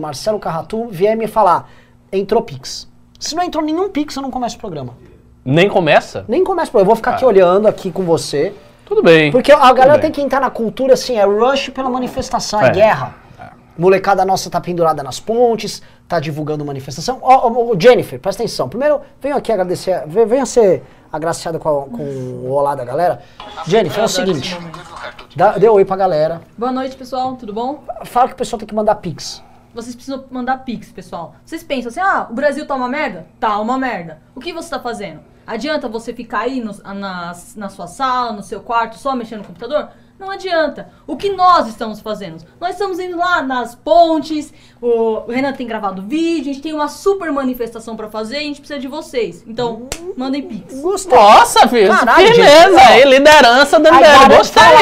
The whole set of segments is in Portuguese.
Marcelo Carratu vier me falar, entrou Pix. Se não entrou nenhum Pix, eu não começo o programa. Nem começa? Nem começo o programa. Eu vou ficar aqui olhando aqui com você. Tudo bem. Porque a tudo galera bem. tem que entrar na cultura assim, é rush pela manifestação, é, É. guerra. Molecada nossa tá pendurada nas pontes, tá divulgando manifestação. Ó, Jennifer, presta atenção. Primeiro, venho aqui agradecer, ve- venha ser agraciada com, com o olá da galera. Jennifer, é o seguinte, dá, dê oi pra galera. Boa noite, pessoal. Tudo bom? Fala que o pessoal tem que mandar Pix. Vocês precisam mandar pix, pessoal. Vocês pensam assim, ah, o Brasil tá uma merda? Tá uma merda. O que você tá fazendo? Adianta você ficar aí no- na, na sua sala, no seu quarto, só mexendo no computador? Não adianta. O que nós estamos fazendo? Nós estamos indo lá nas pontes, o, Renan tem gravado vídeo, a gente tem uma super manifestação pra fazer e a gente precisa de vocês. Então, mandem pix. Gostei. Nossa, filho. Caralho, gente. aí, liderança da agora Gostei. fala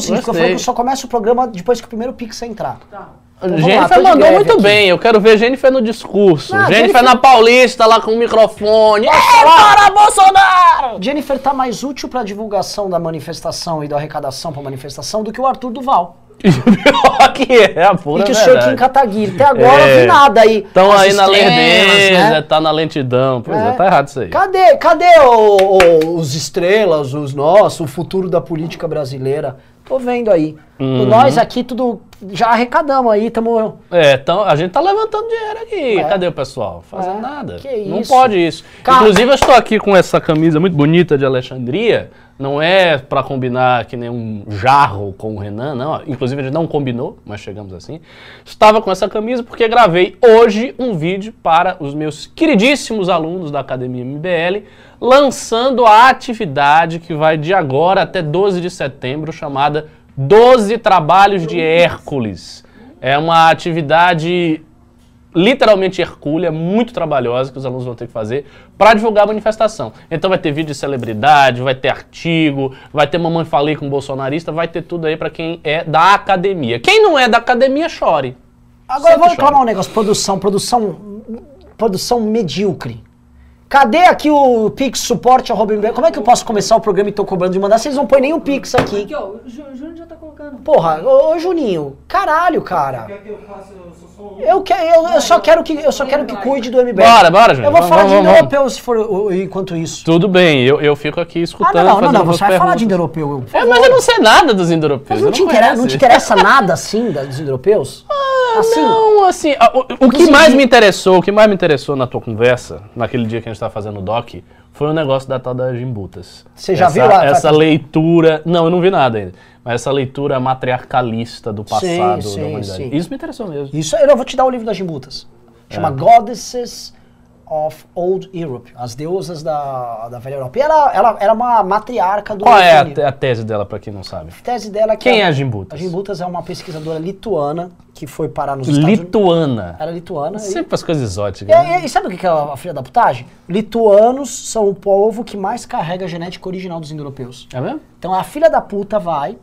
seguinte, que eu falei que eu só começo o programa depois que o primeiro Pix entrar. vamos lá, Jennifer de mandou greve muito aqui. bem. Eu quero ver Jennifer no discurso. Não, Jennifer, Jennifer- na Paulista, lá com o microfone. É, para Bolsonaro! Jennifer tá mais útil pra divulgação da manifestação e da arrecadação pra manifestação do que o Arthur Duval. que é a pura e que o senhor verdade. Kim Kataguiri. Até agora É. vi nada aí. Estão aí na lerdeza, né? tá na lentidão. Pois é. É. tá errado isso aí. Cadê, cadê o- o- os estrelas, os nossos, o futuro da política brasileira? Tô vendo aí. Uhum. Nós aqui tudo já arrecadamos aí, tamo. É, então a gente tá levantando dinheiro aqui. É. Cadê o pessoal? Fazendo É, nada. que não isso. pode isso. Inclusive, eu estou aqui com essa camisa muito bonita de Alexandria. Não é pra combinar que nem um jarro com o Renan, não. Inclusive, a gente não combinou, mas chegamos assim. Estava com essa camisa porque gravei hoje um vídeo para os meus queridíssimos alunos da Academia MBL, lançando a atividade que vai de agora até 12 de setembro, chamada 12 Trabalhos de Hércules. É uma atividade literalmente hercúlea, muito trabalhosa que os alunos vão ter que fazer para divulgar a manifestação. Então vai ter vídeo de celebridade, vai ter artigo, vai ter mamãe falei com bolsonarista, vai ter tudo aí para quem é da academia. Quem não é da academia, chore. Agora eu vou Sempre reclamar chora. um negócio, produção, produção, produção medíocre. Cadê aqui o Pix suporte arroba MBL? Como é que eu posso começar o programa e tô cobrando de mandar? Vocês não põem nenhum Pix aqui. Aqui, ó, o Ju- o Júnior já tá colocando. Porra, ô, ô Juninho, caralho, cara. Quer que eu faça? Eu só. Eu, que, eu, eu só quero que eu só quero que cuide do MBL. Bora, bora, Júnior. Eu vou falar de indo-europeu se for o- enquanto isso. Tudo bem, eu, eu fico aqui Ah, escutando. não, não, não, não, você vai falar de indo-europeu. É, mas eu não sei nada dos indo-europeus. Mas não te, interessa, não te interessa nada assim dos indo-europeus? Assim? Não, assim, a- o, o que mais me interessou, o que mais me interessou na tua conversa, naquele dia que a gente estava fazendo o doc, foi o negócio da tal das gimbutas. Você já essa, viu lá? Essa leitura, não, eu não vi nada ainda, mas essa leitura matriarcalista do passado sim, da humanidade. sim. Isso me interessou mesmo. Isso, eu vou te dar o livro das Gimbutas. Chama É. Goddesses of Old Europe. As deusas da, da velha Europa. E ela, ela era uma matriarca do... Qual é a, a tese dela, pra quem não sabe? A tese dela é que Quem é a, a Gimbutas? A Gimbutas é uma pesquisadora lituana que foi parar nos Estados Unidos. Lituana. Era lituana. e- Sempre as coisas exóticas. E, né? e- e sabe o que que é a, a filha da putagem? Lituanos são o povo que mais carrega a genética original dos indo-europeus. É mesmo? Então a filha da puta vai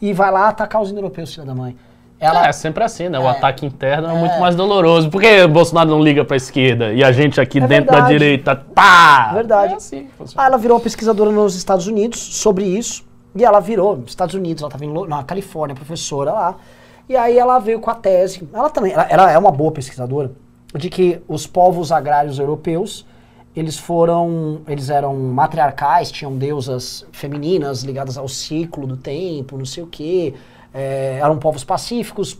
e vai lá atacar os indo-europeus, filha da mãe. Ela, É, sempre assim, né? O É. ataque interno é, É. muito mais doloroso. Por que Bolsonaro não liga pra esquerda e a gente aqui É dentro da verdade. direita, tá? Verdade. É assim. Ah, ela virou uma pesquisadora nos Estados Unidos sobre isso. E ela virou, nos Estados Unidos, ela estava na Califórnia, professora lá. E aí ela veio com a tese, ela também, ela, ela é uma boa pesquisadora, de que os povos agrários europeus, eles foram, eles eram matriarcais, tinham deusas femininas ligadas ao ciclo do tempo, não sei o quê. É, eram povos pacíficos,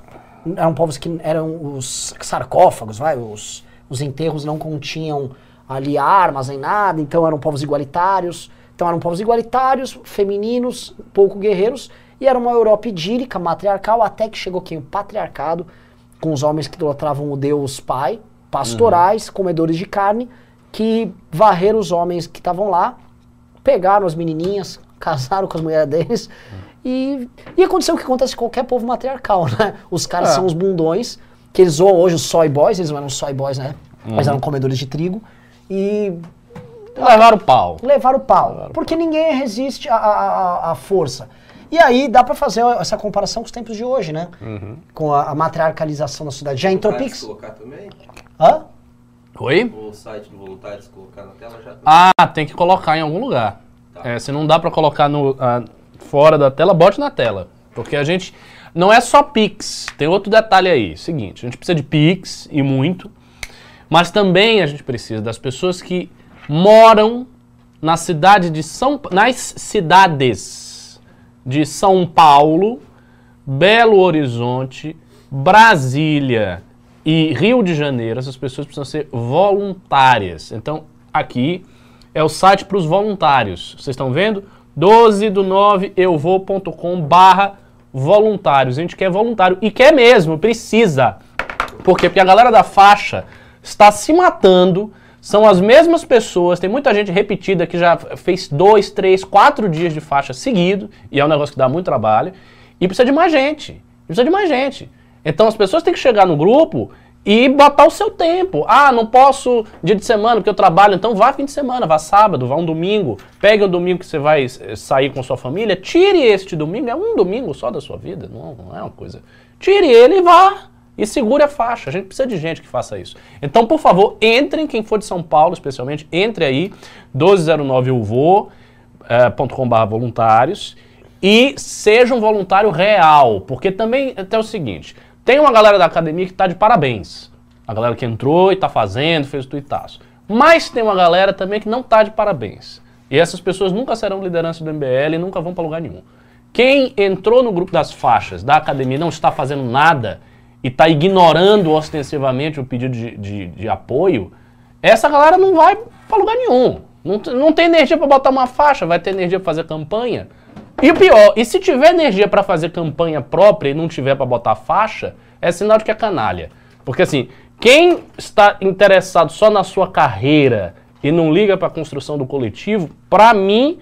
eram povos que eram os sarcófagos, vai, os, os enterros não continham ali armas nem nada, então eram povos igualitários. Então eram povos igualitários, femininos, pouco guerreiros, e era uma Europa idílica, matriarcal, até que chegou quem? O patriarcado, com os homens que idolatravam o deus pai, pastorais, comedores de carne, que varreram os homens que estavam lá, pegaram as menininhas, casaram com as mulheres deles, e, e aconteceu o que acontece com qualquer povo matriarcal, né? Os caras É. são os bundões, que eles zoam hoje os soy boys, eles não eram soy boys, né? Mas eram comedores de trigo, e Levaram o pau. levar o pau. Levar o Porque ninguém resiste à, à, à força. E aí dá pra fazer essa comparação com os tempos de hoje, né? Uhum. Com a, a matriarcalização da sociedade. Já entrou Pix? colocar também? Hã? Oi? O site do Voluntários colocar na tela já. Ah, tem que colocar em algum lugar. Tá. É, se não dá pra colocar no, ah, fora da tela, bote na tela. Porque a gente, Não é só Pix, tem outro detalhe aí. Seguinte, a gente precisa de Pix e muito, mas também a gente precisa das pessoas que moram na cidade de São nas cidades de São Paulo, Belo Horizonte, Brasília e Rio de Janeiro. Essas pessoas precisam ser voluntárias. Então, aqui é o site para os voluntários. Vocês estão vendo? 12 do 9 eu vou.com barra voluntários. A gente quer voluntário e quer mesmo, precisa. Por quê? Porque a galera da faixa está se matando. São as mesmas pessoas, tem muita gente repetida que já fez dois, três, quatro dias de faixa seguido, e é um negócio que dá muito trabalho, e precisa de mais gente. Precisa de mais gente. Então as pessoas têm que chegar no grupo e botar o seu tempo. Ah, não posso dia de semana porque eu trabalho, então vá fim de semana, vá sábado, vá um domingo. Pegue o domingo que você vai eh, sair com sua família, tire este domingo, é um domingo só da sua vida, não, não é uma coisa. Tire ele e vá. E segure a faixa. A gente precisa de gente que faça isso. Então, por favor, entrem, quem for de São Paulo, especialmente, entre aí, 1209uvo.com.br eh, voluntários e seja um voluntário real. Porque também até o seguinte, tem uma galera da academia que está de parabéns. A galera que entrou e está fazendo, fez o tuitaço. Mas tem uma galera também que não está de parabéns. E essas pessoas nunca serão liderança do MBL e nunca vão para lugar nenhum. Quem entrou no grupo das faixas da academia não está fazendo nada e está ignorando ostensivamente o pedido de, de, de, apoio, essa galera não vai para lugar nenhum. Não, não tem energia para botar uma faixa, vai ter energia para fazer campanha. E o pior, e se tiver energia para fazer campanha própria e não tiver para botar faixa, é sinal de que é canalha. Porque assim, quem está interessado só na sua carreira e não liga para a construção do coletivo, para mim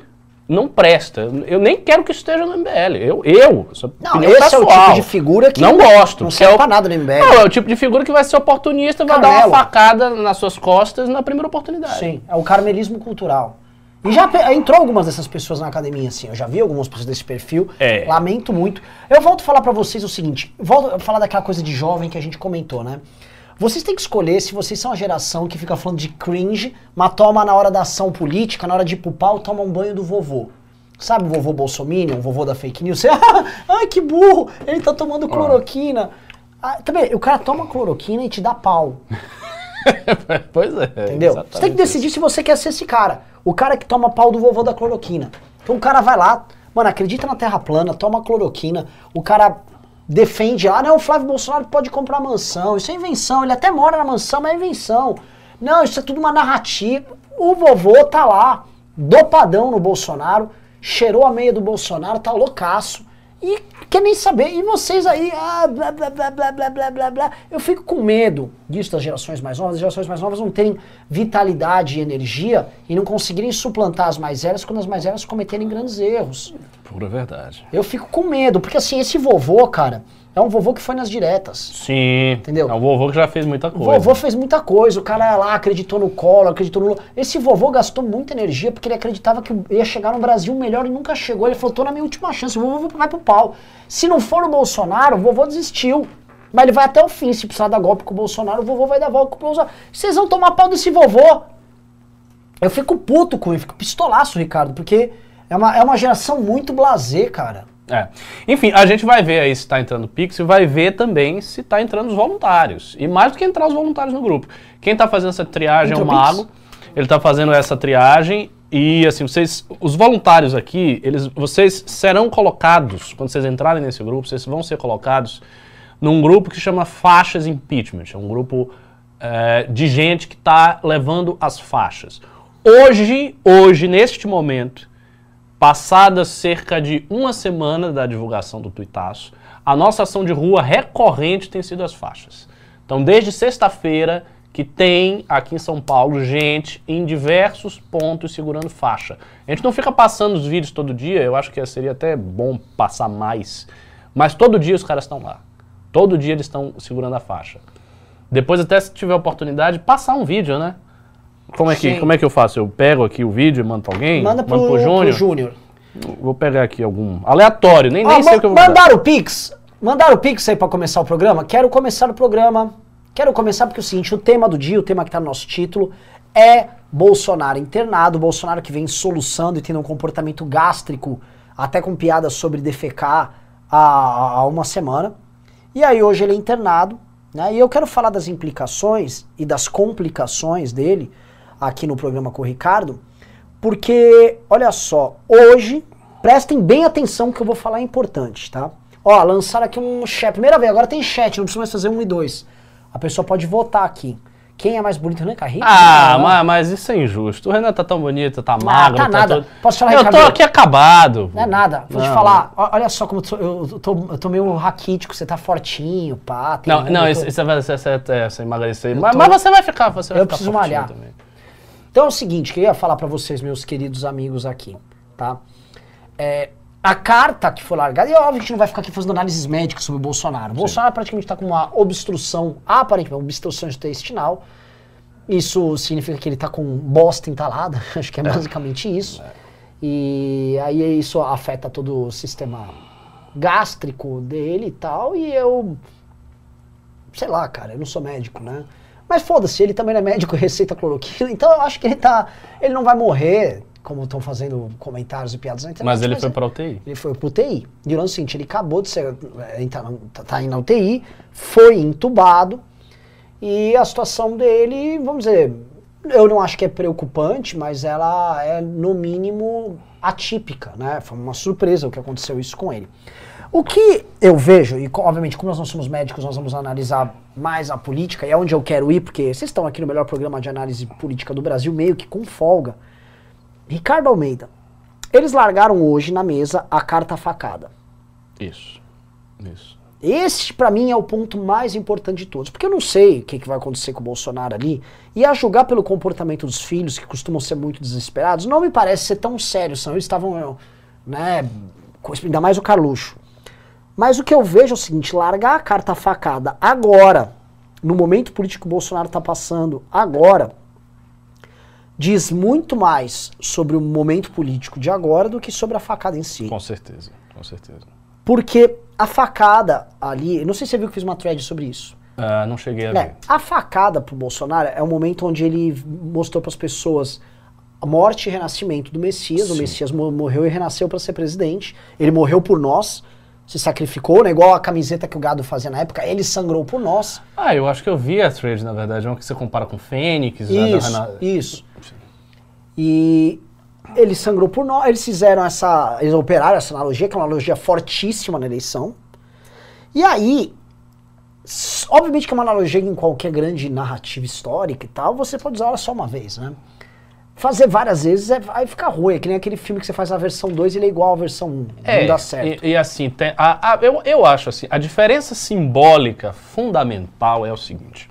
não presta. Eu nem quero que esteja no MBL. Eu, eu, não, esse pessoal, é o tipo de figura que não gosto. Não serve é pra nada no MBL. Não, é o tipo de figura que vai ser oportunista, vai dar uma facada nas suas costas na primeira oportunidade. Sim, é o carmelismo cultural. E já entrou algumas dessas pessoas na academia, assim. Eu já vi algumas pessoas desse perfil. É. Lamento muito. Eu volto a falar para vocês o seguinte: volto a falar daquela coisa de jovem que a gente comentou, né? Vocês têm que escolher se vocês são a geração que fica falando de cringe, mas toma na hora da ação política, na hora de ir pro pau, toma um banho do vovô. Sabe o vovô Bolsominion, o vovô da fake news? Você, ai que burro, ele tá tomando cloroquina. Ah, também, o cara toma cloroquina e te dá pau. pois é. Entendeu? Você tem que decidir se você quer ser esse cara. O cara que toma pau do vovô da cloroquina. Então o cara vai lá, mano, acredita na terra plana, toma cloroquina, o cara defende, ah, não, o Flávio Bolsonaro pode comprar mansão, isso é invenção, ele até mora na mansão, mas é invenção. Não, isso é tudo uma narrativa. O vovô tá lá, dopadão no Bolsonaro, cheirou a meia do Bolsonaro, tá loucaço. E quer nem saber. E vocês aí, ah, blá, blá, blá, blá, blá, blá, blá, blá. Eu fico com medo disso das gerações mais novas, as gerações mais novas não terem vitalidade e energia e não conseguirem suplantar as mais velhas quando as mais velhas cometerem grandes erros. Pura verdade. Eu fico com medo, porque assim, esse vovô, cara, é um vovô que foi nas diretas. Sim. Entendeu? É um vovô que já fez muita coisa. O vovô fez muita coisa. O cara lá acreditou no colo, acreditou no. Esse vovô gastou muita energia porque ele acreditava que ia chegar no Brasil melhor e nunca chegou. Ele falou: tô na minha última chance. O vovô vai pro pau. Se não for o Bolsonaro, o vovô desistiu. Mas ele vai até o fim. Se precisar dar golpe com o Bolsonaro, o vovô vai dar volta com o Bolsonaro. Vocês vão tomar pau desse vovô. Eu fico puto com ele, fico pistolaço, Ricardo, porque é uma, é uma geração muito blazer, cara. É. Enfim, a gente vai ver aí se está entrando o Pix e vai ver também se está entrando os voluntários. E mais do que entrar os voluntários no grupo. Quem está fazendo essa triagem Entra é o Mago. Ele está fazendo essa triagem e assim, vocês, os voluntários aqui, eles, vocês serão colocados, quando vocês entrarem nesse grupo, vocês vão ser colocados num grupo que chama Faixas Impeachment. É um grupo é, de gente que está levando as faixas. Hoje, hoje, neste momento, Passadas cerca de uma semana da divulgação do tuitaço, a nossa ação de rua recorrente tem sido as faixas. Então, desde sexta-feira, que tem aqui em São Paulo gente em diversos pontos segurando faixa. A gente não fica passando os vídeos todo dia, eu acho que seria até bom passar mais, mas todo dia os caras estão lá. Todo dia eles estão segurando a faixa. Depois, até se tiver oportunidade, passar um vídeo, né? Como é, que, como é que eu faço? Eu pego aqui o vídeo e mando pra alguém? Manda pro, mando pro Júnior. Júnior. Vou pegar aqui algum. Aleatório, nem, ah, nem sei o que eu vou Mandaram o Pix? Mandaram o Pix aí pra começar o programa? Quero começar o programa. Quero começar porque é o seguinte: o tema do dia, o tema que tá no nosso título, é Bolsonaro internado. Bolsonaro que vem soluçando e tendo um comportamento gástrico, até com piadas sobre defecar há, há uma semana. E aí hoje ele é internado, né? E eu quero falar das implicações e das complicações dele aqui no programa com o Ricardo, porque, olha só, hoje, prestem bem atenção que eu vou falar é importante, tá? Ó, lançaram aqui um chat, primeira vez, agora tem chat, não precisa mais fazer um e dois. A pessoa pode votar aqui. Quem é mais bonito, Renan Carrinho? Ah, mas, mas isso é injusto. O Renan tá tão bonito, tá magro, tá nada. todo- Posso falar, Eu Ricardo? tô aqui acabado. Não é nada. Vou te Não. falar, ó- olha só como eu tô, eu tô, eu tô meio raquítico, você tá fortinho, pá. Não, um- não, eu isso, tô- isso vai ser você, é, você emagrecer. Mas, tô- mas você vai ficar, você vai Eu ficar preciso malhar. também. Então é o seguinte, que eu ia falar pra vocês, meus queridos amigos aqui, tá? É, a carta que foi largada, e é óbvio que a gente não vai ficar aqui fazendo análises médicas sobre o Bolsonaro. O Bolsonaro praticamente tá com uma obstrução, aparentemente, uma obstrução intestinal. Isso significa que ele tá com bosta entalada, acho que é basicamente isso. E aí isso afeta todo o sistema gástrico dele e tal, e eu sei lá, cara, eu não sou médico, né? Mas foda-se, ele também não é médico, receita cloroquina, então eu acho que ele tá. Ele não vai morrer, como estão fazendo comentários e piadas na internet. Mas ele foi é- pra UTI. Ele foi pro UTI. E o lance é seguinte, ele acabou de ser. é, tá, tá indo na UTI, foi entubado, e a situação dele, vamos dizer, eu não acho que é preocupante, mas ela é, no mínimo, atípica, né? Foi uma surpresa o que aconteceu isso com ele. O que eu vejo, e obviamente, como nós não somos médicos, nós vamos analisar mais a política, e é onde eu quero ir, porque vocês estão aqui no melhor programa de análise política do Brasil, meio que com folga. Ricardo Almeida, eles largaram hoje na mesa a carta facada. Isso. Isso. Esse, pra mim, é o ponto mais importante de todos. Porque eu não sei o que, que vai acontecer com o Bolsonaro ali. E a julgar pelo comportamento dos filhos, que costumam ser muito desesperados, não me parece ser tão sério. São, eles estavam, né, ainda mais o Carluxo. Mas o que eu vejo é o seguinte, largar a carta facada agora, no momento político que o Bolsonaro está passando agora, diz muito mais sobre o momento político de agora do que sobre a facada em si. Com certeza. Com certeza. Porque a facada ali, não sei se você viu que eu fiz uma thread sobre isso. Ah, não cheguei a É, ver. a facada pro Bolsonaro é o momento onde ele mostrou para as pessoas a morte e renascimento do Messias. O Sim. Messias mo- morreu e renasceu para ser presidente. Ele morreu por nós, se sacrificou, né? Igual a camiseta que o gado fazia na época. Ele sangrou por nós. Ah, eu acho que eu vi a trade, na verdade. Uma que você compara com Fênix. Isso, Rena- isso. E ele sangrou por nós. Eles fizeram essa. Eles operaram essa analogia, que é uma analogia fortíssima na eleição. E aí, obviamente que é uma analogia em qualquer grande narrativa histórica e tal, você pode usar ela só uma vez, né? Fazer várias vezes é, vai ficar ruim. É que nem aquele filme que você faz a versão 2 e ele é igual à versão 1. É, não dá certo. E, e assim, tem, a- a- eu, eu acho assim, a diferença simbólica fundamental é o seguinte.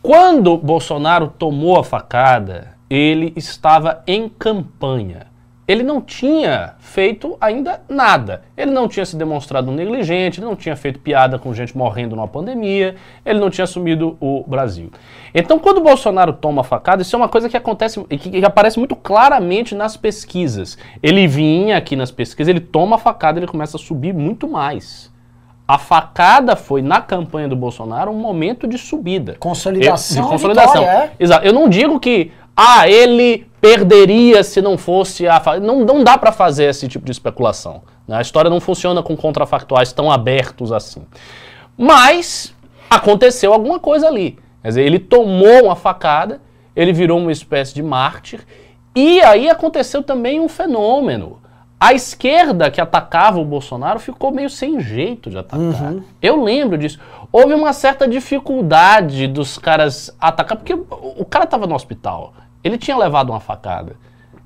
Quando Bolsonaro tomou a facada, ele estava em campanha. Ele não tinha feito ainda nada. Ele não tinha se demonstrado negligente, ele não tinha feito piada com gente morrendo numa pandemia, ele não tinha assumido o Brasil. Então, quando o Bolsonaro toma a facada, isso é uma coisa que acontece e que, que aparece muito claramente nas pesquisas. Ele vinha aqui nas pesquisas, ele toma a facada, ele começa a subir muito mais. A facada foi, na campanha do Bolsonaro, um momento de subida. Consolidação de consolidação. vitória, é. Exato. Eu não digo que, ah, ele perderia se não fosse a. Não, não dá pra fazer esse tipo de especulação. né? A história não funciona com contrafactuais tão abertos assim. Mas aconteceu alguma coisa ali. Quer dizer, ele tomou uma facada, ele virou uma espécie de mártir, e aí aconteceu também um fenômeno. A esquerda que atacava o Bolsonaro ficou meio sem jeito de atacar. Eu lembro disso. Houve uma certa dificuldade dos caras atacar, porque o o cara estava no hospital. Ele tinha levado uma facada.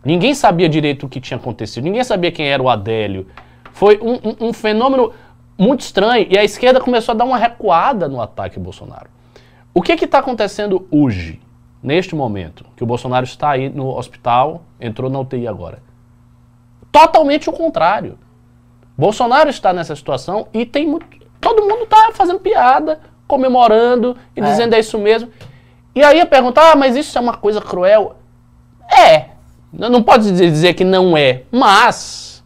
Ninguém sabia direito o que tinha acontecido. Ninguém sabia quem era o Adélio. Foi um, um- um fenômeno muito estranho. E a esquerda começou a dar uma recuada no ataque ao Bolsonaro. O que está acontecendo hoje, neste momento, que o Bolsonaro está aí no hospital, entrou na UTI agora? Totalmente o contrário. Bolsonaro está nessa situação e tem muito. Todo mundo está fazendo piada, comemorando e É. dizendo é isso mesmo. E aí a pergunta, ah, mas isso é uma coisa cruel? É. Não pode dizer que não é, mas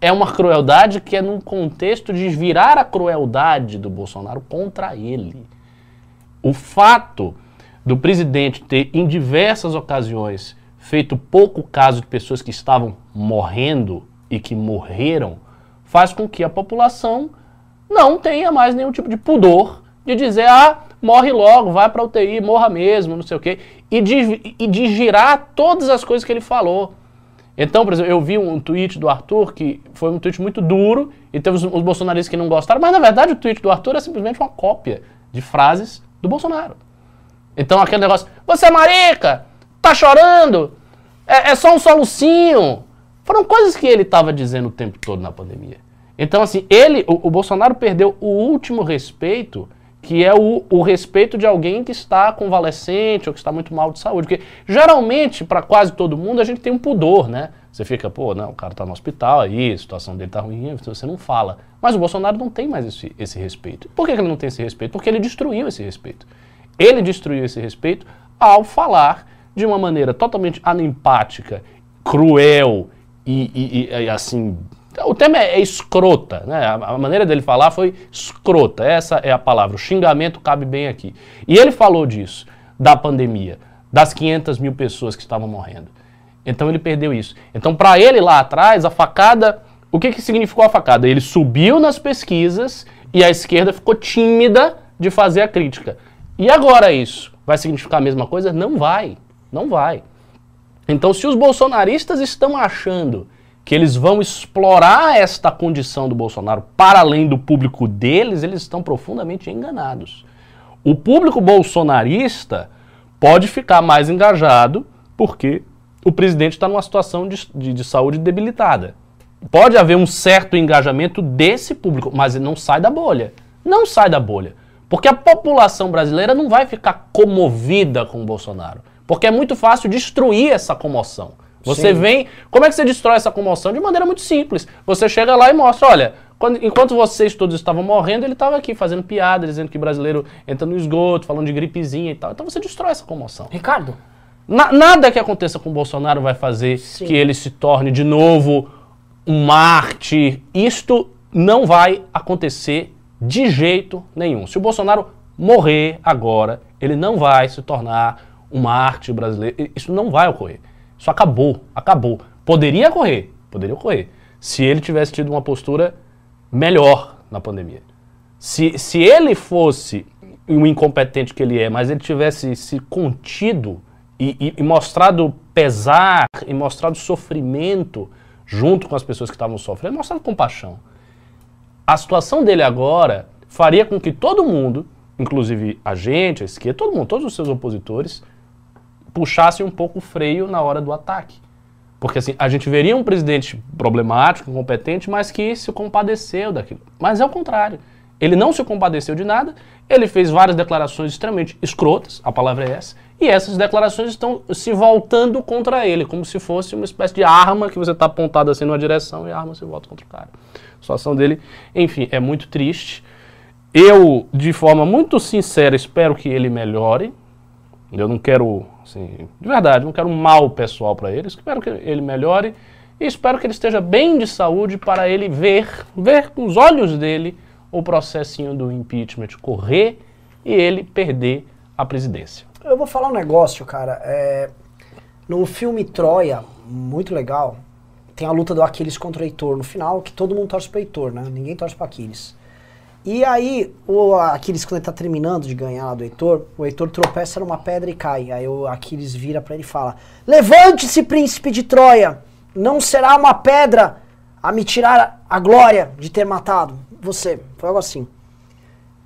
é uma crueldade que é num contexto de virar a crueldade do Bolsonaro contra ele. O fato do presidente ter, em diversas ocasiões, feito pouco caso de pessoas que estavam morrendo e que morreram, faz com que a população não tenha mais nenhum tipo de pudor de dizer, ah, morre logo, vai pra UTI, morra mesmo, não sei o quê, e de, e de girar todas as coisas que ele falou. Então, por exemplo, eu vi um tweet do Arthur que foi um tweet muito duro e teve os, os bolsonaristas que não gostaram, mas na verdade o tweet do Arthur é simplesmente uma cópia de frases do Bolsonaro. Então aquele negócio, você é marica, tá chorando, é, é só um solucinho. Foram coisas que ele estava dizendo o tempo todo na pandemia. Então, assim, ele, o, o Bolsonaro perdeu o último respeito que é o, o, respeito de alguém que está convalescente ou que está muito mal de saúde. Porque geralmente, para quase todo mundo, a gente tem um pudor, né? Você fica, pô, não, o cara está no hospital aí, a situação dele está ruim, você não fala. Mas o Bolsonaro não tem mais esse, esse respeito. Por que ele não tem esse respeito? Porque ele destruiu esse respeito. Ele destruiu esse respeito ao falar de uma maneira totalmente anempática, cruel e, e, e assim, o tema é, é escrota, né? A, a, maneira dele falar foi escrota. Essa é a palavra. O xingamento cabe bem aqui. E ele falou disso, da pandemia, das 500 mil pessoas que estavam morrendo. Então ele perdeu isso. Então, para ele lá atrás, a facada. O que, que significou a facada? Ele subiu nas pesquisas e a esquerda ficou tímida de fazer a crítica. E agora isso? Vai significar a mesma coisa? Não vai. Não vai. Então, se os bolsonaristas estão achando que eles vão explorar esta condição do Bolsonaro para além do público deles, eles estão profundamente enganados. O público bolsonarista pode ficar mais engajado porque o presidente está numa situação de, de, de, saúde debilitada. Pode haver um certo engajamento desse público, mas ele não sai da bolha. Não sai da bolha. Porque a população brasileira não vai ficar comovida com o Bolsonaro. Porque é muito fácil destruir essa comoção. Você Sim. vem. Como é que você destrói essa comoção? De maneira muito simples. Você chega lá e mostra: olha, quando, enquanto vocês todos estavam morrendo, ele estava aqui fazendo piada, dizendo que brasileiro entra no esgoto, falando de gripezinha e tal. Então você destrói essa comoção. Ricardo. Na, nada que aconteça com o Bolsonaro vai fazer Sim. que ele se torne de novo um mártir. Isto não vai acontecer de jeito nenhum. Se o Bolsonaro morrer agora, ele não vai se tornar um mártir brasileiro. Isso não vai ocorrer. Isso acabou, acabou. Poderia ocorrer, poderia ocorrer, se ele tivesse tido uma postura melhor na pandemia. Se, se ele fosse um incompetente que ele é, mas ele tivesse se contido e, e, e mostrado pesar e mostrado sofrimento junto com as pessoas que estavam sofrendo, mostrado compaixão. A situação dele agora faria com que todo mundo, inclusive a gente, a esquerda, todo mundo, todos os seus opositores, puxasse um pouco o freio na hora do ataque. Porque assim, a gente veria um presidente problemático, incompetente, mas que se compadeceu daquilo. Mas é o contrário. Ele não se compadeceu de nada, ele fez várias declarações extremamente escrotas, a palavra é essa, e essas declarações estão se voltando contra ele, como se fosse uma espécie de arma que você está apontado assim numa direção e a arma se volta contra o cara. A situação dele, enfim, é muito triste. Eu, de forma muito sincera, espero que ele melhore. Eu não quero Assim, de verdade, não quero um mal pessoal para ele. Espero que ele melhore e espero que ele esteja bem de saúde para ele ver, ver com os olhos dele o processinho do impeachment correr e ele perder a presidência. Eu vou falar um negócio, cara. É, no filme Troia, muito legal, tem a luta do Aquiles contra o Heitor no final, que todo mundo torce pro Heitor, né? Ninguém torce pro Aquiles. E aí, o Aquiles, quando ele tá terminando de ganhar lá do Heitor, o Heitor tropeça numa pedra e cai. Aí o Aquiles vira para ele e fala: Levante-se, príncipe de Troia! Não será uma pedra a me tirar a glória de ter matado você. Foi algo assim.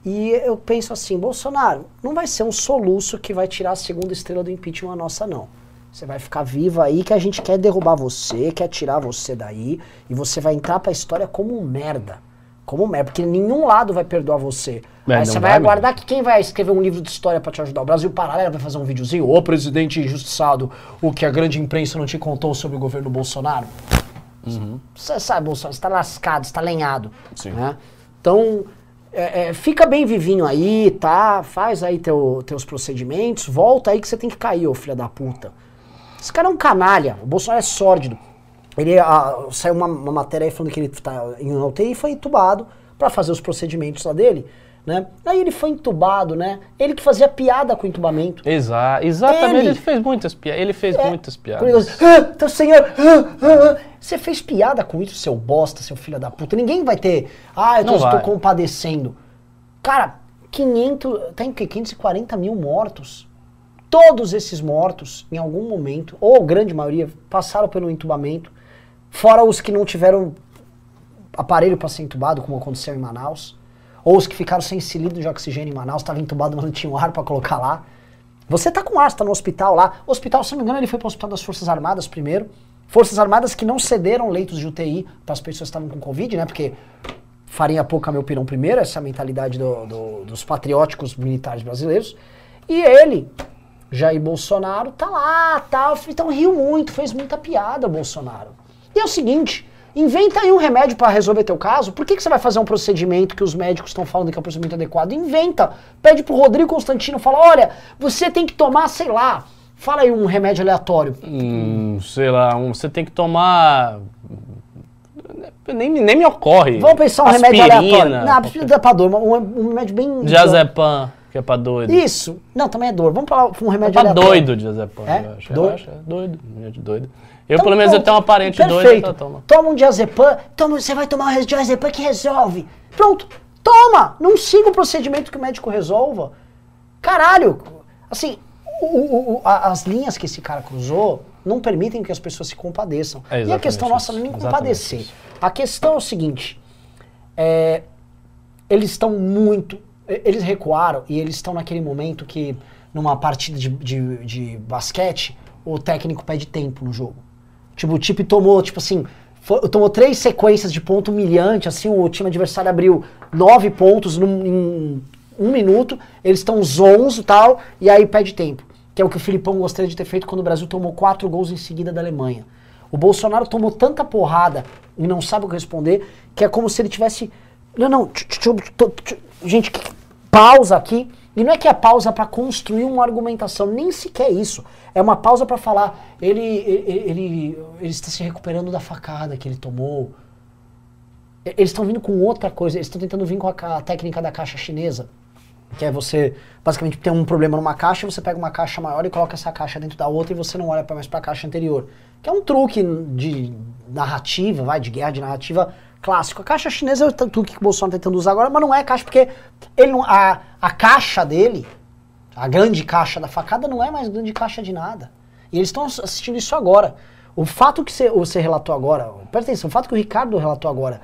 E eu penso assim: Bolsonaro, não vai ser um soluço que vai tirar a segunda estrela do impeachment nossa, não. Você vai ficar viva aí que a gente quer derrubar você, quer tirar você daí, e você vai entrar pra história como um merda como merda, porque nenhum lado vai perdoar você. É, Aí você vai, vai aguardar que quem vai escrever um livro de história para te ajudar? O Brasil Paralelo vai fazer um videozinho? Ô presidente injustiçado, o que a grande imprensa não te contou sobre o governo Bolsonaro? Uhum. Você sabe, Bolsonaro, você tá lascado, você tá lenhado. Sim. Né? Então, é, é, fica bem vivinho aí, tá? Faz aí teu, teus procedimentos, volta aí que você tem que cair, ô filho da puta. Esse cara é um canalha, o Bolsonaro é sórdido. Ele a, saiu uma, uma, matéria aí falando que ele está em UTI e foi entubado para fazer os procedimentos lá dele. né? Aí ele foi entubado, né? Ele que fazia piada com o entubamento. Exa exatamente, Ele- ele, fez muitas piadas. Ele fez É, muitas piadas. ele ah, então, senhor, ah, ah, ah." você fez piada com isso, seu bosta, seu filho da puta. Ninguém vai ter, ah, eu tô, tô compadecendo. Cara, 500, tem o quê? 540 mil mortos. Todos esses mortos, em algum momento, ou grande maioria, passaram pelo entubamento. Fora os que não tiveram aparelho para ser entubado, como aconteceu em Manaus. Ou os que ficaram sem cilindro de oxigênio em Manaus, estava entubado, mas não tinha um ar para colocar lá. Você tá com ar, você tá no hospital lá. O hospital, se não me engano, ele foi para o hospital das Forças Armadas primeiro. Forças Armadas que não cederam leitos de UTI para as pessoas que estavam com Covid, né? Porque farinha pouca, meu pirão primeiro, essa é a mentalidade do- do- dos patrióticos militares brasileiros. E ele, Jair Bolsonaro, tá lá, tal. Então riu muito, fez muita piada o Bolsonaro. E é o seguinte, inventa aí um remédio para resolver teu caso. Por que, que você vai fazer um procedimento que os médicos estão falando que é um procedimento adequado? Inventa. Pede pro Rodrigo Constantino, fala, olha, você tem que tomar, sei lá, fala aí um remédio aleatório. Hum, sei lá, um- você tem que tomar. Nem, nem me ocorre. Vamos pensar um remédio Aspirina, aleatório. Não, qualquer- precisa pra dor, um, um remédio bem... Diazepam, que é pra doido. Isso. Não, também é dor. Vamos falar um É remédio pra aleatório. doido, diazepam, É? eu acho. Doido? Eu acho, é doido, remédio doido. Eu, Então, pelo menos, eu pronto. tenho uma parente doida Perfeito. que ela toma. Toma um diazepam, toma, você vai tomar um diazepam que resolve. Pronto, toma! Não siga o procedimento que o médico resolva. Caralho, assim, o- o- o- a- as linhas que esse cara cruzou não permitem que as pessoas se compadeçam. É e a questão nossa isso, não é nem compadecer. isso. A questão é o seguinte, é, eles estão muito. Eles recuaram e eles estão naquele momento que, numa partida de, de, de basquete, o técnico pede tempo no jogo. Tipo, o time tomou, tipo assim, tomou três sequências de ponto humilhante, assim, o time adversário abriu nove pontos num, em um minuto, eles estão zonzo e tal, e aí pede tempo. Que é o que o Filipão gostaria de ter feito quando o Brasil tomou quatro gols em seguida da Alemanha. O Bolsonaro tomou tanta porrada e não sabe o que responder, que é como se ele tivesse. Não, não, gente, pausa aqui. E não é que é pausa para construir uma argumentação, nem sequer isso. É uma pausa para falar, ele, ele, ele, ele está se recuperando da facada que ele tomou. Eles estão vindo com outra coisa, eles estão tentando vir com a, a técnica da caixa chinesa. Que é você, basicamente, tem um problema numa caixa, você pega uma caixa maior e coloca essa caixa dentro da outra e você não olha mais para a caixa anterior. Que é um truque de narrativa, vai, de guerra de narrativa clássico. A caixa chinesa é o truque que o Bolsonaro está tentando usar agora, mas não é caixa, porque ele não, a, a caixa dele, a grande caixa da facada, não é mais grande caixa de nada. E eles estão assistindo isso agora. O fato que você, você relatou agora, presta atenção, o fato que o Ricardo relatou agora,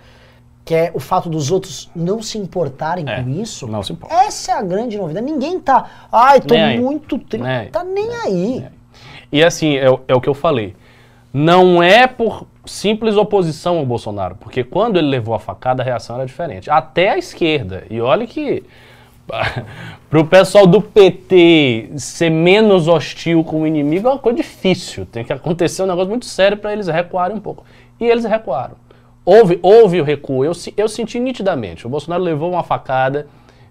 que é o fato dos outros não se importarem É, com isso, não se importa. essa é a grande novidade. Ninguém tá, ai, tô Nem muito triste. Nem aí. Tá nem aí. E assim, é, é o que eu falei. Não é por simples oposição ao Bolsonaro, porque quando ele levou a facada, a reação era diferente. Até a esquerda. E olha que. Para o pessoal do PT ser menos hostil com o inimigo é uma coisa difícil. Tem que acontecer um negócio muito sério para eles recuarem um pouco. E eles recuaram. Houve, houve o recuo. Eu, eu senti nitidamente. O Bolsonaro levou uma facada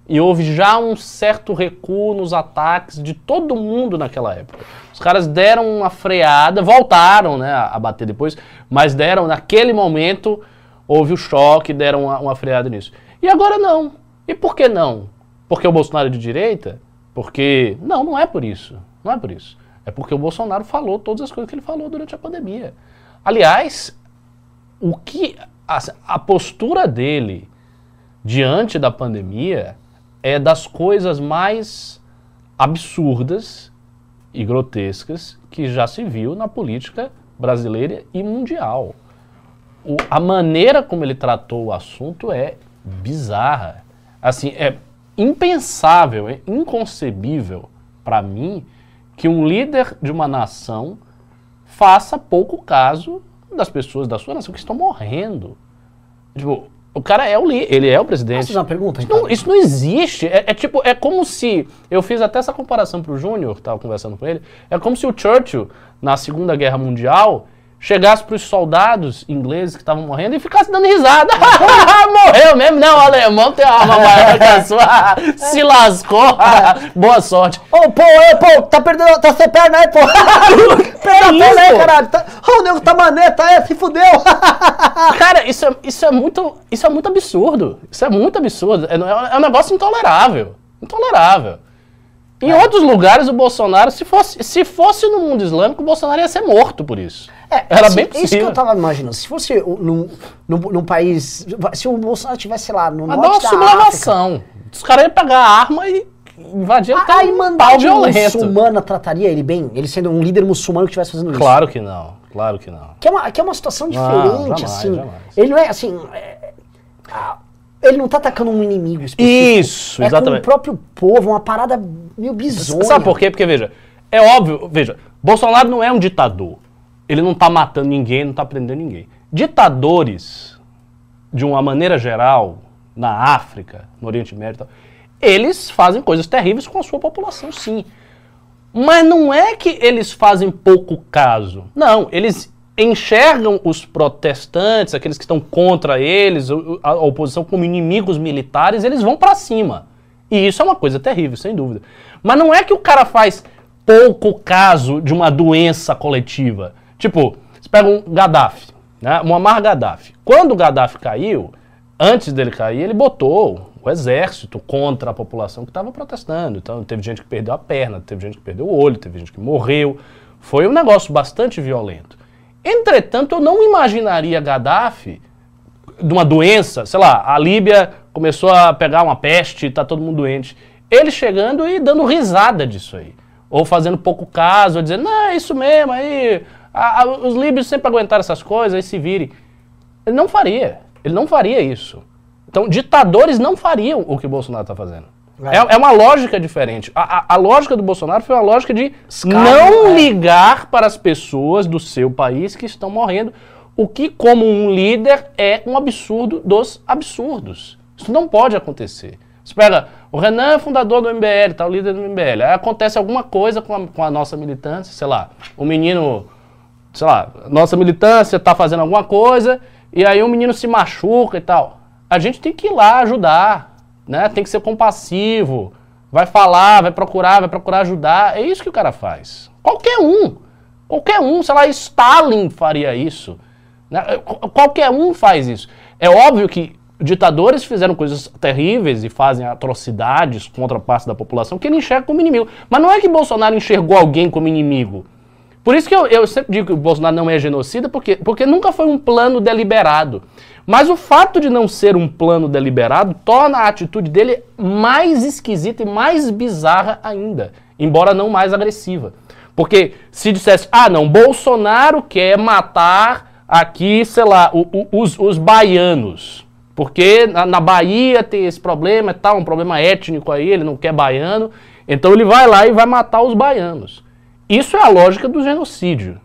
e houve já um certo recuo nos ataques de todo mundo naquela época. Os caras deram uma freada, voltaram né, a, bater depois, mas deram, naquele momento, houve o choque, deram uma, uma freada nisso. E agora não. E por que não? Porque o Bolsonaro é de direita? Porque. Não, não é por isso. Não é por isso. É porque o Bolsonaro falou todas as coisas que ele falou durante a pandemia. Aliás, o que. A, a postura dele diante da pandemia é das coisas mais absurdas e grotescas que já se viu na política brasileira e mundial. O- a maneira como ele tratou o assunto é bizarra. Assim, é impensável, é inconcebível para mim que um líder de uma nação faça pouco caso das pessoas da sua nação que estão morrendo. Tipo, o cara é o líder, ele é o presidente. Posso fazer uma pergunta, Isso não, Ricardo? isso não existe. É, é tipo, é como se. Eu fiz até essa comparação pro Júnior, tava conversando com ele. É como se o Churchill, na Segunda Guerra Mundial, chegasse pros soldados ingleses que estavam morrendo e ficasse dando risada. Morreu mesmo, não, o alemão tem uma arma maior que a sua, se lascou, boa sorte. Ô, pô, é, pô, tá perdendo, tá sem perna aí, pô. Perdeu a isso, perna aí, caralho. Tá, Ô, o nego tá maneta, é, se fudeu. Cara, isso é, isso é muito, isso é muito absurdo. Isso é muito absurdo. É, é um negócio intolerável. Intolerável. Em outros lugares, o Bolsonaro, se fosse, se fosse no mundo islâmico, o Bolsonaro ia ser morto por isso. Era assim, bem Isso que possível. eu tava imaginando. Se fosse num, num, num país. Se o Bolsonaro estivesse, sei lá, no Mas uma norte África. sublevação. Os caras iam pegar a arma e invadir até A um Irmandade pau violento. muçulmana trataria ele bem? Ele sendo um líder muçulmano que estivesse fazendo isso? Claro que não. Claro que não. Que é uma, que é uma situação Não, diferente, jamais, assim. jamais. Ele não é assim. é- ele não tá atacando um inimigo específico. Isso, é exatamente. com o próprio povo, uma parada meio bizonha. Sabe por quê? Porque, veja, é óbvio, veja, Bolsonaro não é um ditador. Ele não tá matando ninguém, não tá prendendo ninguém. Ditadores, de uma maneira geral, na África, no Oriente Médio eles fazem coisas terríveis com a sua população, sim. Mas não é que eles fazem pouco caso. Não, eles enxergam os protestantes, aqueles que estão contra eles, a oposição como inimigos militares, eles vão pra cima. E isso é uma coisa terrível, sem dúvida. Mas não é que o cara faz pouco caso de uma doença coletiva. Tipo, você pega um Gaddafi, né? Muammar Gaddafi. Quando o Gaddafi caiu, antes dele cair, ele botou o exército contra a população que estava protestando. Então, teve gente que perdeu a perna, teve gente que perdeu o olho, teve gente que morreu. Foi um negócio bastante violento. Entretanto, eu não imaginaria Gaddafi de uma doença, sei lá, a Líbia começou a pegar uma peste, tá todo mundo doente. Ele chegando e dando risada disso aí. Ou fazendo pouco caso, ou dizendo, não, é isso mesmo, aí a- a- os líbios sempre aguentaram essas coisas, aí se virem. Ele não faria. Ele não faria isso. Então, ditadores não fariam o que o Bolsonaro está fazendo. É. É, é uma lógica diferente. A, a- a lógica do Bolsonaro foi uma lógica de não é. ligar para as pessoas do seu país que estão morrendo, o que, como um líder, é um absurdo dos absurdos. Isso não pode acontecer. Pega, o Renan é fundador do MBL, tá, o líder do MBL. Aí acontece alguma coisa com a, com a nossa militância, sei lá, o menino sei lá, nossa militância tá fazendo alguma coisa e aí o menino se machuca e tal. A gente tem que ir lá ajudar, né? Tem que ser compassivo, vai falar, vai procurar, vai procurar ajudar. É isso que o cara faz. Qualquer um, qualquer um, sei lá, Stalin faria isso. né? Qu- Qualquer um faz isso. É óbvio que ditadores fizeram coisas terríveis e fazem atrocidades contra parte da população que ele enxerga como inimigo. Mas não é que Bolsonaro enxergou alguém como inimigo. Por isso que eu, eu sempre digo que o Bolsonaro não é genocida, porque, porque nunca foi um plano deliberado. Mas o fato de não ser um plano deliberado torna a atitude dele mais esquisita e mais bizarra ainda, embora não mais agressiva. Porque se dissesse, ah não, Bolsonaro quer matar aqui, sei lá, o- o- os, os baianos. Porque na, na Bahia tem esse problema e tal, um problema étnico aí, ele não quer baiano. Então ele vai lá e vai matar os baianos. Isso é a lógica do genocídio.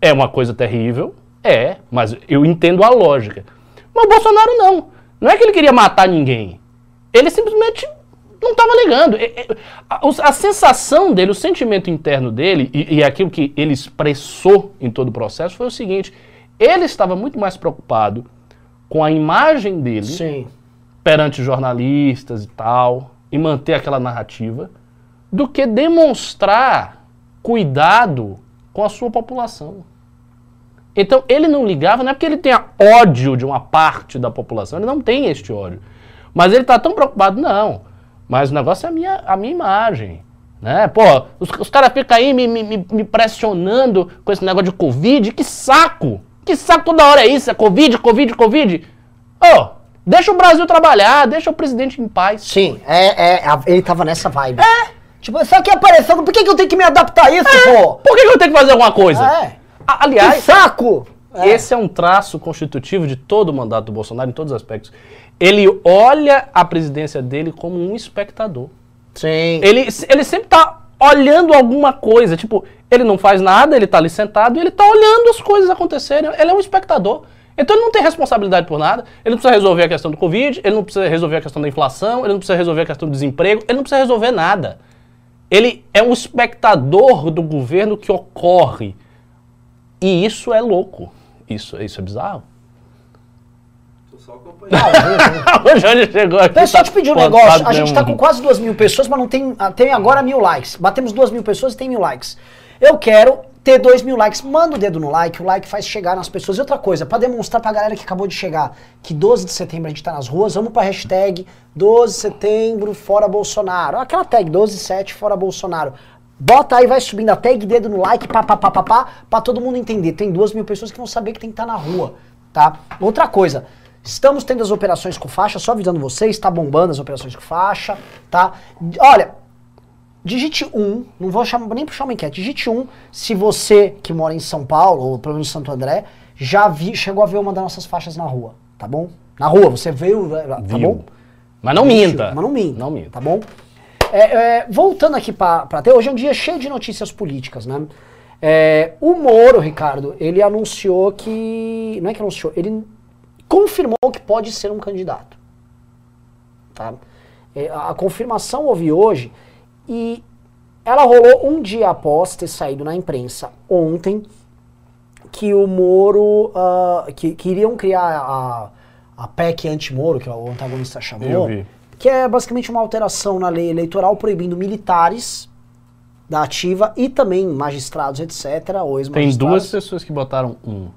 É uma coisa terrível? É, mas eu entendo a lógica. Mas o Bolsonaro não. Não é que ele queria matar ninguém. Ele simplesmente não estava ligando. A, sensação dele, o sentimento interno dele, e, e aquilo que ele expressou em todo o processo, foi o seguinte: ele estava muito mais preocupado com a imagem dele Sim. perante jornalistas e tal, e manter aquela narrativa, do que demonstrar cuidado com a sua população. Então, ele não ligava, não é porque ele tenha ódio de uma parte da população, ele não tem este ódio. Mas ele está tão preocupado, não. Mas o negócio é a minha, a minha imagem. Né? Pô, os, os caras ficam aí me, me, me- pressionando com esse negócio de Covid. Que saco! Que saco toda hora é isso? É Covid, Covid, Covid? Ô, deixa o Brasil trabalhar, deixa o presidente em paz. Sim, é, é, ele tava nessa vibe. É. Tipo, isso aqui aparecendo, por que, que eu tenho que me adaptar a isso, pô? Por que que eu tenho que fazer alguma coisa? É. A- Que aliás, saco! É. Esse é um traço constitutivo de todo o mandato do Bolsonaro em todos os aspectos. Ele olha a presidência dele como um espectador. Sim. Ele, ele sempre está olhando alguma coisa. Tipo, ele não faz nada, ele está ali sentado e ele está olhando as coisas acontecerem. Ele é um espectador. Então ele não tem responsabilidade por nada. Ele não precisa resolver a questão do Covid, ele não precisa resolver a questão da inflação, ele não precisa resolver a questão do desemprego, ele não precisa resolver nada. Ele é um espectador do governo que ocorre E isso é louco. Isso, isso é bizarro. Tô só acompanhando. o Jânio chegou aqui. Deixa eu tá te pedir um negócio. A gente mesmo. tá com quase duas mil pessoas, mas não tem. ah, Tem agora mil likes. Batemos duas mil pessoas e tem mil likes. Eu quero ter dois mil likes. Manda o dedo no like, o like faz chegar nas pessoas. E outra coisa, pra demonstrar pra galera que acabou de chegar que 12 de setembro a gente tá nas ruas, vamos pra hashtag 12 de setembro fora Bolsonaro. Aquela tag 127 fora Bolsonaro. Bota aí, vai subindo a tag, dedo no like, pá, pá, pá, pá, pá, pra todo mundo entender. Tem duas mil pessoas que vão saber que tem que estar na rua, tá? Outra coisa, estamos tendo as operações com faixa, só avisando vocês, tá bombando as operações com faixa, tá? Olha, digite 1, não vou chamar, nem puxar uma enquete, digite 1 se você que mora em São Paulo, ou pelo menos em Santo André, já vi, chegou a ver uma das nossas faixas na rua, tá bom? Na rua, você veio, tá Viu. bom? Mas não minta. Mas não minta. Não minta. Tá bom? É, é, voltando aqui pra, pra ter, hoje é um dia cheio de notícias políticas, né? É, o Moro, Ricardo, ele anunciou que. Não é que anunciou, ele confirmou que pode ser um candidato. Tá? É, a confirmação houve hoje e ela rolou um dia após ter saído na imprensa ontem que o Moro. ah, que, que iriam criar a, a PEC anti-Moro, que o antagonista chamou. Eu vi. Que é basicamente uma alteração na lei eleitoral proibindo militares da ativa e também magistrados, etc. Ou Tem duas pessoas que botaram um.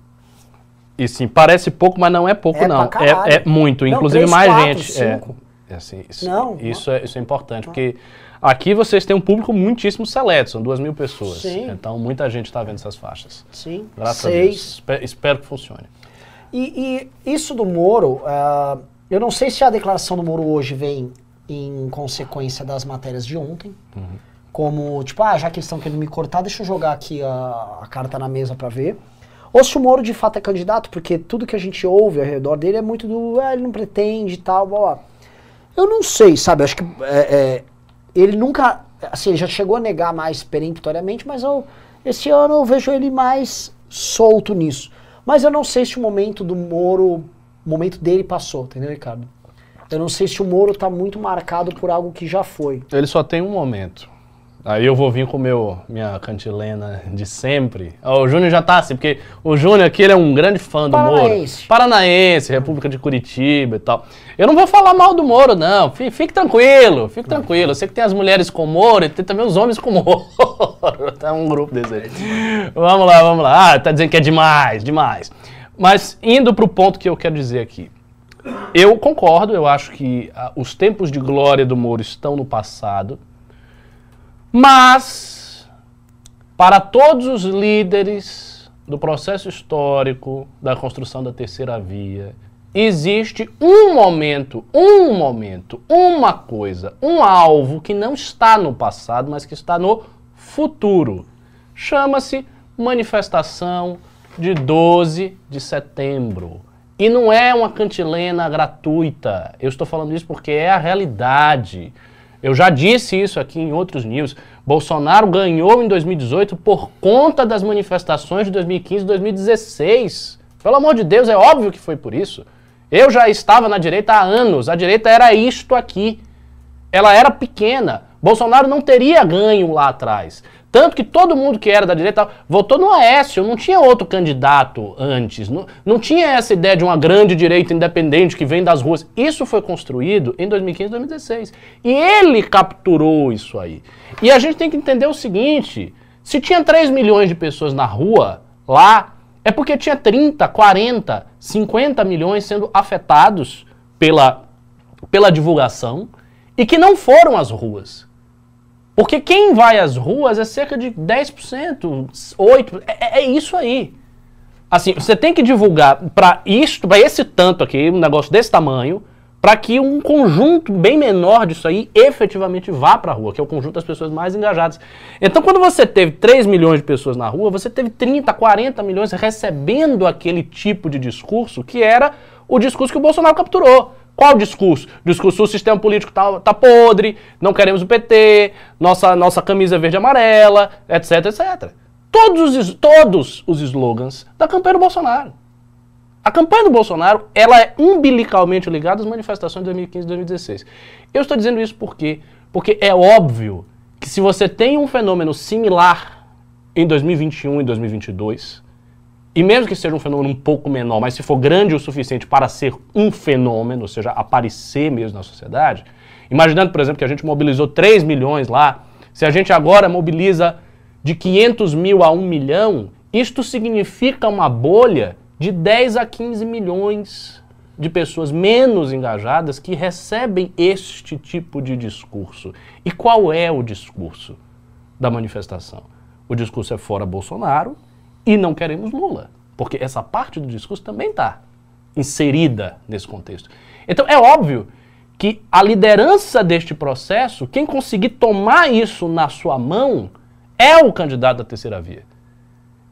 E sim, parece pouco, mas não é pouco, É não. É, é muito. Não, Inclusive, três, mais quatro, gente. é, cinco. é assim, isso, Não, isso, é, isso é importante, porque aqui vocês têm um público muitíssimo seleto, são duas mil pessoas. Sim. Então, muita gente está vendo essas faixas. Sim, Graças a Deus. seis. Espe- espero que funcione. E, e isso do Moro, ah, eu não sei se a declaração do Moro hoje vem em consequência das matérias de ontem. Como, tipo, ah, já que eles estão querendo me cortar, deixa eu jogar aqui a, a carta na mesa pra ver. Ou se o Moro de fato é candidato, porque tudo que a gente ouve ao redor dele é muito do, ah, ele não pretende e tal, blá, blá. Eu não sei, sabe, acho que é, é, ele nunca, assim, ele já chegou a negar mais peremptoriamente, mas eu, esse ano eu vejo ele mais solto nisso. Mas eu não sei se o momento do Moro, o momento dele passou, entendeu, Ricardo? Eu não sei se o Moro tá muito marcado por algo que já foi. Ele só tem um momento. Aí eu vou vir com meu, minha cantilena de sempre. Ó, o Júnior já tá assim, porque o Júnior aqui ele é um grande fã do Paranaense. Moro. Paranaense, República de Curitiba e tal. Eu não vou falar mal do Moro, não. Fique, fique tranquilo, fique tranquilo. Eu sei que tem as mulheres com Moro e tem também os homens com Moro. tá um grupo desse aí. Vamos lá, vamos lá. Ah, tá dizendo que é demais, demais. Mas indo pro ponto que eu quero dizer aqui. Eu concordo, eu acho que ah, os tempos de glória do Moro estão no passado. Mas, para todos os líderes do processo histórico da construção da terceira via, existe um momento, um momento, uma coisa, um alvo que não está no passado, mas que está no futuro. Chama-se manifestação de 12 de setembro. E não é uma cantilena gratuita. Eu estou falando isso porque é a realidade. Eu já disse isso aqui em outros news. Bolsonaro ganhou em 2018 por conta das manifestações de 2015 e 2016. Pelo amor de Deus, é óbvio que foi por isso. Eu já estava na direita há anos. A direita era isto aqui. Ela era pequena. Bolsonaro não teria ganho lá atrás. Tanto que todo mundo que era da direita votou no Aécio, não tinha outro candidato antes. Não, não tinha essa ideia de uma grande direita independente que vem das ruas. Isso foi construído em 2015 e 2016. E ele capturou isso aí. E a gente tem que entender o seguinte: se tinha 3 milhões de pessoas na rua, lá, é porque tinha 30, 40, 50 milhões sendo afetados pela, pela divulgação e que não foram às ruas. Porque quem vai às ruas é cerca de 10%, 8%, é, é isso aí. Assim, você tem que divulgar para isto, para esse tanto aqui, um negócio desse tamanho, para que um conjunto bem menor disso aí efetivamente vá para a rua, que é o conjunto das pessoas mais engajadas. Então, quando você teve 3 milhões de pessoas na rua, você teve 30, 40 milhões recebendo aquele tipo de discurso que era o discurso que o Bolsonaro capturou. Qual o discurso? O discurso, o sistema político tá, tá podre, não queremos o PT, nossa, nossa camisa verde e amarela, etc, etc. Todos os, todos os slogans da campanha do Bolsonaro. A campanha do Bolsonaro, ela é umbilicalmente ligada às manifestações de 2015 e 2016. Eu estou dizendo isso por quê? Porque é óbvio que se você tem um fenômeno similar em 2021 e 2022, e mesmo que seja um fenômeno um pouco menor, mas se for grande o suficiente para ser um fenômeno, ou seja, aparecer mesmo na sociedade, imaginando, por exemplo, que a gente mobilizou 3 milhões lá, se a gente agora mobiliza de 500 mil a 1 milhão, isto significa uma bolha de 10 a 15 milhões de pessoas menos engajadas que recebem este tipo de discurso. E qual é o discurso da manifestação? O discurso é fora Bolsonaro e não queremos Lula. Porque essa parte do discurso também está inserida nesse contexto. Então é óbvio que a liderança deste processo, quem conseguir tomar isso na sua mão, é o candidato da terceira via.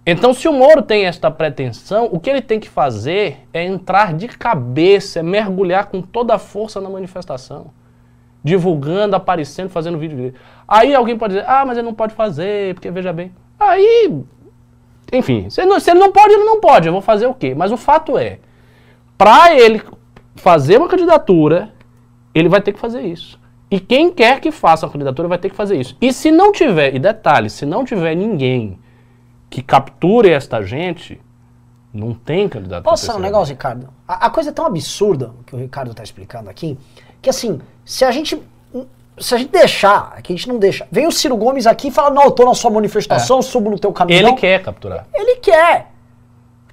Então, se o Moro tem esta pretensão, o que ele tem que fazer é entrar de cabeça, é mergulhar com toda a força na manifestação. Divulgando, aparecendo, fazendo vídeo. Aí alguém pode dizer, ah, mas ele não pode fazer, porque veja bem. Aí, enfim, se ele, não, se ele não pode, ele não pode. Eu vou fazer o quê? Mas o fato é, para ele fazer uma candidatura, ele vai ter que fazer isso. E quem quer que faça a candidatura vai ter que fazer isso. E se não tiver, e detalhe, se não tiver ninguém que capture esta gente, não tem candidato Posso falar um negócio, Ricardo? A, a, coisa é tão absurda que o Ricardo está explicando aqui, que assim, se a gente. Se a gente deixar, que a gente não deixa. Vem o Ciro Gomes aqui e fala: Não, eu tô na sua manifestação, é. subo no teu caminho. Ele quer capturar. Ele quer.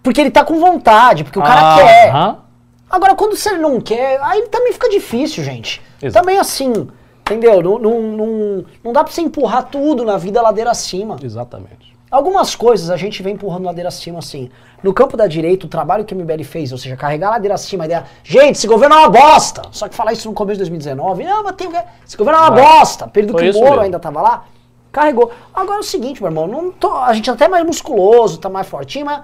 Porque ele tá com vontade, porque o cara ah, quer. Uh Agora, quando você não quer, aí também fica difícil, gente. Exato. Também assim, entendeu? Não, não, não, não dá pra você empurrar tudo na vida ladeira acima. Exatamente. Algumas coisas a gente vem empurrando ladeira acima, assim. No campo da direita, o trabalho que o MBL fez, ou seja, carregar a ladeira acima, a ideia, gente, esse governo é uma bosta! Só que falar isso no começo de 2019, não, mas tem Esse governo é uma bosta! Período que o Moro ainda tava lá, carregou. Agora é o seguinte, meu irmão, não tô, a gente é até mais musculoso, tá mais fortinho, mas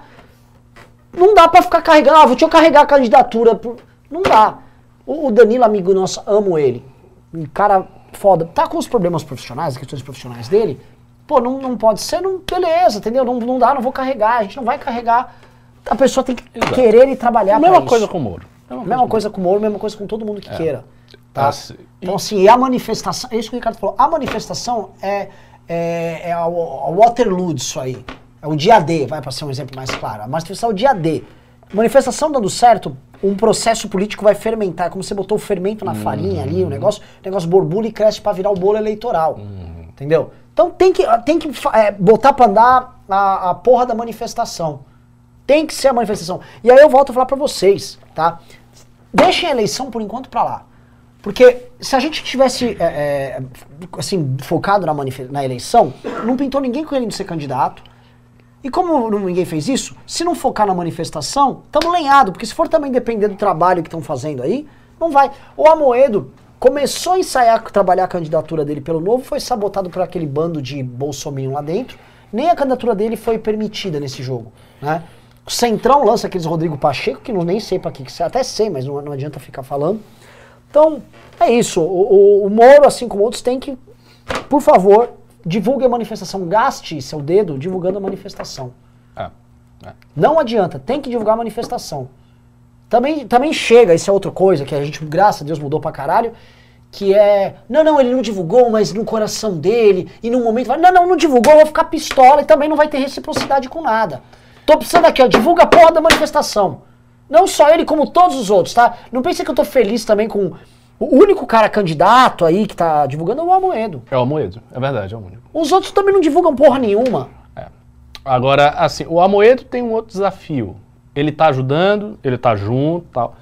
não dá pra ficar carregando, ah, deixa eu carregar a candidatura. Não dá. O, o Danilo, amigo nosso, amo ele. Um cara foda. Tá com os problemas profissionais, as questões profissionais dele, Pô, não, não pode ser, não, beleza, entendeu? Não, não dá, não vou carregar, a gente não vai carregar. A pessoa tem que Exato. querer e trabalhar Mesma coisa com o Moro. Mesma, mesma coisa com o Moro, mesma coisa com todo mundo que é. queira. Tá? Assim, então, assim, a manifestação, é isso que o Ricardo falou, a manifestação é, é, é a, a Waterloo disso aí. É o dia D, vai para ser um exemplo mais claro. A manifestação é o dia D. Manifestação dando certo, um processo político vai fermentar. Como você botou o fermento na farinha ali, o negócio, o negócio borbulha e cresce para virar o bolo eleitoral. Uhum. Entendeu? Então tem que, tem que é, botar pra andar a, a porra da manifestação. Tem que ser a manifestação. E aí eu volto a falar pra vocês, tá? Deixem a eleição por enquanto pra lá. Porque se a gente tivesse é, é, assim, focado na, na eleição, não pintou ninguém querendo ser candidato. E como ninguém fez isso, se não focar na manifestação, estamos lenhado, porque se for também depender do trabalho que estão fazendo aí, não vai. O Amoedo, começou a ensaiar, trabalhar a candidatura dele pelo Novo, foi sabotado por aquele bando de bolsominion lá dentro. Nem a candidatura dele foi permitida nesse jogo, né? O Centrão lança aqueles Rodrigo Pacheco, que não nem sei para que, que até sei, mas não, não, adianta ficar falando. Então, é isso. O, o, o Moro, assim como outros, tem que, por favor, divulgue a manifestação. Gaste seu dedo divulgando a manifestação. É, é. Não adianta, tem que divulgar a manifestação. Também, também chega, isso é outra coisa que a gente, graças a Deus, mudou pra caralho, que é, não, não, ele não divulgou, mas no coração dele, e no momento vai, não, não, não divulgou, vou ficar pistola e também não vai ter reciprocidade com nada. Tô precisando aqui, ó, divulga a porra da manifestação. Não só ele, como todos os outros, tá? Não pense que eu tô feliz também com o único cara candidato aí que tá divulgando é o Almoedo. É o Almoedo, é verdade, é o único. Os outros também não divulgam porra nenhuma. É. Agora, assim, o Almoedo tem um outro desafio ele está ajudando, ele está junto, tal.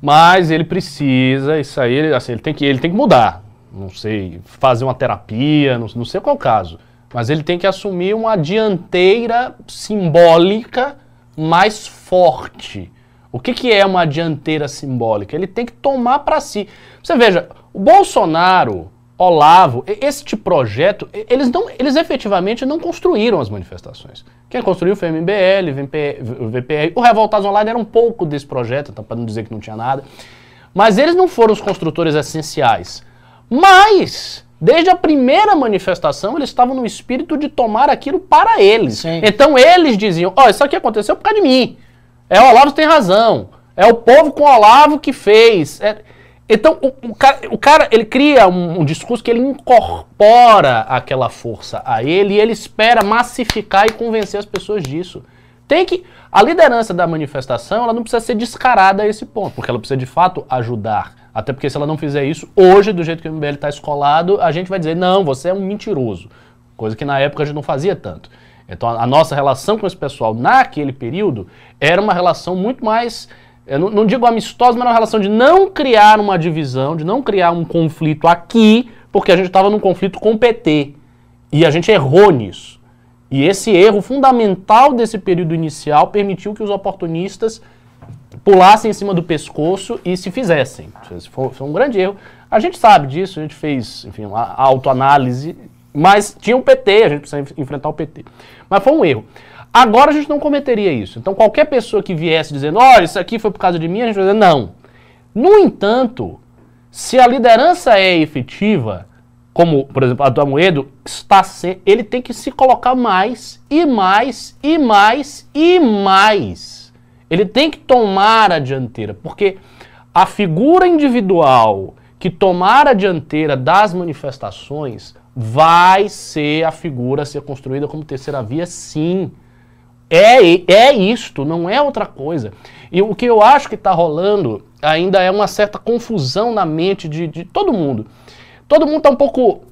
Mas ele precisa, isso aí, ele, assim, ele tem que, ele tem que mudar. Não sei, fazer uma terapia, não, não sei qual o caso. Mas ele tem que assumir uma dianteira simbólica mais forte. O que, que é uma dianteira simbólica? Ele tem que tomar para si. Você veja, o Bolsonaro, Olavo, este projeto, eles, não, eles efetivamente não construíram as manifestações. Quem construiu foi o MBL, o VPR. O Revoltados Online era um pouco desse projeto, tá, para não dizer que não tinha nada. Mas eles não foram os construtores essenciais. Mas, desde a primeira manifestação, eles estavam no espírito de tomar aquilo para eles. Sim. Então eles diziam: Ó, oh, isso aqui aconteceu por causa de mim. É o Olavo tem razão. É o povo com o Olavo que fez. É... Então, o, o, cara, o, cara, ele cria um, um, discurso que ele incorpora aquela força a ele e ele espera massificar e convencer as pessoas disso. Tem que. A liderança da manifestação ela não precisa ser descarada a esse ponto, porque ela precisa de fato ajudar. Até porque se ela não fizer isso, hoje, do jeito que o MBL está escolado, a gente vai dizer, não, você é um mentiroso. Coisa que na época a gente não fazia tanto. Então a, a nossa relação com esse pessoal naquele período era uma relação muito mais. Eu não, não digo amistosa, mas uma relação de não criar uma divisão, de não criar um conflito aqui, porque a gente estava num conflito com o PT. E a gente errou nisso. E esse erro fundamental desse período inicial permitiu que os oportunistas pulassem em cima do pescoço e se fizessem. Foi, um grande erro. A gente sabe disso, a gente fez, enfim, autoanálise, mas tinha o um PT, a gente precisa enfrentar o PT. Mas foi um erro. Agora a gente não cometeria isso. Então qualquer pessoa que viesse dizendo, olha, isso aqui foi por causa de mim, a gente vai dizer, não. No entanto, se a liderança é efetiva, como, por exemplo, a do Amoedo, está se, ele tem que se colocar mais e mais e mais e mais. Ele tem que tomar a dianteira, porque a figura individual que tomar a dianteira das manifestações vai ser a figura a ser construída como terceira via, sim. É, é isto, não é outra coisa. E o que eu acho que está rolando ainda é uma certa confusão na mente de, de todo mundo. Todo mundo está um pouco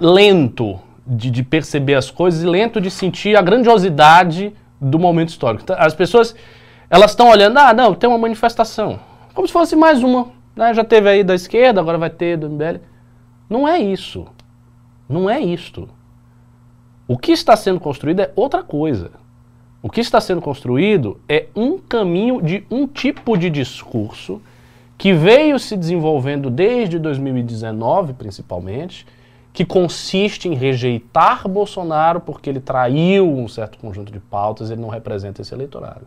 lento de, de, perceber as coisas e lento de sentir a grandiosidade do momento histórico. Então, as pessoas elas estão olhando, ah, não, tem uma manifestação. Como se fosse mais uma. Né? Já teve aí da esquerda, agora vai ter do MBL. Não é isso. Não é isto. O que está sendo construído é outra coisa. O que está sendo construído é um caminho de um tipo de discurso que veio se desenvolvendo desde 2019, principalmente, que consiste em rejeitar Bolsonaro porque ele traiu um certo conjunto de pautas, ele não representa esse eleitorado.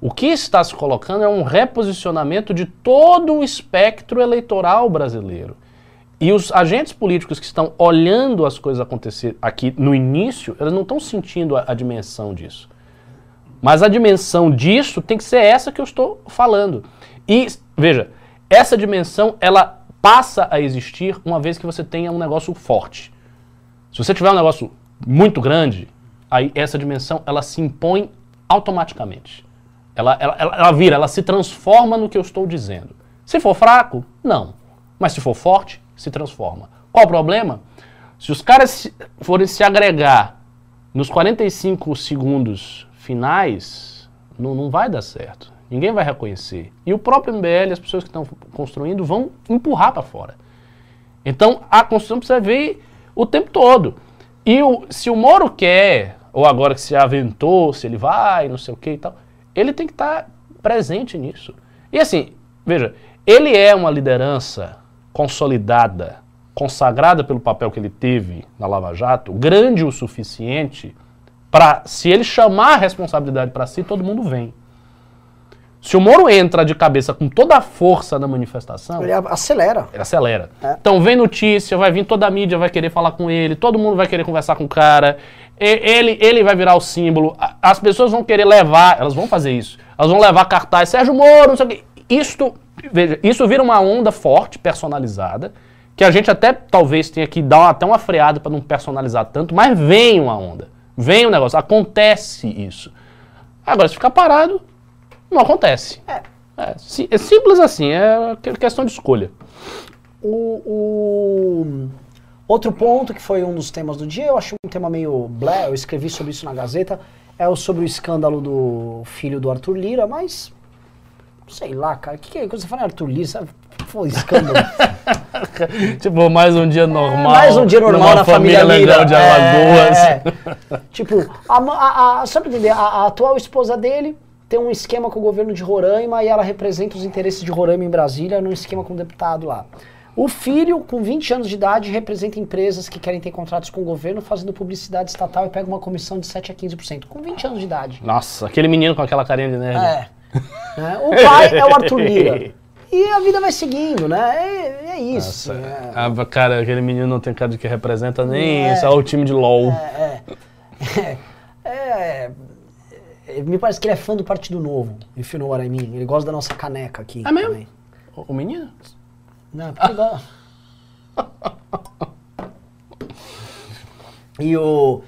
O que está se colocando é um reposicionamento de todo o espectro eleitoral brasileiro. E os agentes políticos que estão olhando as coisas acontecer aqui no início, eles não estão sentindo a, a dimensão disso. Mas a dimensão disso tem que ser essa que eu estou falando. E, veja, essa dimensão, ela passa a existir uma vez que você tenha um negócio forte. Se você tiver um negócio muito grande, aí essa dimensão, ela se impõe automaticamente. Ela, ela, ela, ela vira, ela se transforma no que eu estou dizendo. Se for fraco, não. Mas se for forte, se transforma. Qual o problema? Se os caras forem se agregar nos 45 segundos finais, não, não vai dar certo. Ninguém vai reconhecer. E o próprio MBL, as pessoas que estão construindo, vão empurrar para fora. Então a construção precisa vir o tempo todo. E o, se o Moro quer, ou agora que se aventou, se ele vai, não sei o que e tal, ele tem que estar tá presente nisso. E assim, veja, ele é uma liderança consolidada, consagrada pelo papel que ele teve na Lava Jato, grande o suficiente se ele chamar a responsabilidade para si, todo mundo vem. Se o Moro entra de cabeça com toda a força na manifestação. Ele acelera. Ele acelera. É. Então vem notícia, vai vir toda a mídia, vai querer falar com ele, todo mundo vai querer conversar com o cara. Ele, ele vai virar o símbolo. As pessoas vão querer levar, elas vão fazer isso. Elas vão levar cartaz, Sérgio Moro, não sei o quê. Isto, veja, isso vira uma onda forte, personalizada, que a gente até talvez tenha que dar até uma freada para não personalizar tanto, mas vem uma onda. Vem um negócio, acontece isso. Agora, se ficar parado, não acontece. É. É, é simples assim, é questão de escolha. O, o, outro ponto que foi um dos temas do dia, eu achei um tema meio blé, eu escrevi sobre isso na Gazeta, é o sobre o escândalo do filho do Arthur Lira, mas sei lá, cara, o que, que é? Quando você fala Arthur Lira, sabe? Foi escândalo. tipo, mais um dia normal. É, mais um dia normal na família, família Lira. de Alagoas. É, tipo, a, a, a, só pra entender, a, a atual esposa dele tem um esquema com o governo de Roraima e ela representa os interesses de Roraima em Brasília num esquema com o deputado lá. O filho, com 20 anos de idade, representa empresas que querem ter contratos com o governo fazendo publicidade estatal e pega uma comissão de 7 a 15%. Com 20 anos de idade. Nossa, aquele menino com aquela carinha de nerd. É. é. O pai é o Arthur Lira. E a vida vai seguindo, né? É, é isso. Nossa, é. Ah, cara, aquele menino não tem cara de que representa nem é, só o time de LOL. É, é. é me parece que ele é fã do Partido Novo, if you know what I mean. Ele gosta da nossa caneca aqui. É mesmo? Também. O, o menino? Não, porque ah. E o...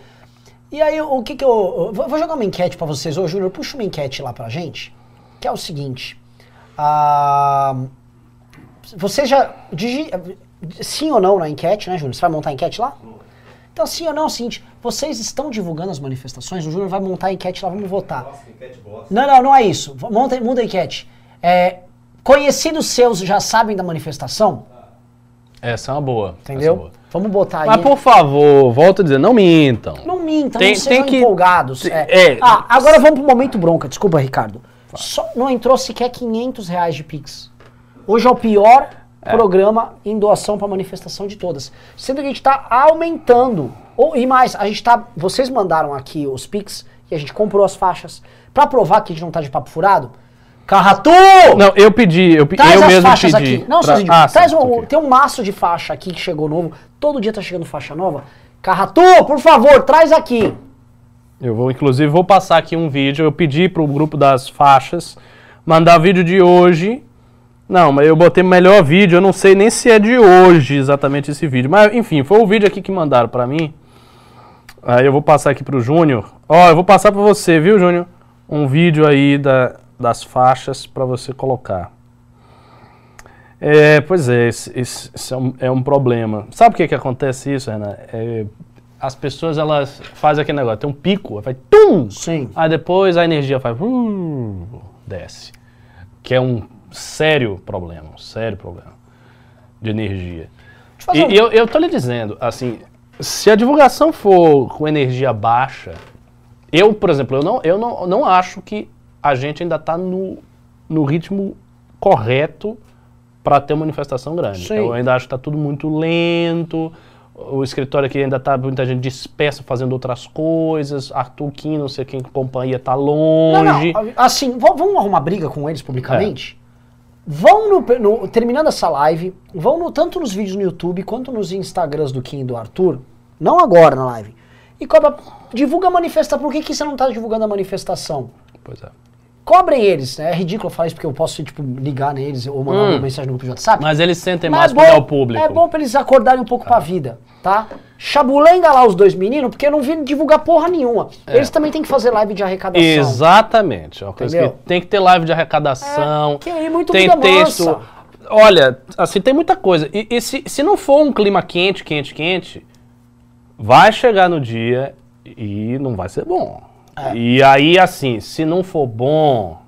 E aí, o que que eu... vou vou jogar uma enquete pra vocês. Ô, Júnior, puxa uma enquete lá pra gente. Que é o seguinte. Ah, você já... digi- sim ou não na enquete, né, Júnior? Você vai montar a enquete lá? Então, sim ou não é o seguinte. Vocês estão divulgando as manifestações? O Júnior vai montar a enquete lá, vamos votar. Nossa, enquete bosta. Não, não, não é isso. Monta, muda a enquete. É, conhecidos seus já sabem da manifestação? Essa é uma boa. essa é Entendeu? boa. Vamos botar aí. Mas por favor, volto a dizer, não mintam. Não mintam, Tem- não sejam tem que- empolgados. tem- É. é. Ah, agora vamos pro momento bronca. Desculpa, Ricardo. Só não entrou sequer 500 reais de Pix. Hoje é o pior programa em doação para manifestação de todas. Sendo que a gente está aumentando. Ou, e mais, a gente tá. Vocês mandaram aqui os Pix e a gente comprou as faixas. Para provar que a gente não tá de papo furado. Carratu! Não, eu pedi, eu, Traz eu as mesmo faixas pedi. aqui. Não, pra- Ah, traz um, tem um maço de faixa aqui que chegou novo. Todo dia tá chegando faixa nova. Carratu, por favor, traz aqui. Eu vou, inclusive, vou passar aqui um vídeo. Eu pedi pro grupo das faixas mandar vídeo de hoje. Não, mas eu botei melhor vídeo. Eu não sei nem se é de hoje exatamente esse vídeo. Mas, enfim, foi o vídeo aqui que mandaram pra mim. Aí eu vou passar aqui pro Júnior. Ó, eu vou passar pra você, viu, Júnior? Um vídeo aí da, das faixas pra você colocar. É, pois é, esse é, um, é um problema. Sabe o que que acontece isso, Renan? É, as pessoas, elas fazem aquele negócio, tem um pico, vai tum! Sim. Aí depois a energia faz, uh, desce. Que é um sério problema, um sério problema de energia. E, um- eu, eu tô lhe dizendo, assim, se a divulgação for com energia baixa, eu, por exemplo, eu não, eu não, não acho que a gente ainda está no, no ritmo correto para ter uma manifestação grande. Sim. Eu ainda acho que está tudo muito lento. O escritório aqui ainda está muita gente dispersa fazendo outras coisas. Arthur Kim, não sei quem companhia, tá Não, longe. não, assim, v- vamos arrumar briga com eles publicamente? É. Vão no, no- Terminando essa live, vão no- tanto nos vídeos no YouTube quanto nos Instagrams do Kim e do Arthur, não agora na live, e cobra, divulga a manifestação. Por que, que você não tá divulgando a manifestação? Pois é. Cobrem eles, né? É ridículo falar isso porque eu posso, tipo, ligar neles ou mandar Hum. uma mensagem no grupo de WhatsApp. Mas eles sentem Mas mais é para bom- o público. É bom pra eles acordarem um pouco pra vida, tá? Chabulenga lá os dois meninos, porque não vi divulgar porra nenhuma. É. Eles também têm que fazer live de arrecadação. Exatamente. É uma coisa Entendeu? que tem que ter live de arrecadação. É, que aí muito tem texto. Olha, assim, tem muita coisa. E, e se, se não for um clima quente, quente, quente, vai chegar no dia e não vai ser bom. É. E aí, assim, se não for bom,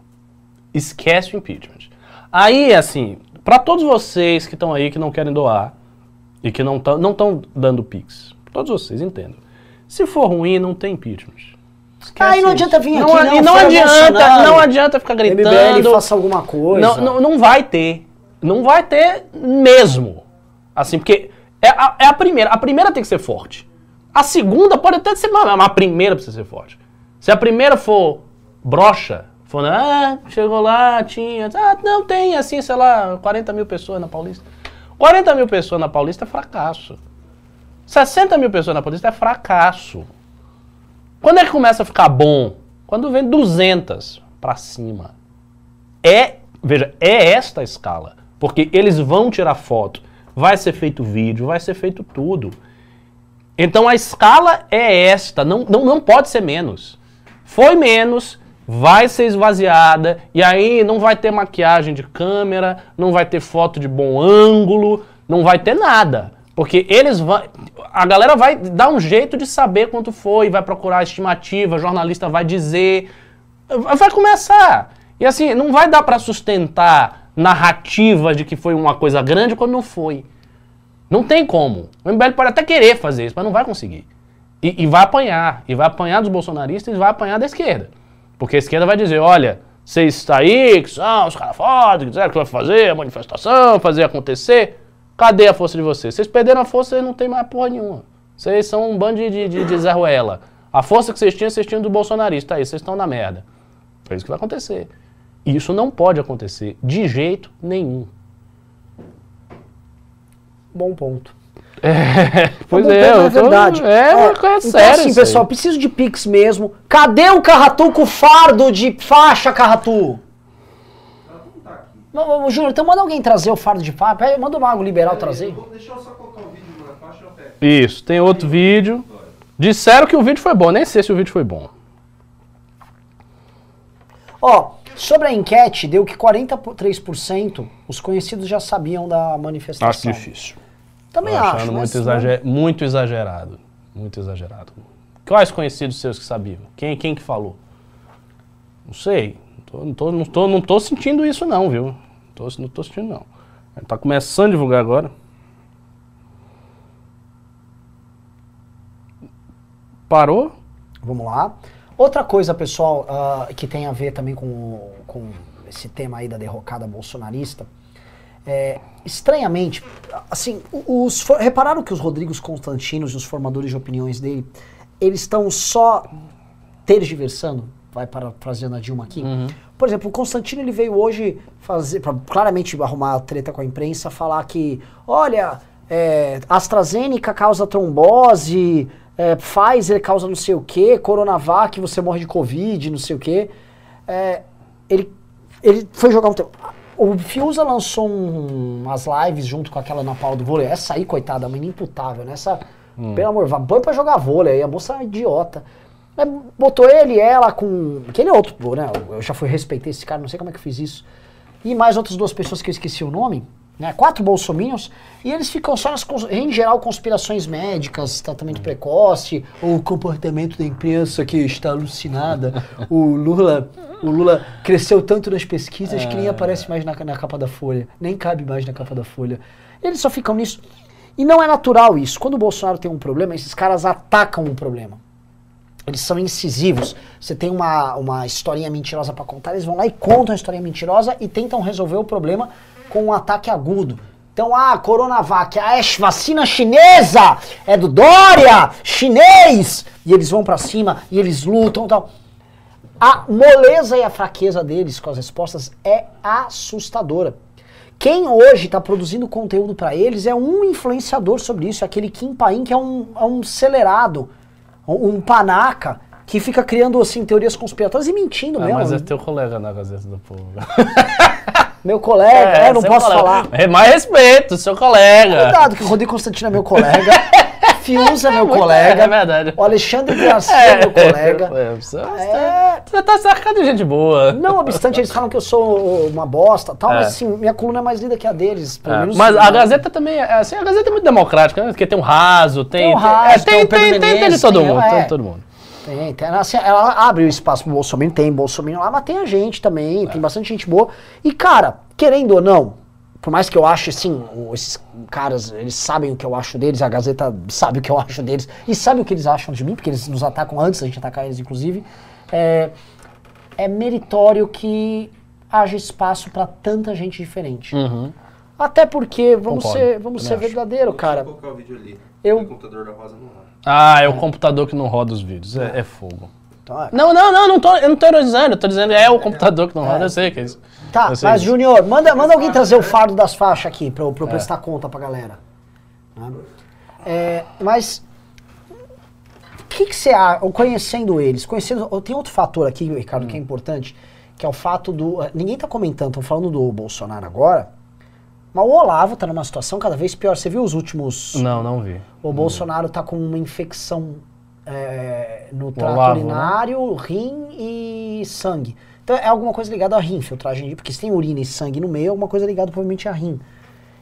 esquece o impeachment. Aí, assim, para todos vocês que estão aí, que não querem doar e que não estão não tão dando pix, todos vocês, entendam. Se for ruim, não tem impeachment. Esquece Aí não isso. adianta vir não, aqui, e não, não adianta, não adianta ficar MBL gritando. faça alguma coisa. Não, não, não vai ter. Não vai ter mesmo. Assim, porque é a, é a primeira. A primeira tem que ser forte. A segunda pode até ser, mas a primeira precisa ser forte. Se a primeira for brocha, for, ah, chegou lá, tinha, ah, não tem, assim, sei lá, 40 mil pessoas na Paulista. 40 mil pessoas na Paulista é fracasso. 60 mil pessoas na Paulista é fracasso. Quando é que começa a ficar bom? Quando vem 200 pra cima. É, veja, é esta a escala. Porque eles vão tirar foto, vai ser feito vídeo, vai ser feito tudo. Então a escala é esta, não, não, não pode ser menos. Foi menos, vai ser esvaziada, e aí não vai ter maquiagem de câmera, não vai ter foto de bom ângulo, não vai ter nada. Porque eles vão. A galera vai dar um jeito de saber quanto foi, vai procurar a estimativa, jornalista vai dizer. Vai começar. E assim, não vai dar pra sustentar narrativa de que foi uma coisa grande quando não foi. Não tem como. O MBL pode até querer fazer isso, mas não vai conseguir. E, e vai apanhar. E vai apanhar dos bolsonaristas e vai apanhar da esquerda. Porque a esquerda vai dizer, olha, vocês aí, que são os caras fodas, que disseram que vai fazer a manifestação, fazer acontecer. Cadê a força de vocês? Vocês perderam a força, vocês não tem mais porra nenhuma. Vocês são um bando de, de, de, de Zé Ruela. A força que vocês tinham, vocês tinham do bolsonarista. Aí, vocês estão na merda. É isso que vai acontecer. E isso não pode acontecer de jeito nenhum. Bom ponto. Pois Bom é, eu tô- verdade. É, Ó, uma coisa então, séria. assim, isso aí. pessoal, preciso de Pix mesmo. Cadê o Carratu com o fardo de faixa, Carratu? Não tá aqui. Ô, ô, Júnior, então manda alguém trazer o fardo de faixa. Manda o Mago Liberal trazer. Eu vou deixar eu só colocar o vídeo na faixa e eu pego. Isso, tem outro vídeo. Disseram que o vídeo foi bom, nem sei se o vídeo foi bom. Ó, sobre a enquete, deu que 43% os conhecidos já sabiam da manifestação. Acho difícil. Também Tô acho. muito, exager- muito exagerado. Muito exagerado. Quais conhecidos seus que sabiam? Quem, quem que falou? Não sei. Tô- não, tô, não, tô, não tô sentindo isso não, viu? Tô, não tô sentindo não. Ele tá começando a divulgar agora. Parou? Vamos lá. Outra coisa, pessoal, ah, que tem a ver também com, com esse tema aí da derrocada bolsonarista. É, estranhamente, assim, os, repararam que os Rodrigos Constantinos e os formadores de opiniões dele, eles estão só tergiversando, vai parafraseando a Dilma aqui. Por exemplo, o Constantino ele veio hoje fazer, pra claramente arrumar treta com a imprensa, falar que, olha, é, AstraZeneca causa trombose, é, Pfizer causa não sei o que, Coronavac você morre de Covid, não sei o que. ele, ele foi jogar um tempo. O Fiuza lançou um- umas lives junto com aquela Ana Paula do vôlei. Essa aí, coitada, a menina imputável, né? Essa, pelo amor, vai põe pra jogar vôlei aí, a moça é uma idiota. Mas botou ele ela com. Aquele outro, né? Eu já fui respeitei esse cara, não sei como é que eu fiz isso. E mais outras duas pessoas que eu esqueci o nome, né? Quatro bolsominions, e eles ficam só nas, em geral, conspirações médicas, tratamento precoce, ou o comportamento da imprensa que está alucinada. o Lula, o Lula cresceu tanto nas pesquisas que nem aparece mais na, na capa da Folha, nem cabe mais na capa da Folha. Eles só ficam nisso. E não é natural isso. Quando o Bolsonaro tem um problema, esses caras atacam o problema. Eles são incisivos. Você tem uma, uma historinha mentirosa pra contar, eles vão lá e contam a historinha mentirosa e tentam resolver o problema com um ataque agudo. Então, ah, Coronavac, ah, é vacina chinesa, é do Dória, chinês! E eles vão pra cima e eles lutam e tal. A moleza e a fraqueza deles com as respostas é assustadora. Quem hoje está produzindo conteúdo para eles é um influenciador sobre isso, aquele Kim Paim, que é um, é um acelerado, um, um panaca, que fica criando assim, teorias conspiratórias e mentindo Ah, mesmo. mas é teu colega na Gazeta do Povo. Meu colega, é, não seu posso colega. falar. É mais respeito, seu colega. Cuidado, que o Rodrigo Constantino é meu colega, Fiuza é meu muito- colega, é verdade. o Alexandre Garcia é meu colega. É, você, É, você tá cercado de gente boa. Não obstante, eles falam que eu sou uma bosta tal, É. mas assim, minha coluna é mais lida que a deles. Pelo É, menos mas a? Gazeta também, é, assim, a Gazeta é muito democrática, né? Porque tem o raso, tem... Tem o Raso, é, tem tem, tem, tem, todo mundo, é. tem de todo mundo. Tem, tem. Assim, ela abre o espaço pro Bolsonaro, tem Bolsonaro lá, mas tem a gente também, É. tem bastante gente boa. E, cara, querendo ou não, por mais que eu ache, assim, esses caras, eles sabem o que eu acho deles, a Gazeta sabe o que eu acho deles, e sabe o que eles acham de mim, porque eles nos atacam antes da gente atacar eles, inclusive. É, é meritório que haja espaço pra tanta gente diferente. Até porque, vamos Concordo, ser, vamos também ser acho. verdadeiro, cara. Deixa eu colocar o vídeo ali. Eu- O computador da Rosa não roda. Ah, é o computador que não roda os vídeos, é, é fogo. É. Não, não, não, não tô, eu não tô ironizando, eu tô dizendo é o computador que não roda, eu sei que é isso. Tá, Eu sei mas disso. Júnior, manda, manda alguém trazer o fardo das faixas aqui pra eu, pra eu prestar conta pra galera. Né? É, mas o que que você acha, conhecendo eles, conhecendo, tem outro fator aqui, Ricardo, que é importante, que é o fato do, ninguém tá comentando, estão falando do Bolsonaro agora, mas o Olavo tá numa situação cada vez pior. Você viu os últimos, Não, não vi. o Bolsonaro tá com uma infecção é, no trato Olavo, né? urinário, rim e sangue. Então é alguma coisa ligada a rim, filtragem de. Porque se tem urina e sangue no meio, é alguma coisa ligada provavelmente a rim.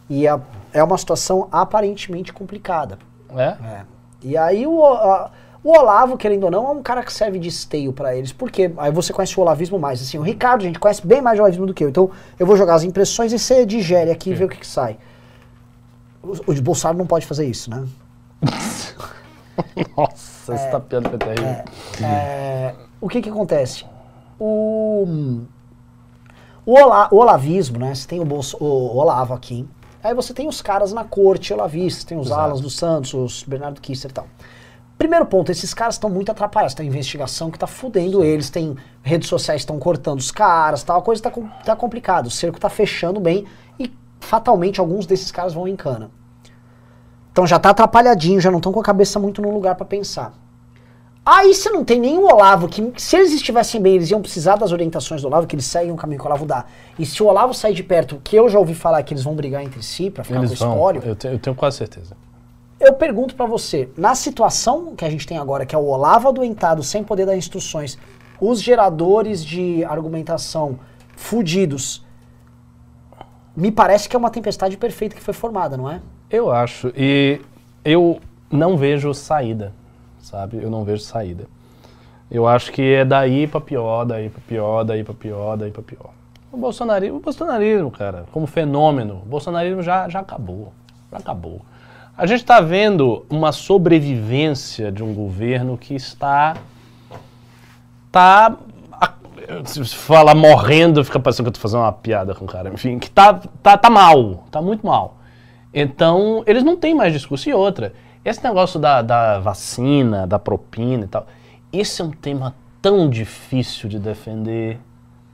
E é, é uma situação aparentemente complicada. É? É. E aí o, a- o Olavo, querendo ou não, é um cara que serve de esteio pra eles. Porque aí você conhece o olavismo mais. Assim, o Ricardo, a gente conhece bem mais o olavismo do que eu. Então eu vou jogar as impressões e você digere aqui e vê o que, que sai. O, o Bolsonaro não pode fazer isso, né? Nossa, esse tapeando foi terrível. É, o que que acontece? O, o, Ola- o olavismo, né? Você tem o, Bolso, o Olavo aqui. Aí você tem os caras na corte olavistas, tem os Exato. Alas dos Santos, os Bernardo Kisser e tal. Primeiro ponto, esses caras estão muito atrapalhados. Tem investigação que tá fudendo eles, tem redes sociais que estão cortando os caras, tal, a coisa tá, com- tá complicada. O cerco tá fechando bem e fatalmente alguns desses caras vão em cana. Então já tá atrapalhadinho, já não estão com a cabeça muito no lugar pra pensar. Aí você não tem nenhum Olavo que, se eles estivessem bem, eles iam precisar das orientações do Olavo, que eles seguem o caminho que o Olavo dá. E se o Olavo sair de perto, que eu já ouvi falar que eles vão brigar entre si pra ficar Eles com o espólio, eu, te- eu tenho quase certeza. Eu pergunto pra você, na situação que a gente tem agora, que é o Olavo adoentado, sem poder dar instruções, os geradores de argumentação fudidos, me parece que é uma tempestade perfeita que foi formada, não é? Eu acho. E eu não vejo saída, sabe? Eu não vejo saída. Eu acho que é daí pra pior, daí pra pior, daí pra pior, daí pra pior. O bolsonarismo, o bolsonarismo, cara, como fenômeno, o bolsonarismo já, já acabou. Já acabou. A gente está vendo uma sobrevivência de um governo que está. Tá. Se falar morrendo, fica parecendo que eu tô fazendo uma piada com o cara. Enfim, que tá, tá, tá mal. Tá muito mal. Então, eles não têm mais discurso. E outra, esse negócio da, da vacina, da propina e tal, esse é um tema tão difícil de defender.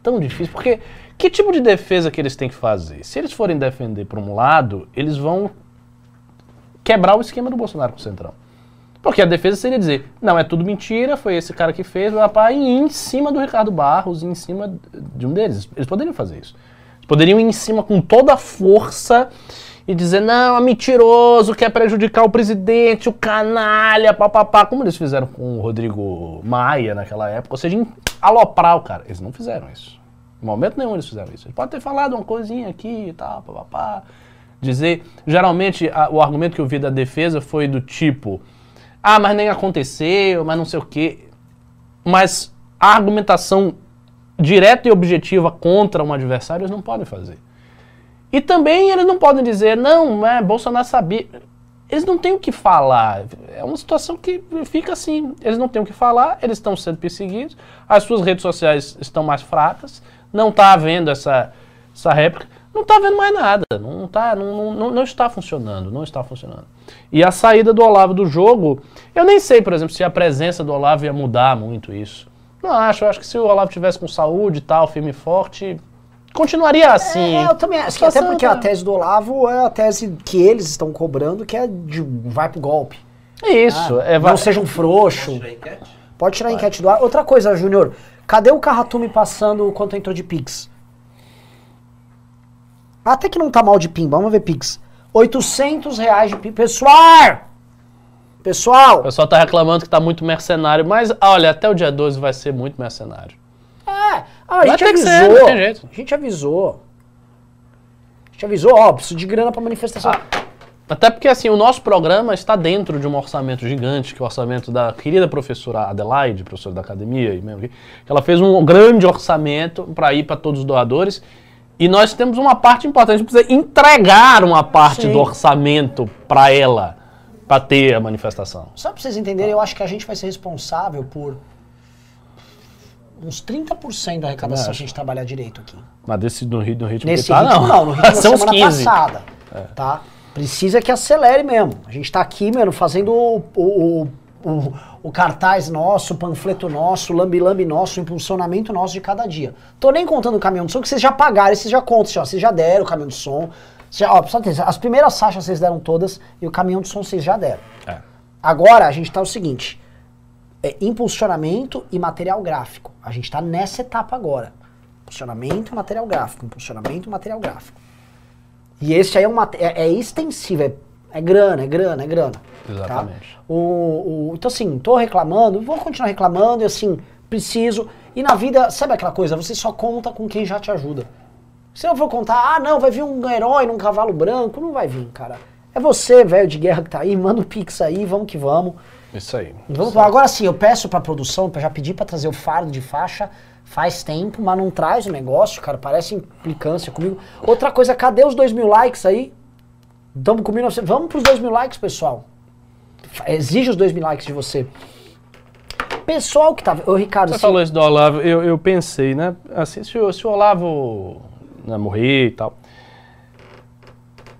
Tão difícil. Porque que tipo de defesa que eles têm que fazer? Se eles forem defender por um lado, eles vão quebrar o esquema do Bolsonaro com o Centrão. Porque a defesa seria dizer, não, é tudo mentira, foi esse cara que fez, rapaz, e em cima do Ricardo Barros, em cima de um deles. Eles poderiam fazer isso. Poderiam ir em cima com toda a força e dizer, não, é mentiroso, quer prejudicar o presidente, o canalha, papapá, como eles fizeram com o Rodrigo Maia naquela época, ou seja, aloprar o cara. Eles não fizeram isso. Em momento nenhum eles fizeram isso. Eles podem ter falado uma coisinha aqui e tal, papapá. Dizer, geralmente a- o argumento que eu vi da defesa foi do tipo, ah, mas nem aconteceu, mas não sei o quê. Mas a argumentação direta e objetiva contra um adversário eles não podem fazer. E também eles não podem dizer, não, é, Bolsonaro sabia. Eles não têm o que falar. É uma situação que fica assim. Eles não têm o que falar, eles estão sendo perseguidos, as suas redes sociais estão mais fracas, não está havendo essa, essa réplica, não está havendo mais nada. Não, tá, não, não, não está funcionando, não está funcionando. E a saída do Olavo do jogo, eu nem sei, por exemplo, se a presença do Olavo ia mudar muito isso. Não acho, eu acho que se o Olavo tivesse com saúde e tal, firme e forte, continuaria assim. É, eu também acho que até porque a tese do Olavo é a tese que eles estão cobrando, que é de vai pro golpe. Isso, Ah, é, não vai- seja um frouxo. Tira a enquete. Pode tirar a enquete do ar. Outra coisa, Júnior. Cadê o Carratume passando quanto entrou de Pix? Até que não tá mal de PIN, vamos ver Pix. 800 reais de PIN. Pessoal! O Pessoal! pessoal tá reclamando que tá muito mercenário, mas olha, até o dia 12 vai ser muito mercenário. É, ah, a gente avisou. ser, não tem jeito. A gente avisou. A gente avisou, ó, preciso de grana pra manifestação. Ah, Até porque assim, o nosso programa está dentro de um orçamento gigante, que é o orçamento da querida professora Adelaide, professora da academia, e mesmo que ela fez um grande orçamento para ir para todos os doadores. E nós temos uma parte importante, a gente precisa entregar uma parte Sim. do orçamento para ela, para ter a manifestação. Só pra vocês entenderem, eu acho que a gente vai ser responsável por uns 30% da arrecadação se a gente trabalhar direito aqui. Mas desse no ritmo, no ritmo Nesse que tá, ritmo, não. não. no ritmo da São uns semana 15. passada. Tá? Precisa que acelere mesmo. A gente tá aqui, mano, fazendo o, o, o, o cartaz nosso, o panfleto nosso, o lambi-lambi nosso, o impulsionamento nosso de cada dia. Tô nem contando o caminhão de som, que vocês já pagaram, vocês já contam, ó, vocês já deram o caminhão de som. Já, ó, atenção, as primeiras faixas vocês deram todas e o caminhão de som vocês já deram. É. Agora a gente tá o seguinte: é impulsionamento e material gráfico. A gente tá nessa etapa agora. Impulsionamento e material gráfico. Impulsionamento e material gráfico. E esse aí é, uma, é, é extensivo, é, é grana, é grana, é grana. tá? Exatamente. O, o- então, assim, tô reclamando, vou continuar reclamando, e assim, preciso. E na vida, sabe aquela coisa? Você só conta com quem já te ajuda. Se eu for contar, ah, não, vai vir um herói num cavalo branco, não vai vir, cara. É você, velho de guerra que tá aí, manda um pix aí, vamos que vamos. Isso aí. Vamos lá. Agora sim, eu peço pra produção, já pedir pra trazer o fardo de faixa. Faz tempo, mas não traz o negócio, cara. Parece implicância comigo. Outra coisa, cadê os dois mil likes aí? Tamo com 1900. Vamos pros dois mil likes, pessoal. Exige os dois mil likes de você. Pessoal que tá. Ô, Ricardo, Você assim, falou isso do Olavo, eu, eu pensei, né? Assim, se o, se o Olavo né, morrer e tal,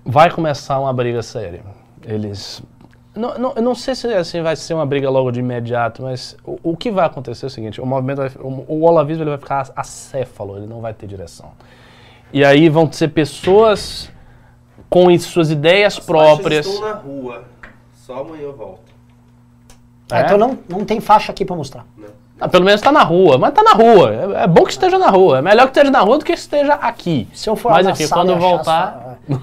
vai começar uma briga séria. Eles. Não, não, eu não sei se assim, vai ser uma briga logo de imediato, mas o, o que vai acontecer é o seguinte: o movimento vai, o, o olavismo ele vai ficar acéfalo, ele não vai ter direção. E aí vão ser pessoas com as suas ideias As próprias. estão na rua. Só amanhã eu volto. ah, É? então não, não tem faixa aqui pra mostrar. Né? Ah, pelo menos tá na rua, mas tá na rua. É, é bom que esteja na rua. É melhor que esteja na rua do que esteja aqui. Se eu for mas na enfim, sala quando e as voltar. fa-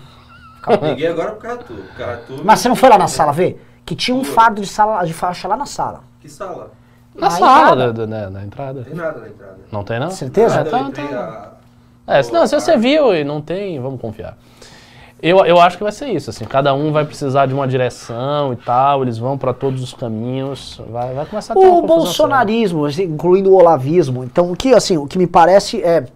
é. Peguei agora pro Caratu. Caratu Mas você não foi lá na sala ver? Que tinha um fardo de, sala, de faixa lá na sala. Que sala? Na Na sala entrada. da, da- da entrada. Não tem nada na entrada. Não tem, não? Certeza? Nada, eu entrei tá. a- É, se, não, se você viu e não tem, vamos confiar. Eu, eu acho que vai ser isso, assim, cada um vai precisar de uma direção e tal, eles vão para todos os caminhos, vai, vai começar a ter O bolsonarismo, assim, incluindo o olavismo. Então, o que, assim, o que me parece é,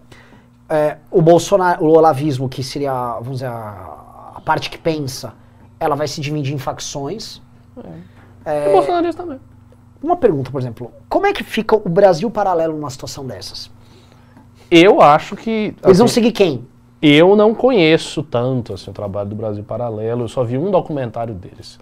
é, o bolsonar, o olavismo, que seria, vamos dizer, a, a parte que pensa, ela vai se dividir em facções. séria. E o bolsonarismo também. Uma pergunta, por exemplo, como é que fica o Brasil paralelo numa situação dessas? Eu acho que. Eles vão assim, seguir quem? Eu não conheço tanto assim, o trabalho do Brasil Paralelo, eu só vi um documentário deles.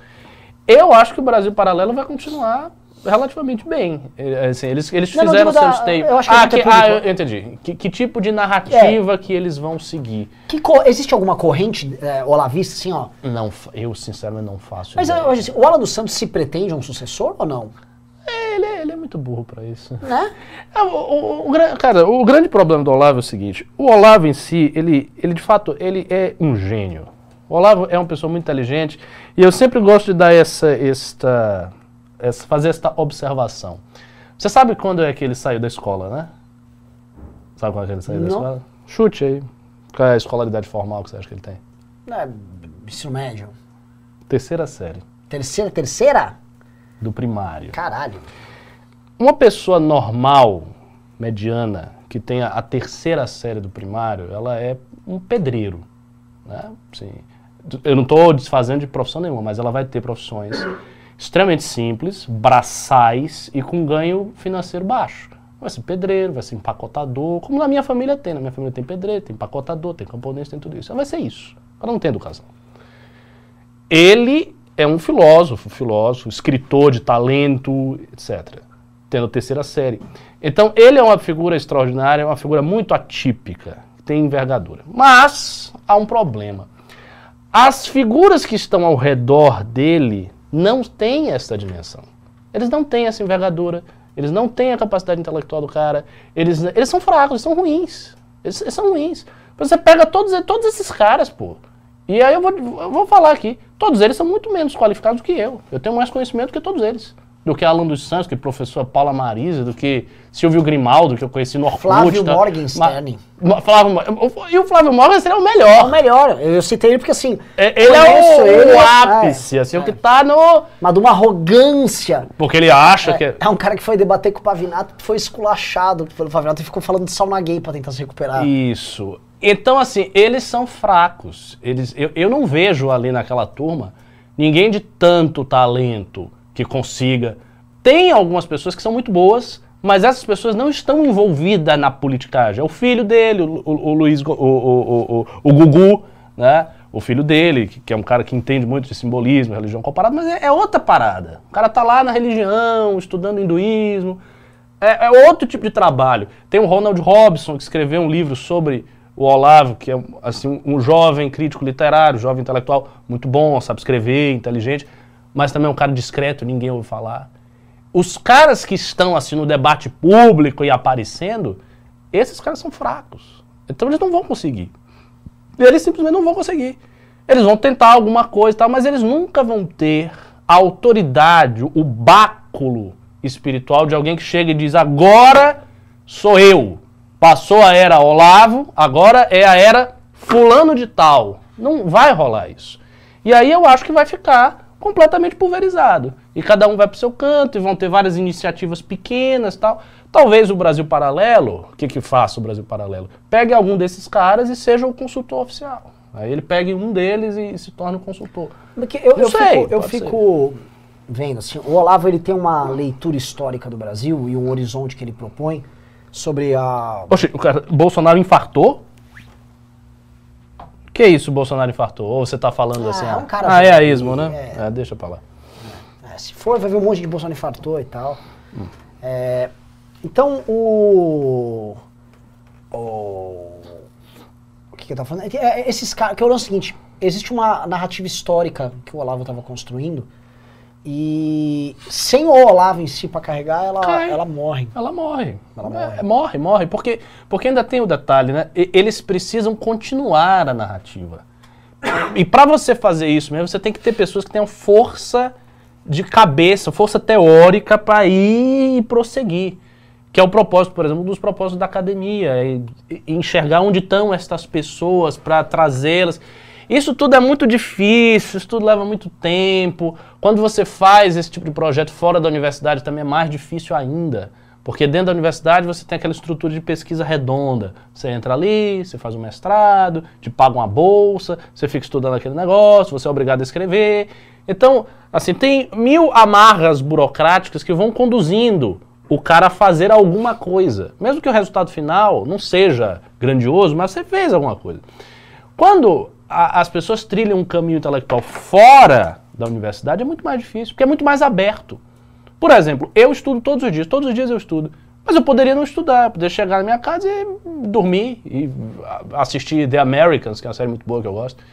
Eu acho que o Brasil Paralelo vai continuar relativamente bem. É, Assim, eles eles Não, não fizeram seus tapes. eu acho que ah, não que- ah, eu entendi. Que, que tipo de narrativa que eles vão seguir? Co- existe alguma corrente é, olavista, assim, ó? Não, eu sinceramente não faço. Mas hoje, assim, o Alan dos Santos se pretende um sucessor ou não? É, ele, é, ele é muito burro pra isso. Né? É, o, o- o cara, o grande problema do Olavo é o seguinte: o Olavo em si, ele, ele de fato, ele é um gênio. O Olavo é uma pessoa muito inteligente e eu sempre gosto de dar essa, esta, essa, fazer esta observação. Você sabe quando é que ele saiu da escola, né? Sabe quando é que ele saiu da Não. escola? Chute aí. Qual é a escolaridade formal que você acha que ele tem? É, ensino médio. Terceira série Terceira, terceira? Do primário. Caralho. Uma pessoa normal, mediana, que tenha a terceira série do primário, ela é um pedreiro. Né? Assim, eu não estou desfazendo de profissão nenhuma, mas ela vai ter profissões extremamente simples, braçais e com ganho financeiro baixo. Vai ser pedreiro, vai ser empacotador, como na minha família tem. Na minha família tem pedreiro, tem empacotador, tem camponês, tem tudo isso. Vai ser isso. Ela não tem educação. Ele é um filósofo, filósofo, escritor de talento, etc. Tendo terceira série. Então, ele é uma figura extraordinária, é uma figura muito atípica, tem envergadura. Mas há um problema. As figuras que estão ao redor dele não têm essa dimensão. Eles não têm essa envergadura, eles não têm a capacidade intelectual do cara, eles, eles são fracos, eles são ruins. Eles, eles são ruins. Você pega todos, todos esses caras, pô. E aí eu vou, eu vou falar aqui, todos eles são muito menos qualificados do que eu. Eu tenho mais conhecimento que todos eles. Do que Alan dos Santos, que professor Paula Marisa, do que Silvio Grimaldo, que eu conheci no Orkut. Flávio tá? Morgenstern. Ma- Flávio, e o Flávio Morgenstern é o É o melhor. melhor. Eu citei ele porque, assim... É- Ele é o, ele, o é, ápice, assim, o que tá no... Mas de uma arrogância. Porque ele acha que... É, é um cara que foi debater com o Pavinato, foi esculachado pelo Pavinato e ficou falando de sauna gay pra tentar se recuperar. Isso. Então, assim, eles são fracos. Eles, eu, eu não vejo ali naquela turma ninguém de tanto talento que consiga. Tem algumas pessoas que são muito boas, mas essas pessoas não estão envolvidas na politicagem. É o filho dele, o, o, o Luiz, o, o, o, Gugu, né? O filho dele, que, que é um cara que entende muito de simbolismo, religião comparada, mas é, é outra parada. O cara tá lá na religião, estudando hinduísmo, é, é outro tipo de trabalho. Tem o Ronald Robson, que escreveu um livro sobre o Olavo, que é assim, um jovem crítico literário, jovem intelectual muito bom, sabe escrever, inteligente, mas também é um cara discreto, ninguém ouve falar. Os caras que estão assim no debate público e aparecendo, esses caras são fracos. Então eles não vão conseguir. Eles simplesmente não vão conseguir. Eles vão tentar alguma coisa e tal, mas eles nunca vão ter a autoridade, o báculo espiritual de alguém que chega e diz: agora sou eu. Passou a era Olavo, agora é a era fulano de tal. Não vai rolar isso. E aí eu acho que vai ficar completamente pulverizado. E cada um vai para o seu canto, e vão ter várias iniciativas pequenas tal. Talvez o Brasil Paralelo, o que, que faça o Brasil Paralelo? Pegue algum desses caras e seja o consultor oficial. Aí ele pegue um deles e, se torne o consultor. Porque eu, Não eu sei, fico, eu fico vendo assim, o Olavo ele tem uma leitura histórica do Brasil e um horizonte que ele propõe sobre a Oxe, o cara, Bolsonaro infartou? Que isso, Bolsonaro infartou? Ou você tá falando Ah, assim? é um cara ah, é velho, a ismo, né? é. É, deixa pra lá. É, se for, vai ver um monte de Bolsonaro infartou e tal. É, então, o. O. O que, que eu tava falando? É, é, esses caras. Que é o lance seguinte: existe uma narrativa histórica que o Olavo estava construindo. E sem o Olavo em si para carregar, ela, Cai. ela morre. Ela morre. Ela É, morre. morre, morre. Porque, porque ainda tem o detalhe, né? E- Eles precisam continuar a narrativa. E para você fazer isso mesmo, você tem que ter pessoas que tenham força de cabeça, força teórica para ir e prosseguir. Que é o propósito, por exemplo, dos propósitos da academia, é enxergar onde estão estas pessoas para trazê-las. Isso tudo é muito difícil, isso tudo leva muito tempo. Quando você faz esse tipo de projeto fora da universidade também é mais difícil ainda. Porque dentro da universidade você tem aquela estrutura de pesquisa redonda. Você entra ali, você faz um mestrado, te paga uma bolsa, você fica estudando aquele negócio, você é obrigado a escrever. Então, assim, tem mil amarras burocráticas que vão conduzindo o cara a fazer alguma coisa. Mesmo que o resultado final não seja grandioso, mas você fez alguma coisa. Quando a, as pessoas trilham um caminho intelectual fora da universidade, é muito mais difícil, porque é muito mais aberto. Por exemplo, eu estudo todos os dias, todos os dias eu estudo. Mas eu poderia não estudar, poderia chegar na minha casa e dormir e assistir The Americans, que é uma série muito boa que eu gosto.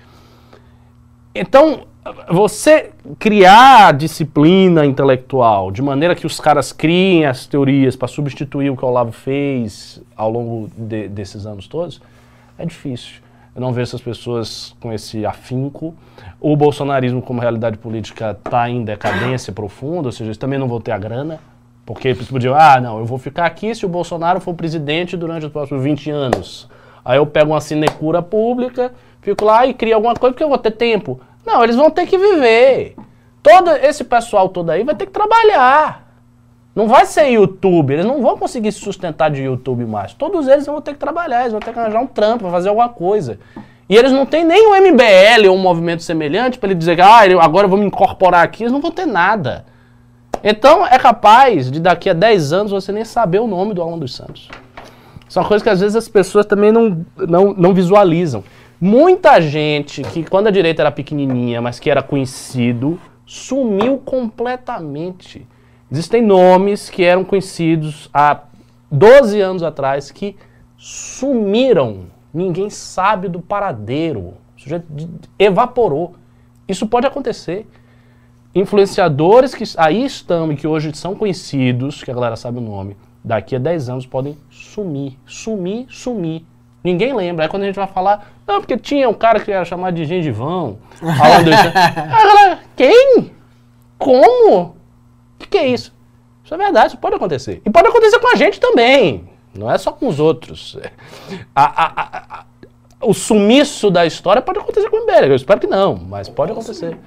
Então, você criar disciplina intelectual de maneira que os caras criem as teorias para substituir o que o Olavo fez ao longo de, desses anos todos, é difícil. Eu não vejo essas pessoas com esse afinco. O bolsonarismo como realidade política está em decadência profunda, ou seja, eles também não vão ter a grana, porque eles podiam, ah, não, eu vou ficar aqui se o Bolsonaro for presidente durante os próximos 20 anos. Aí eu pego uma sinecura pública, fico lá e crio alguma coisa porque eu vou ter tempo. Não, eles vão ter que viver. Todo esse pessoal todo aí vai ter que trabalhar. Não vai ser YouTube, eles não vão conseguir se sustentar de YouTube mais. Todos eles vão ter que trabalhar, eles vão ter que arranjar um trampo, fazer alguma coisa. E eles não têm nem um MBL ou um movimento semelhante para ele dizer que ah, agora eu vou me incorporar aqui, eles não vão ter nada. Então é capaz de daqui a 10 anos você nem saber o nome do Alan dos Santos. São coisas que às vezes as pessoas também não, não, não visualizam. Muita gente que quando a direita era pequenininha, mas que era conhecido, sumiu completamente. Existem nomes que eram conhecidos há 12 anos atrás que sumiram. Ninguém sabe do paradeiro. O sujeito evaporou. Isso pode acontecer. Influenciadores que aí estão e que hoje são conhecidos, que a galera sabe o nome, daqui a 10 anos podem sumir. Sumir, sumir. Ninguém lembra. Aí quando a gente vai falar, não, porque tinha um cara que era chamado de gengivão. Falando isso. quem? Como? Que, que, é isso? Isso é verdade, isso pode acontecer. E pode acontecer com a gente também. Não é só com os outros. A, a, a, o sumiço da história pode acontecer com o MBL. Eu espero que não, mas pode acontecer.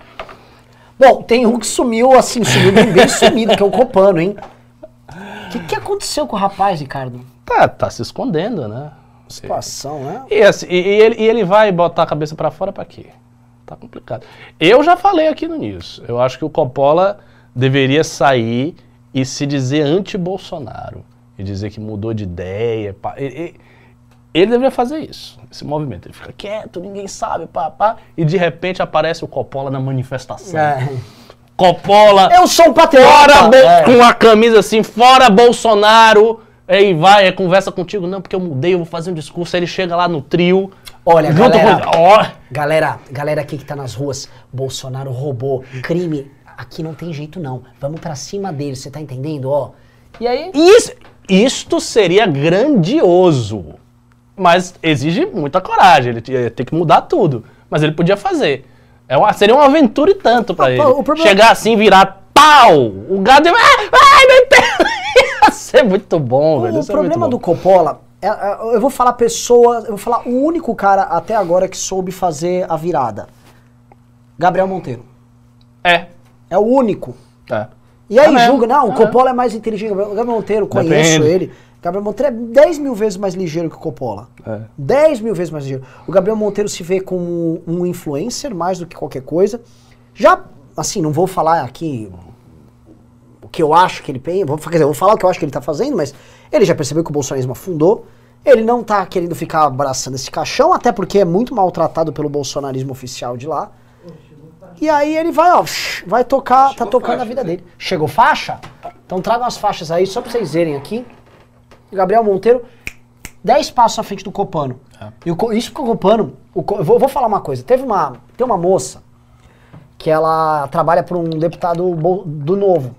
Bom, tem um que sumiu, assim, sumiu bem, bem sumido, que é o Copano, hein? O que, que aconteceu com o rapaz, Ricardo? Tá, tá se escondendo, né? Situação, né? E, assim, e, e, ele, e ele vai botar a cabeça para fora para quê? Tá complicado. Eu já falei aqui no News. Eu acho que o Coppola deveria sair e se dizer anti-Bolsonaro. E dizer que mudou de ideia. Pá. Ele, ele deveria fazer isso, esse movimento. Ele fica quieto, ninguém sabe, pá, pá, e de repente aparece o Coppola na manifestação. É. Coppola. Eu sou um patriota. Fora, é. Com a camisa assim, fora Bolsonaro. Aí vai, é, conversa contigo. Não, porque eu mudei, eu vou fazer um discurso. Aí ele chega lá no trio. Olha, galera, com... oh. galera, galera aqui que tá nas ruas, Bolsonaro roubou, crime, aqui não tem jeito não. Vamos para cima dele, você tá entendendo, ó? E aí? Isso, isto seria grandioso. Mas exige muita coragem, ele ia ter que mudar tudo. Mas ele podia fazer. É uma, seria uma aventura e tanto para ele. Problema... Chegar assim, virar pau! O gado ia... Ai, meu Ia ser muito bom, velho. O problema do Coppola é, é, eu vou falar pessoa, eu vou falar o único cara até agora que soube fazer a virada. Gabriel Monteiro. É. É o único. É. E aí é julga, não, o Coppola é mais inteligente. O Gabriel Monteiro, conheço Depende. ele. Gabriel Monteiro é 10 mil vezes mais ligeiro que o Coppola. É. 10 mil vezes mais ligeiro. O Gabriel Monteiro se vê como um influencer mais do que qualquer coisa. Já, assim, não vou falar aqui o que eu acho que ele pensa, vou, quer dizer, vou falar o que eu acho que ele está fazendo, mas ele já percebeu que o bolsonarismo afundou. Ele não está querendo ficar abraçando esse caixão, até porque é muito maltratado pelo bolsonarismo oficial de lá. E aí ele vai, ó, vai tocar, Chegou tá tocando faixa, a vida né? dele. Chegou faixa? Então tragam as faixas aí, só pra vocês verem aqui. Gabriel Monteiro, 10 passos à frente do Copano. É. E o, isso que o Copano, o, eu vou, vou, falar uma coisa. Teve uma, tem uma moça que ela trabalha para um deputado do Novo,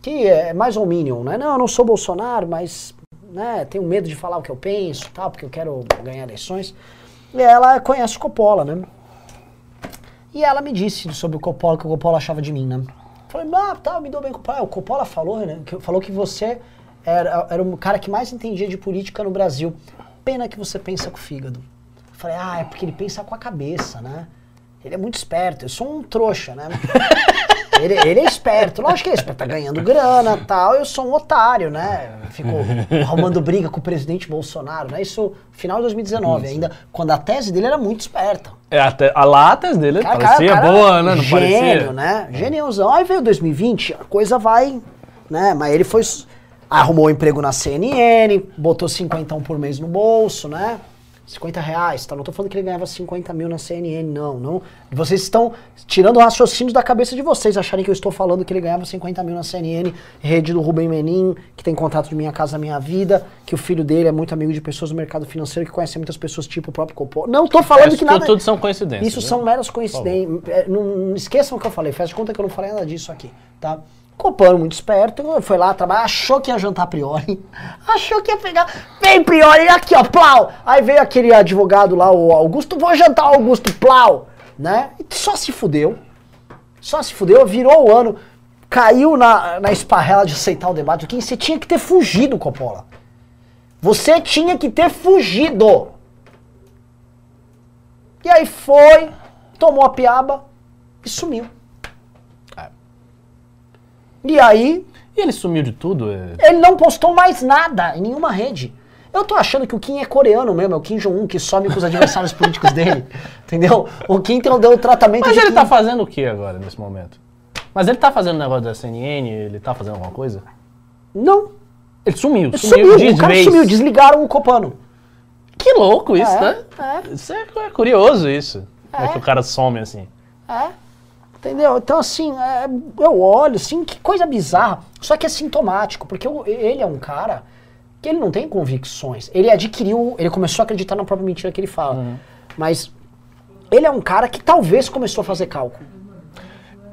que é mais ou minion, né? Não, eu não sou Bolsonaro, mas né, tenho medo de falar o que eu penso, tal, porque eu quero ganhar eleições. E ela conhece o Coppola, né? E ela me disse sobre o Coppola, que o Coppola achava de mim, né? Falei, ah, tá, me dou bem com o Coppola. O Coppola falou, né? Que, falou que você era, era o cara que mais entendia de política no Brasil. Pena que você pensa com o fígado. Falei, ah, é porque ele pensa com a cabeça, né? Ele é muito esperto, eu sou um trouxa, né? Ele, ele é esperto, lógico que ele é esperto, tá ganhando grana tal, eu sou um otário, né? Fico arrumando briga com o presidente Bolsonaro, né? Isso final de 2019, ainda, quando a tese dele era muito esperta. É, até, a latas dele Cara, parecia cara, boa, né? Não gênio, parecia? né? Genialzão. Aí veio 2020, a coisa vai, né? Mas ele foi, arrumou um emprego na CNN, botou 50 por mês no bolso, né? 50 reais, tá? Não tô falando que ele ganhava 50 mil na CNN, não, não. Vocês estão tirando raciocínios da cabeça de vocês, acharem que eu estou falando que ele ganhava 50 mil na CNN, rede do Rubem Menin, que tem contrato de Minha Casa Minha Vida, que o filho dele é muito amigo de pessoas do mercado financeiro, que conhece muitas pessoas, tipo o próprio Coppola. Não tô falando Isso que nada... tudo são coincidências. Isso né? são meras coincidências. É, Não, não esqueçam o que eu falei. Faz de conta que eu não falei nada disso aqui, tá? Copano, muito esperto, foi lá trabalhar, achou que ia jantar Priori, achou que ia pegar, vem Priori, aqui ó, plau! Aí veio aquele advogado lá, o Augusto, vou jantar Augusto, plau! Né? E só se fudeu, só se fudeu, virou o ano, caiu na, na esparrela de aceitar o debate, quem você tinha que ter fugido, Coppola. Você tinha que ter fugido. E aí foi, tomou a piaba e sumiu. E aí, E ele sumiu de tudo? é? ele não postou mais nada em nenhuma rede. Eu tô achando que o Kim é coreano mesmo, é o Kim Jong-un que some com os adversários políticos dele. Entendeu? O Kim então deu o tratamento Mas ele Kim. tá fazendo o que agora, nesse momento? Mas ele tá fazendo negócio da CNN? Ele tá fazendo alguma coisa? Não. Ele sumiu, Ele sumiu, sumiu, de o cara sumiu, desligaram o Copano. Que louco isso, É, né? é. Isso é, é curioso, isso. É É. que o cara some assim? É. Entendeu? Então, assim, é, eu olho, assim, que coisa bizarra. Só que é sintomático, porque o- ele é um cara que ele não tem convicções. Ele adquiriu, ele começou a acreditar na própria mentira que ele fala. Uhum. Mas ele é um cara que talvez começou a fazer cálculo.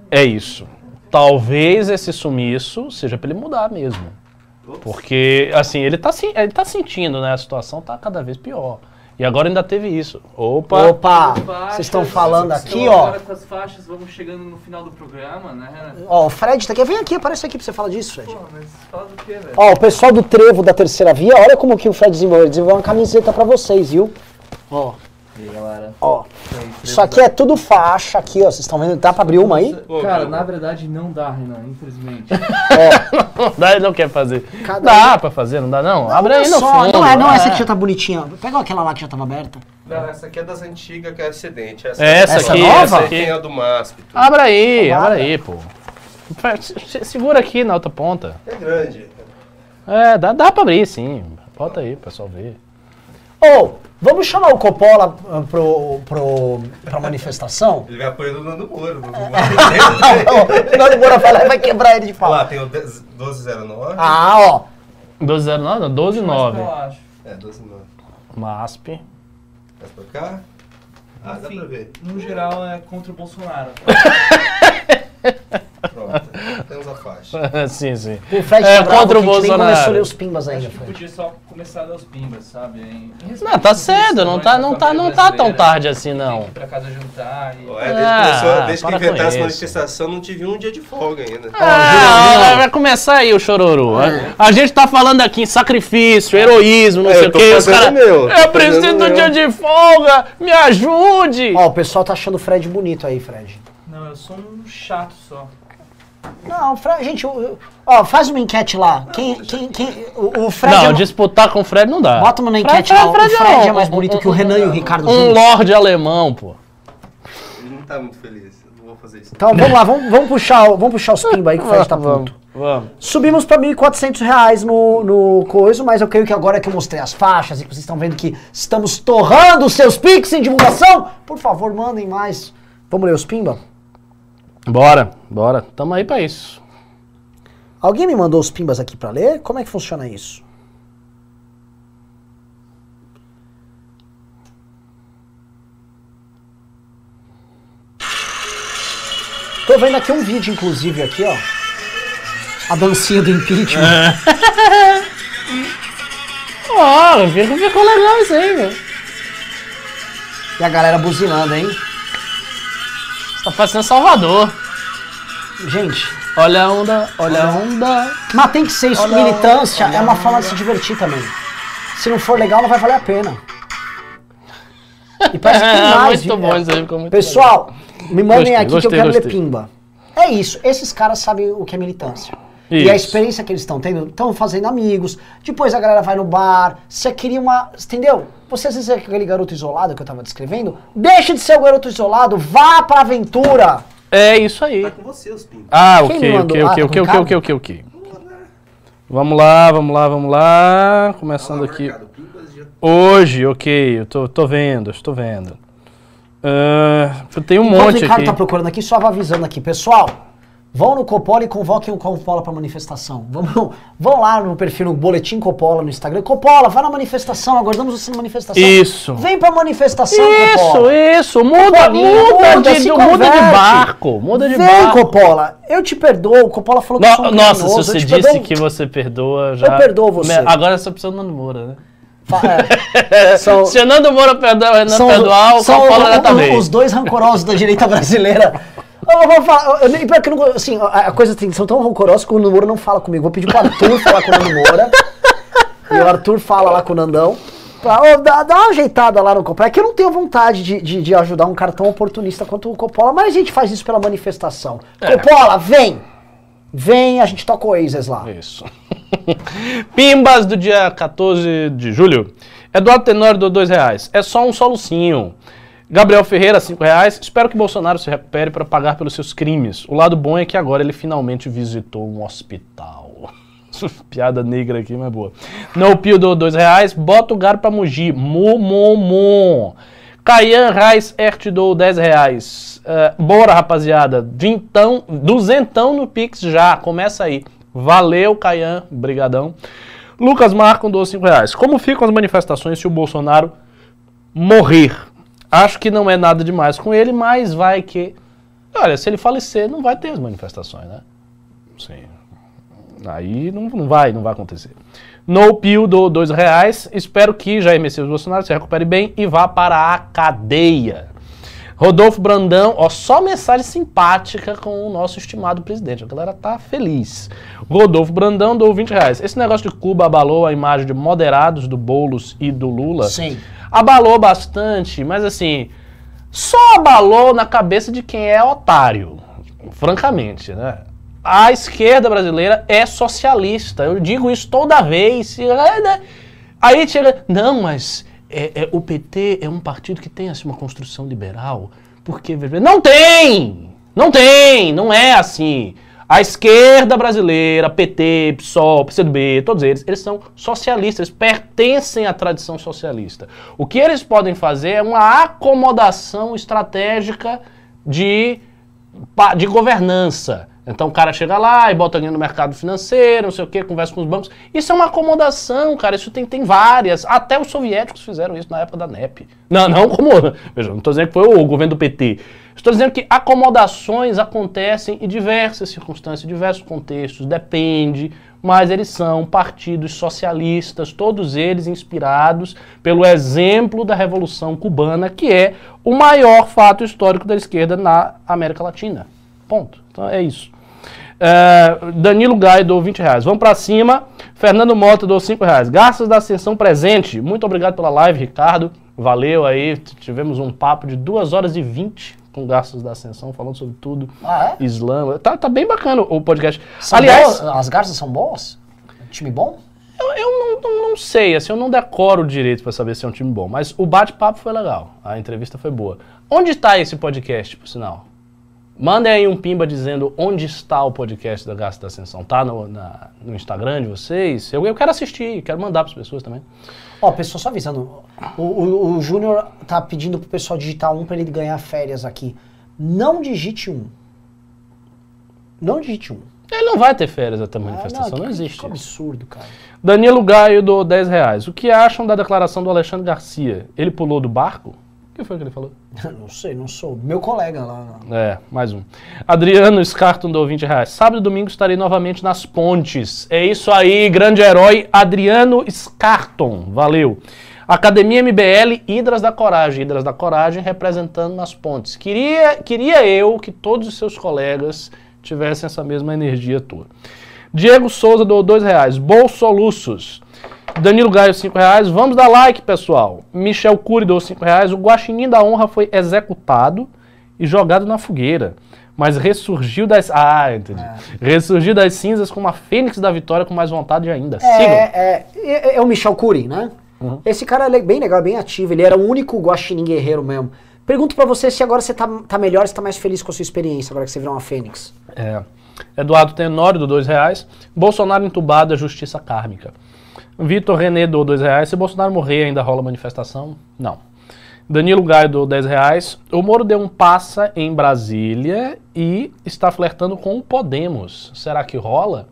É isso. Talvez esse sumiço seja pra ele mudar mesmo. Porque, assim, ele tá, sen- ele tá sentindo, né? A situação tá cada vez pior. E agora ainda teve isso. Opa! Opa, vocês estão falando aqui, ó. Agora com as faixas, vamos chegando no final do programa, né, Renan? Ó, o Fred tá aqui. Vem aqui, aparece aqui pra você falar disso, Fred. Pô, mas fala do que, velho? Ó, o pessoal do Trevo da Terceira Via, olha como que o Fred desenvolveu. Ele desenvolveu uma camiseta pra vocês, viu? Ó, E aí, galera? ó. Isso aqui é tudo faixa aqui, ó. Vocês estão vendo? Dá pra abrir uma aí? Cara, na verdade não dá, Renan, infelizmente. Não dá, ele não quer fazer. Cada dá pra fazer, não dá não? Abre aí no só, fundo. Não é, não, é. essa aqui já tá bonitinha. Pega aquela lá que já tava aberta. Não, essa aqui é das antigas, que é acidente. Essa, Essa Essa aqui, nova? essa aqui. tem a do MASP. tudo. Abre aí, Tomara. abre aí, pô. Segura aqui na outra ponta. É grande. É, dá, dá pra abrir, sim. Bota aí, pessoal ver. Ô, vamos chamar o Coppola ah, pro, pro, pra manifestação? Ele vai apoiando o Nando Moro. Não o Nando Moura vai lá e vai quebrar ele de falar. lá, tem o 10 1209. Ah, ó. 1209, não, 129. Eu acho. É, 1209. MASP. Mais pra cá. Ah, dá Enfim, pra ver. no geral é contra o Bolsonaro. Pronto. Temos a faixa. sim, sim. O Fred É, tá bravo contra o gente nem Bolsonaro. começou a ler os pimbas ainda, Acho que Fred. podia só começar a dar os pimbas, sabe? Em- Não, tá cedo, não tá, não tá, não tá tão brasileira, tarde assim, Tem não. que ir pra casa jantar e... Ó, é, desde Ah, que, começou, desde que inventaram essa manifestação, não tive um dia de folga ainda. Ah, vai começar aí o chororô. A gente tá falando aqui em sacrifício, heroísmo, não É, sei o quê. Os caras. meu, Eu preciso do meu." dia de folga, me ajude! Ó, o pessoal tá achando o Fred bonito aí, Fred. Não, eu sou um chato só. Não, Fred, gente, ó, faz uma enquete lá. Quem, quem, quem, o, o Fred não, é, disputar com o Fred não dá. Bota uma na Fred- enquete lá. O Fred Fred é um- mais bonito que o Renan e o Ricardo Um juntos. lorde alemão, pô. Ele não tá muito feliz. Eu não vou fazer isso. Então vamos lá, vamos, vamos, puxar, vamos puxar os pimba aí que o Fred tá vamos, puto. vamos. Subimos pra 1.400 reais no, no coisa, mas eu creio que agora que eu mostrei as faixas e que vocês estão vendo que estamos torrando os seus pics em divulgação, por favor, mandem mais. Vamos ler os pimba? Bora, bora. Tamo aí pra isso. Alguém me mandou os pimbas aqui pra ler? Como é que funciona isso? Tô vendo aqui um vídeo, inclusive, aqui, ó. A dancinha do impeachment. Ó, ficou, ficou legal isso aí, velho. E a galera buzinando, hein? Tá parecendo Salvador. Gente, Olha a onda, olha a onda. mas tem que ser isso. Olha, Militância olha, é uma forma de se divertir também. Se não for legal, não vai valer a pena. E parece que tem mais. muito bom isso aí, ficou muito Pessoal, me mandem Gostei, aqui que eu gostei, quero ler gostei. pimba. É isso, esses caras sabem o que é militância. E a Isso. experiência que eles estão tendo, estão fazendo amigos. Depois a galera vai no bar. Você queria uma. Entendeu? Você às vezes é aquele garoto isolado que eu tava descrevendo. Deixe de ser o garoto isolado, vá pra aventura. É isso aí. Tá com você os pimbas. Ah, Quem ok, ok, ok, tá ok, ok, cabo? ok, ok, ok. Vamos lá, vamos lá, vamos lá. Começando aqui. Hoje, ok, eu tô, tô vendo, estou vendo. Ah, tem um Enquanto o monte Ricardo aqui. tá procurando aqui, só avisando aqui, pessoal. Vão no Coppola e convoquem o Coppola pra manifestação. Vamos, vão lá no perfil no Boletim Coppola no Instagram. Coppola, vai na manifestação, aguardamos você na manifestação. Isso. Vem pra manifestação, Isso, Coppola. isso, muda, Coppolinha, muda, muda, de, muda de barco, muda de Vem, barco. Coppola. Eu te perdoo. O Coppola falou que eu sou No- um nossa, se você disse perdoo. que você perdoa, já. Eu perdoo você. Agora você precisa do Nando Moura, né? É, são, Se o Nando Moura perdoa Renan perdoar, o Coppola já tá bem. os dois rancorosos da direita brasileira. Eu vou falar, eu nem, pior que eu não, assim, a a coisa tem, são tão rancorosos que o Nando Moura não fala comigo. Vou pedir pro Arthur falar com o Nando Moura. E o Arthur fala lá com o Nandão. Pra, ô, dá, dá uma ajeitada lá no Coppola. É que eu não tenho vontade de, de, de ajudar um cara tão oportunista quanto o Coppola, mas a gente faz isso pela manifestação. É. Coppola, vem! Vem, a gente toca o Oasis lá. Isso. Pimbas do dia 14 de julho. Eduardo Tenório do dois reais. É só um solucinho. Gabriel Ferreira, 5 reais. Espero que Bolsonaro se recupere para pagar pelos seus crimes. O lado bom é que agora ele finalmente visitou um hospital. Piada negra aqui, mas boa. No Pio do dois reais. Bota o garo pra mugir. Momomom. Caian Reis Ert do 10 reais. Eh, bora, rapaziada. Vintão, duzentão no Pix já. Começa aí. Valeu, Caian. Brigadão. Lucas Marcon do 5 reais. Como ficam as manifestações se o Bolsonaro morrer? Acho que não é nada demais com ele, mas vai que... Olha, se ele falecer, não vai ter as manifestações, né? Sim. Aí não, não vai, não vai acontecer. No Pio do dois reais. Espero que Jair Messias Bolsonaro se recupere bem e vá para a cadeia. Rodolfo Brandão, ó, só mensagem simpática com o nosso estimado presidente. A galera tá feliz. Rodolfo Brandão dou 20 reais. Esse negócio de Cuba abalou a imagem de moderados do Boulos e do Lula. Sim. Abalou bastante, mas assim, só abalou na cabeça de quem é otário. Francamente, né? A esquerda brasileira é socialista. Eu digo isso toda vez. É, né? Aí chega, não, mas é, é, o PT é um partido que tem assim, uma construção liberal. Porque não tem, não tem, não é assim. A esquerda brasileira, PT, PSOL, PCdoB, todos eles, eles são socialistas, eles pertencem à tradição socialista. O que eles podem fazer é uma acomodação estratégica de, de governança. Então o cara chega lá e bota alguém no mercado financeiro, não sei o que, conversa com os bancos. Isso é uma acomodação, cara. Isso tem, tem várias. Até os soviéticos fizeram isso na época da NEP. Não, não como. Veja, não estou dizendo que foi o governo do PT. Estou dizendo que acomodações acontecem em diversas circunstâncias, diversos contextos. Depende, mas eles são partidos socialistas, todos eles inspirados pelo exemplo da Revolução Cubana, que é o maior fato histórico da esquerda na América Latina. Ponto. Então é isso. É, Danilo Gaio dou 20 reais. Vamos pra cima. Fernando Mota dou 5 reais. Gastos da Ascensão presente. Muito obrigado pela live, Ricardo. Valeu aí. Tivemos um papo de 2 horas e 20 com Gastos da Ascensão, falando sobre tudo. Ah, é? Islã. Tá, tá bem bacana o podcast. São Aliás, boas? as garças são boas? Time bom? eu, eu não, não- não sei, assim, eu não decoro direito pra saber se é um time bom, mas o bate-papo foi legal. A entrevista foi boa. Onde tá esse podcast, por sinal? Mandem aí um pimba dizendo onde está o podcast da Gasto da Ascensão. Tá no, na- no Instagram de vocês? Eu, eu quero assistir, quero mandar para as pessoas também. Ó, pessoal, só avisando. O, o, o Júnior tá pedindo pro pessoal digitar um pra ele ganhar férias aqui. Não digite um. Não digite um. Ele não vai ter férias até a Ah, manifestação, não, que- existe. Que absurdo, cara. Danilo Gaio do 10 reais. O que acham da declaração do Alexandre Garcia? Ele pulou do barco? Que foi que ele falou? Não sei, não sou. Meu colega lá. É, mais um. Adriano Scarton deu 20 reais. Sábado e domingo estarei novamente nas pontes. É isso aí, grande herói Adriano Scarton. Valeu. Academia MBL Hidras da Coragem. Hidras da Coragem representando nas pontes. Queria, queria eu que todos os seus colegas tivessem essa mesma energia tua. Diego Souza deu 2 reais. Bolsoluços. Danilo Gaio, 5 reais. Vamos dar like, pessoal. Michel Cury deu 5 reais. O Guaxinim da Honra foi executado e jogado na fogueira. Mas ressurgiu das. Ah, entendi. Ressurgiu das cinzas com uma fênix da vitória com mais vontade ainda. Sigam. É, é, é o Michel Cury, né? Esse cara é bem legal, bem ativo. Ele era o único guaxinim guerreiro mesmo. Pergunto pra você se agora você tá, tá melhor, se tá mais feliz com a sua experiência, agora que você virou uma fênix. É. Eduardo Tenório do 2 reais. Bolsonaro entubado, a justiça kármica. Vitor René do 2 reais. Se Bolsonaro morrer, ainda rola manifestação? Não. Danilo Gaio do 10 reais. O Moro deu um passa em Brasília e está flertando com o Podemos. Será que rola?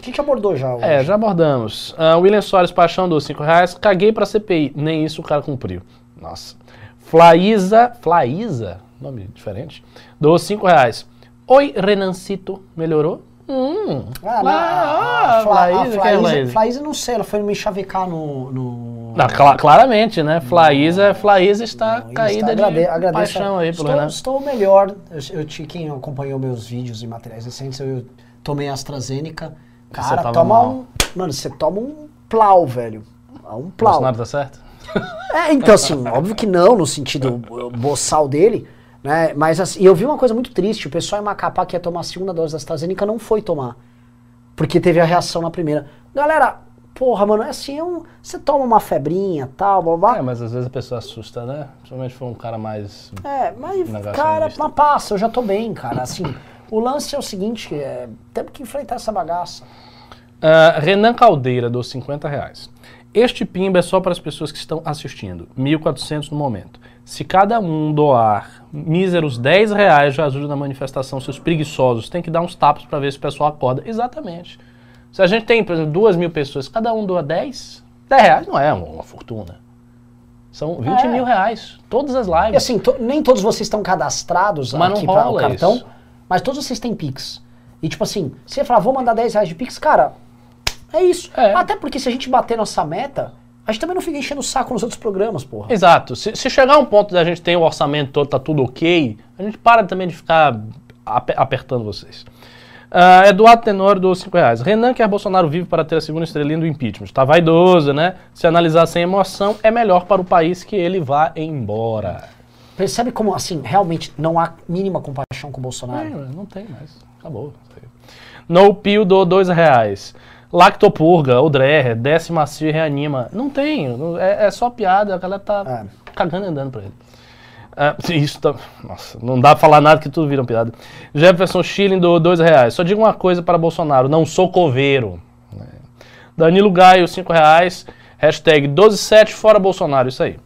A gente abordou já hoje. É, já abordamos. Ah, William Soares Paixão do 5 reais. Caguei pra CPI. Nem isso o cara cumpriu. Nossa. Flaísa. Flaísa? Nome diferente. Do 5 reais. Oi, Renancito. Melhorou? Hum. Ah, ah, a, Fla- Flaísa, a é Flaísa, Flaísa? Não sei, ela foi me chavecar no... no... Não, cla- claramente, né? Flaísa, Flaísa está Não, caída de agrade- agradeço paixão aí pelo estou, estou melhor. Eu, eu quem acompanhou meus vídeos e materiais recentes, eu tomei AstraZeneca. Cara, toma mal. um. Mano, você toma um plau, velho. Um plau. Bolsonaro tá certo? É, então, assim, óbvio que não, no sentido boçal dele, né? Mas assim, eu vi uma coisa muito triste: o pessoal em Macapá que ia tomar a segunda dose da AstraZeneca não foi tomar. Porque teve a reação na primeira. Galera, porra, mano, é assim, é um, você toma uma febrinha tal, blá. É, mas às vezes a pessoa assusta, né? Principalmente for um cara mais. É, mas, cara, mas passa, eu já tô bem, cara. Assim, o lance é o seguinte: é, temos que enfrentar essa bagaça. Ah, Renan Caldeira, dos 50 reais. Este pimba é só para as pessoas que estão assistindo. 1.400 no momento. Se cada um doar míseros 10 reais já ajuda na manifestação, seus preguiçosos têm que dar uns tapas para ver se o pessoal acorda. Exatamente. Se a gente tem, por exemplo, 2 mil pessoas, cada um doa 10, 10 reais não é uma, fortuna. São 20 É. mil reais. Todas as E lives. assim, to- nem todos vocês estão cadastrados Mas aqui para o cartão, isso. mas todos vocês têm Pix. E tipo assim, você falar, vou mandar 10 reais de Pix, cara, é isso. É. Até porque se a gente bater nossa meta, a gente também não fica enchendo o saco nos outros programas, porra. Exato. Se, se chegar um ponto da gente ter o orçamento todo, tá tudo ok, a gente para também de ficar ape- apertando vocês. Ah, Eduardo Tenório do 5 reais. Renan quer Bolsonaro vivo para ter a segunda estrelinha do impeachment. Tá vaidoso, né? Se analisar sem emoção, é melhor para o país que ele vá embora. Percebe como, assim, realmente não há mínima compaixão com o É, Bolsonaro? não tem mais. Acabou. No Pio do 2 reais. Lactopurga, o Dreher, desce macio e reanima. Não tem. É, é só piada. A galera tá É. cagando e andando pra ele. Ah, isso tá. Nossa, não dá pra falar nada que tudo vira uma piada. Jefferson Schilling do 2 reais. Só digo uma coisa para Bolsonaro: não sou coveiro. É. Danilo Gaio, 5 reais. Hashtag 127 fora Bolsonaro, isso aí.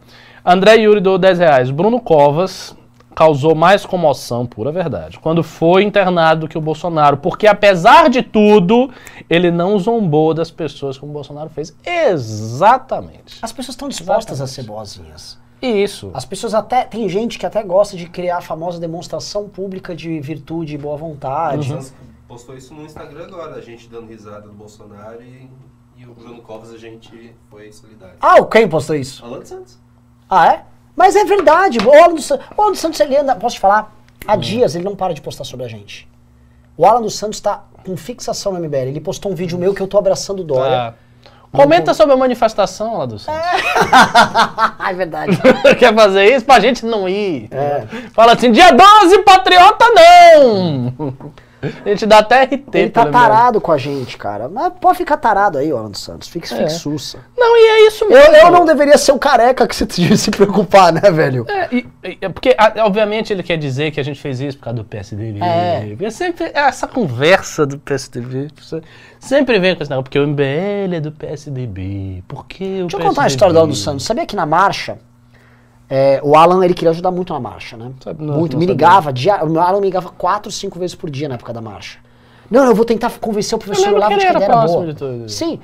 André Yuri do 10 reais. Bruno Covas causou mais comoção, pura verdade, quando foi internado do que o Bolsonaro, porque apesar de tudo, ele não zombou das pessoas como o Bolsonaro fez. Exatamente. As pessoas estão dispostas a ser boazinhas. Isso. As pessoas até. Tem gente que até gosta de criar a famosa demonstração pública de virtude e boa vontade. Uhum. Santos postou isso no Instagram agora, a gente dando risada do Bolsonaro e, e o Bruno Covas a gente foi solidário. Ah, o quem postou isso? Alan Santos. Ah, é? Mas é verdade. O Alan dos, San- o Alan Santos, ele anda, posso te falar? Há dias ele não para de postar sobre a gente. O Alan dos Santos tá com fixação no MBL. Ele postou um vídeo meu que eu tô abraçando o Dória. Tá. Comenta sobre a manifestação lá do Santos. Ah, é verdade. Quer fazer isso pra gente não ir? É. Fala assim, dia 12, patriota não! A gente dá até RT. Ele tá tarado com a gente, cara. Mas pode ficar tarado aí, o Alan dos Santos. Fique É. fixuça. Não, e é isso Eu, mesmo. eu não deveria ser o careca que você devia se preocupar, né, velho? É, e- e- é porque, obviamente, ele quer dizer que a gente fez isso por causa do PSDB. É. Porque sempre essa conversa do PSDB. Sempre vem com esse negócio, porque o MBL é do PSDB. Por que o Deixa eu contar a história do Alan dos Santos. Sabia que na marcha, é, o Alan ele queria ajudar muito na marcha, né? Sabe, não- muito. não me sabia. ligava, dia, o Alan me ligava quatro, cinco vezes por dia na época da marcha. Não, eu vou tentar convencer o professor Olavo que de ele que a ideia era boa. Sim.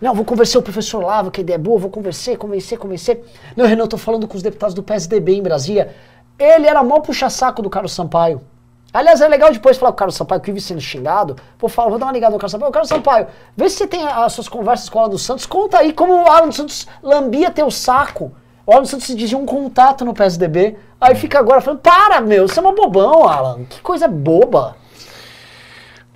Não, vou convencer o professor Lavo, que a ideia é boa, vou convencer, convencer, convencer. Não, Renan, eu tô falando com os deputados do PSDB em Brasília. Ele era mó puxa-saco do Carlos Sampaio. Aliás, é legal depois falar com o Carlos Sampaio, que vive sendo xingado. Vou, falar, vou dar uma ligada no Carlos Sampaio. Carlos Sampaio, vê se você tem as suas conversas com o Alan dos Santos. Conta aí como o Alan dos Santos lambia teu saco. O Alan Santos se dizia um contato no PSDB. Aí fica agora falando, para, meu, você é uma bobão, Alan. Que coisa boba.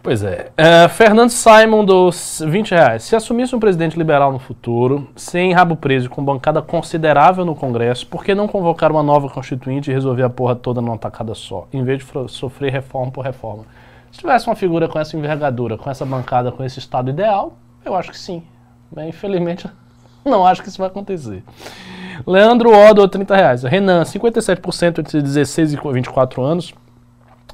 Pois é. É, Fernando Simon dos 20 reais. Se assumisse um presidente liberal no futuro, sem rabo preso e com bancada considerável no Congresso, por que não convocar uma nova constituinte e resolver a porra toda numa tacada só, em vez de sofrer reforma por reforma? Se tivesse uma figura com essa envergadura, com essa bancada, com esse estado ideal, eu acho que sim. Mas infelizmente não acho que isso vai acontecer. Leandro Odo, 30 reais. Renan, 57% entre 16 e 24 anos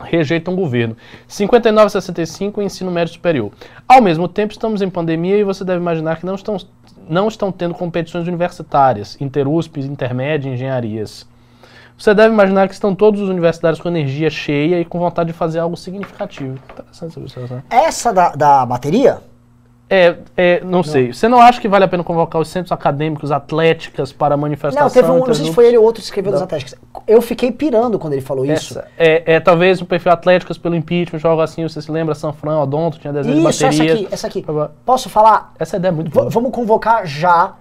rejeitam o governo. 59 a 65 ensino médio superior. Ao mesmo tempo, estamos em pandemia e você deve imaginar que não estão, não estão tendo competições universitárias, interusp, intermédia, engenharias. Você deve imaginar que estão todos os universitários com energia cheia e com vontade de fazer algo significativo. Observação. Essa da, da bateria? É, é, não, sei. Você não acha que vale a pena convocar os centros acadêmicos, atléticas para manifestação? Não, teve um, não sei se foi ele ou outro que escreveu das Atléticas. Eu fiquei pirando quando ele falou isso. Essa, é, é talvez o perfil Atléticas pelo impeachment, algo assim, você se lembra, Sanfran, Odonto, tinha desenho de Isso, essa baterias. aqui, essa aqui. Posso falar? Essa ideia é muito V- boa. vamos convocar já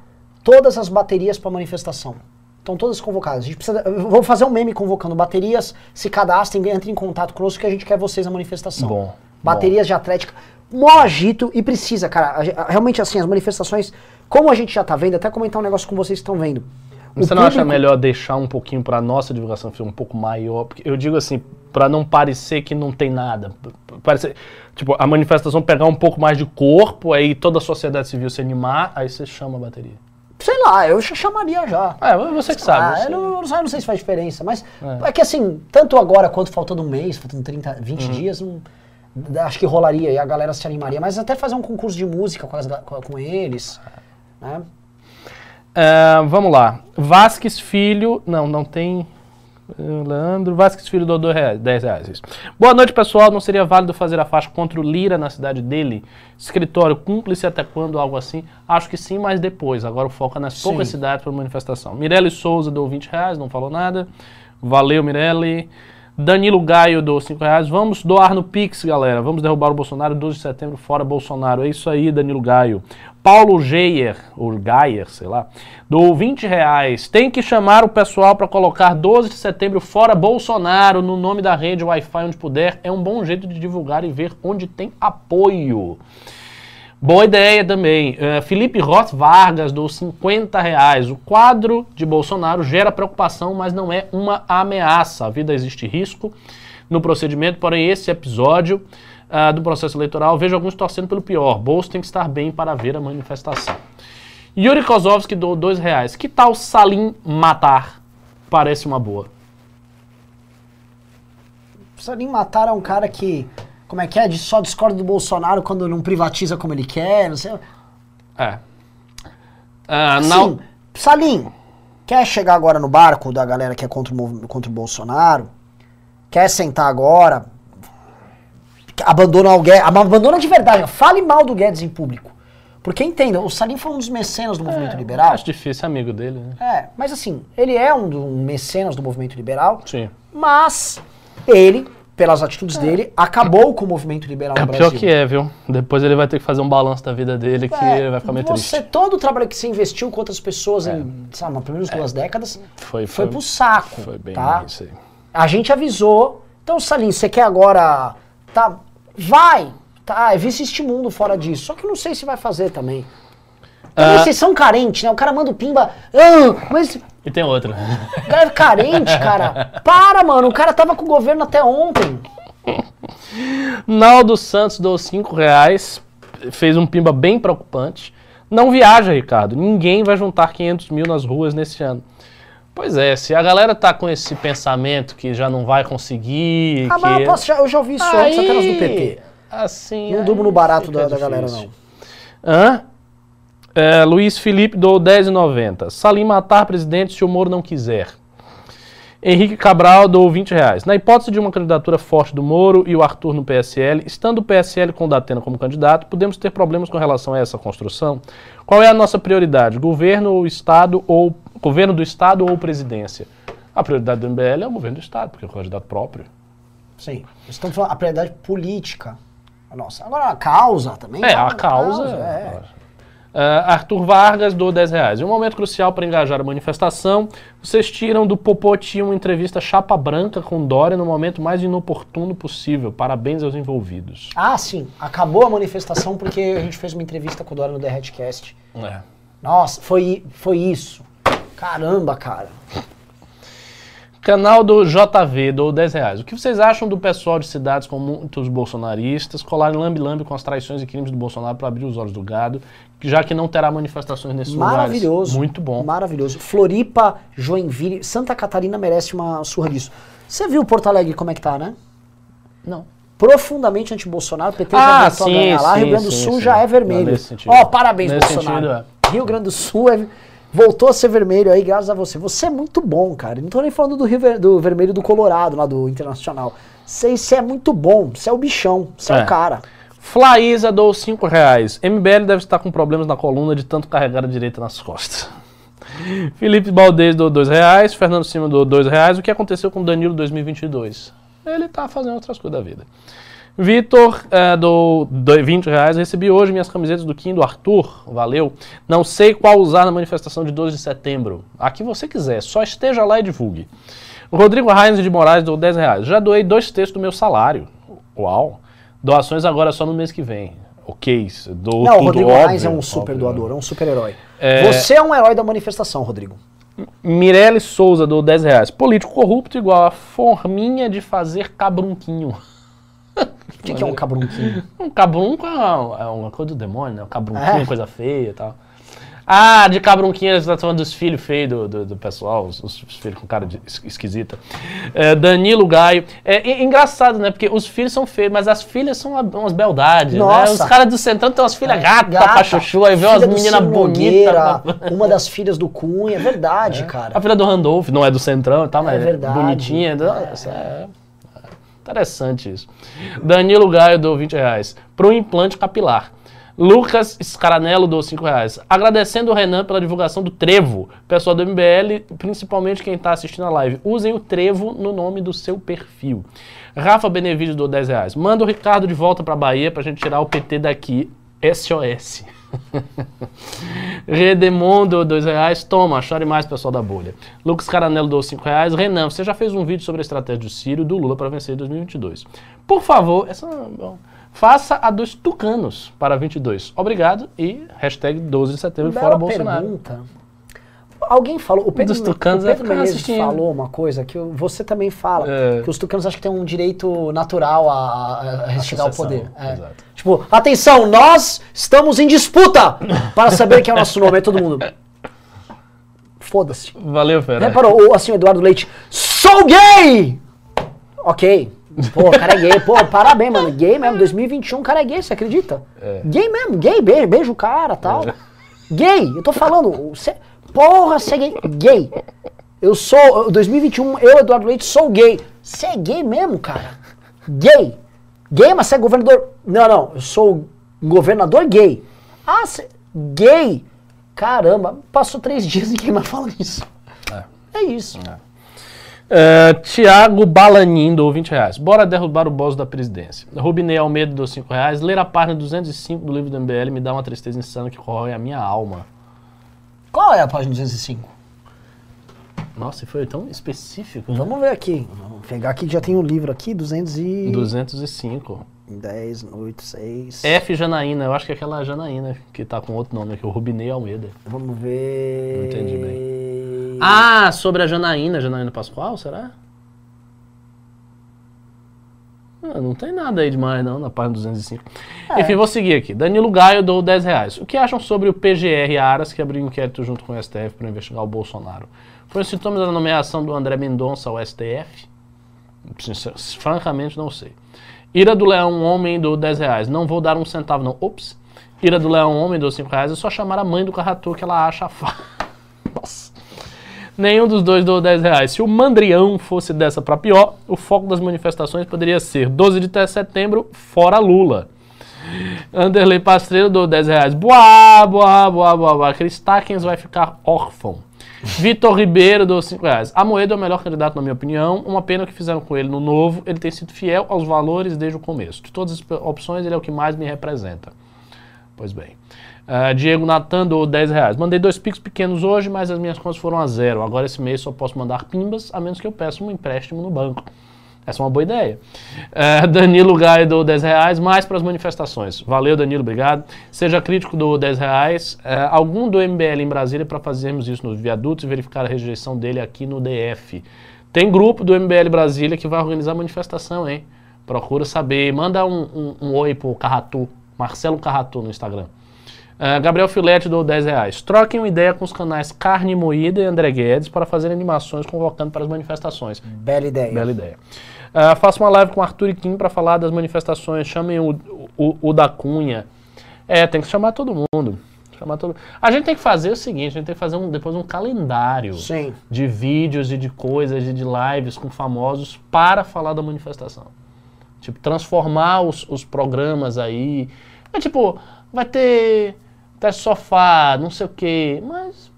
todas as baterias para manifestação. Estão todas convocadas. A gente precisa, vou fazer um meme convocando baterias, se cadastrem, entrem em contato conosco que a gente quer vocês na manifestação. Bom, Baterias de Atlética. Mó agito e precisa, cara. Realmente, assim, as manifestações, como a gente já tá vendo, até comentar um negócio com vocês que estão vendo. O Você não acha público- melhor deixar um pouquinho para nossa divulgação um pouco maior? Porque eu digo assim, para não parecer que não tem nada. P- p- Parecer, tipo, a manifestação pegar um pouco mais de corpo, aí toda a sociedade civil se animar, aí você chama a bateria. Sei lá, eu chamaria já. É, você que sabe. Ah, você- eu não, eu não sei se faz diferença, mas é. que assim, tanto agora quanto faltando um mês, faltando 30, 20 Uhum. dias, não- acho que rolaria e a galera se animaria. Mas até fazer um concurso de música com, as com- eles. Né? É, vamos lá. Vasques Filho. Não, não tem. eh, Leandro. Vasques Filho do 2 reais, 10 reais. Isso. Boa noite, pessoal. Não seria válido fazer a faixa contra o Lira na cidade dele? Escritório cúmplice até quando? Algo assim? Acho que sim, mas depois. Agora o foco é nas Sim. poucas cidades para manifestação. Mirelle Souza deu 20 reais, não falou nada. Valeu, Mirelle. Danilo Gaio deu 5 reais. Vamos doar no Pix, galera. Vamos derrubar o Bolsonaro 12 de setembro, fora Bolsonaro. É isso aí, Danilo Gaio. Paulo Geyer, ou Gayer, sei lá, dou 20 reais. Tem que chamar o pessoal para colocar 12 de setembro fora Bolsonaro no nome da rede Wi-Fi onde puder. É um bom jeito de divulgar e ver onde tem apoio. Boa ideia também. Eh, Felipe Roth Vargas, do 50 reais. O quadro de Bolsonaro gera preocupação, mas não é uma ameaça. A vida existe risco no procedimento, porém esse episódio ah, do processo eleitoral, vejo alguns torcendo pelo pior. Bolso tem que estar bem para ver a manifestação. Yuri Kozovski do dois reais. Que tal Salim matar? Parece uma boa. Nem matar é um cara que, como é que é, de só discorda do Bolsonaro quando não privatiza como ele quer, não sei. É. Ah, Sim, não, Salim, quer chegar agora no barco da galera que é contra o, contra o Bolsonaro? Quer sentar agora? Abandona o Guedes. Abandona de verdade. Fale mal do Guedes em público. Porque entenda, o Salim foi um dos mecenas do movimento liberal. acho difícil, amigo dele, né? É, mas assim, ele é um, do- um mecenas do movimento liberal, Sim. mas ele, pelas atitudes dele, acabou com o movimento liberal É no Brasil. pior que é, viu? Depois ele vai ter que fazer um balanço da vida dele que É, ele vai ficar meio você, triste. todo o trabalho que você investiu com outras pessoas em, sabe, pelo menos duas décadas, Foi, foi pro saco, Foi bem tá? isso aí. A gente avisou. Então, Salim, você quer agora, tá? Vai, tá? Vê se este mundo fora disso. Só que eu não sei se vai fazer também. Ah. Vocês são carentes, né? O cara manda o pimba. "Ah, mas E tem outra. o cara carente, cara. Para, mano. O cara tava com o governo até ontem. Naldo Santos deu 5 reais, fez um pimba bem preocupante. Não viaja, Ricardo. Ninguém vai juntar 500 mil nas ruas nesse ano. Pois é, se a galera tá com esse pensamento que já não vai conseguir. Ah, que... mas eu, posso- já- eu já ouvi isso antes, apenas do PT. Assim. Não aí durmo no barato da, da galera, não. Hã? É, Luiz Felipe do 10,90. Salim matar presidente se o Moro não quiser. Henrique Cabral doou 20 reais. Na hipótese de uma candidatura forte do Moro e o Arthur no PSL, estando o PSL com o Datena como candidato, podemos ter problemas com relação a essa construção? Qual é a nossa prioridade? Governo ou Estado ou governo do Estado ou presidência? A prioridade do MBL é o governo do Estado, porque é o candidato próprio. Sim. Estamos falando a prioridade política. Nossa. Agora a causa também. É, tá? a causa. é. Ah, Arthur Vargas doou 10 reais. Em um momento crucial para engajar a manifestação, vocês tiram do Popoti uma entrevista chapa branca com Dória no momento mais inoportuno possível. Parabéns aos envolvidos. Ah, sim. Acabou a manifestação porque a gente fez uma entrevista com o Dória no The Redcast. É. Nossa, foi, foi isso. Caramba, cara. Canal do JV doou 10 reais. O que vocês acham do pessoal de cidades com muitos bolsonaristas colarem lambe-lambe com as traições e crimes do Bolsonaro para abrir os olhos do gado, já que não terá manifestações nesses Maravilhoso. lugares? Muito bom. Maravilhoso. Floripa, Joinville, Santa Catarina merece uma surra disso. Você viu Porto Alegre como é que tá, né? Não. Profundamente anti-Bolsonaro, PT Ah, já voltou sim, a ganhar lá, sim, Rio Grande do sim, Sul já é vermelho. Ó, parabéns, Nesse Bolsonaro. sentido, Rio Grande do Sul é- voltou a ser vermelho aí, graças a você. Você é muito bom, cara. Não tô nem falando do, Rio do vermelho do Colorado, lá do Internacional. Você, você é muito bom, você é o bichão, você é. É. o cara. Flaísa doou 5 reais. MBL deve estar com problemas na coluna de tanto carregar a direita nas costas. Felipe Baldez doou 2 reais. Fernando Cima doou 2 reais. O que aconteceu com Danilo 2022? Ele tá fazendo outras coisas da vida. Vitor eh, doou do- 20 reais. Recebi hoje minhas camisetas do Kim do Arthur. Valeu. Não sei qual usar na manifestação de 12 de setembro. A que você quiser. Só esteja lá e divulgue. Rodrigo Reis de Moraes doou 10 reais. Já doei dois terços do meu salário. Uau. Doações agora só no mês que vem. Ok, dou Não, tudo o Rodrigo óbvio, Reis é um super óbvio. doador, é um super herói. É- Você é um herói da manifestação, Rodrigo. Mirelle Souza dou 10 reais. Político corrupto igual a forminha de fazer cabrunquinho. O que, que é um cabrunquinho? Um cabrunco é uma, é uma coisa do demônio, né? Um cabrunquinho é coisa feia e tal. Ah, de cabrunquinho, eles estão falando dos filhos feios do, do, do pessoal, os, os filhos com cara de es- esquisita. É, Danilo Gaio. É, engraçado, né? Porque os filhos são feios, mas as filhas são uma- umas beldades, né? Nossa. Os caras do centrão têm umas filhas gatas Gata, pra chuchu, aí vê umas meninas bonitas. Pra- Uma das filhas do Cunha, é verdade, cara. A filha do Randolph não é do Centrão e tal, mas é verdade. bonitinha. Nossa, é. Interessante isso. Danilo Gaio deu 20 reais. Para um implante capilar. Lucas Scaranello deu 5 reais. Agradecendo o Renan pela divulgação do Trevo. Pessoal do MBL, principalmente quem está assistindo a live, usem o Trevo no nome do seu perfil. Rafa Benevides deu 10 reais. Manda o Ricardo de volta para Bahia para a gente tirar o PT daqui. SOS. Redemondo, dois reais. Toma, chore mais, pessoal da bolha. Lucas Caranello deu cinco reais. Renan, você já fez um vídeo sobre a estratégia do Ciro do Lula para vencer em 2022. Por favor, essa, bom, faça a dos tucanos para 22. Obrigado e hashtag 12 de setembro Bela fora Bolsonaro. pergunta. Alguém falou, o Pedro, Dos tucanos o vai Pedro Menezes falou uma coisa que você também fala, É. que os tucanos acham que tem um direito natural a, a chegar ao Associação, poder. É. exato. Tipo, atenção, nós estamos em disputa para saber quem é o nosso nome. Aí todo mundo. Foda-se. Valeu, Fera. Reparou, o, assim, o Eduardo Leite, sou gay! Ok. Pô, o cara é gay. Pô, parabéns, mano. Gay mesmo. 2021, o cara é gay, você acredita? É. Gay mesmo, gay, beijo, beijo o cara tal. Gay, eu tô falando. Você, porra, você é gay. Gay. Eu sou, 2021, eu, Eduardo Leite, sou gay. Você é gay mesmo, cara? Gay. Gay, mas você é governador. Não, não, eu sou governador gay. Ah, você. Gay. Caramba, passou três dias e ninguém mais fala isso. É, isso. É, Tiago Balanin deu 20 reais. Bora derrubar o boss da presidência. Rubinei Almeida deu 5 reais. Ler a página 205 do livro do MBL me dá uma tristeza insana que corrói a minha alma. Qual é a página 205? Nossa, e foi tão específico. né? Vamos ver aqui. Vamos pegar aqui que já tem o livro aqui, 210, 205. 8, 6. F Janaína, eu acho que é aquela Janaína que tá com outro nome aqui, o Rubinei Almeida. Vamos ver. Não entendi bem. Ah, sobre a Janaína, Janaína Pascoal, será? Ah, não tem nada aí demais não, na página 205. Enfim, vou seguir aqui. Danilo Gaio dou 10 reais. O que acham sobre o PGR Aras que abriu inquérito junto com o STF para investigar o Bolsonaro? Foi um sintoma da nomeação do André Mendonça ao STF? Francamente, não sei. Ira do Leão Homem do 10 reais. Não vou dar um centavo, não. Ops. Ira do Leão Homem do 5 reais. É só chamar a mãe do Carratu que ela acha a fa... Nenhum dos dois doou 10 reais. Se o Mandrião fosse dessa pra pior, o foco das manifestações poderia ser 12 de setembro, fora Lula. Anderley Pastreiro doou 10 reais. Boa, boa, boa, boa, boa. Chris Takens vai ficar órfão. Vitor Ribeiro doou 5 reais. A Moedo é o melhor candidato, na minha opinião. Uma pena que fizeram com ele no novo. Ele tem sido fiel aos valores desde o começo. De todas as opções, ele é o que mais me representa. Pois bem. Uh, Diego Natan doou 10 reais. Mandei dois picos pequenos hoje, mas as minhas contas foram a zero. Agora esse mês só posso mandar pimbas, a menos que eu peça um empréstimo no banco. Essa é uma boa ideia. Uh, Danilo Gaia doou 10 reais, mais para as manifestações. Valeu, Danilo, obrigado. Seja crítico do 10 reais. Uh, algum do MBL em Brasília para fazermos isso nos viadutos e verificar a rejeição dele aqui no DF. Tem grupo do MBL Brasília que vai organizar manifestação, hein? Procura saber. Manda um, um, um oi pro Carratu, Marcelo Carratu no Instagram. Uh, Gabriel Filete do 10 reais. Troquem uma ideia com os canais Carne Moída e André Guedes para fazer animações convocando para as manifestações. Bela ideia. Bela ideia. Uh, faço uma live com o Arthur e Kim para falar das manifestações. Chamem o, o, o, da Cunha. É, tem que chamar todo mundo. Chamar todo... A gente tem que fazer o seguinte, a gente tem que fazer um, depois um calendário Sim. de vídeos e de coisas e de lives com famosos para falar da manifestação. Tipo, transformar os, os programas aí. É tipo, vai ter teste sofá, não sei o quê. Mas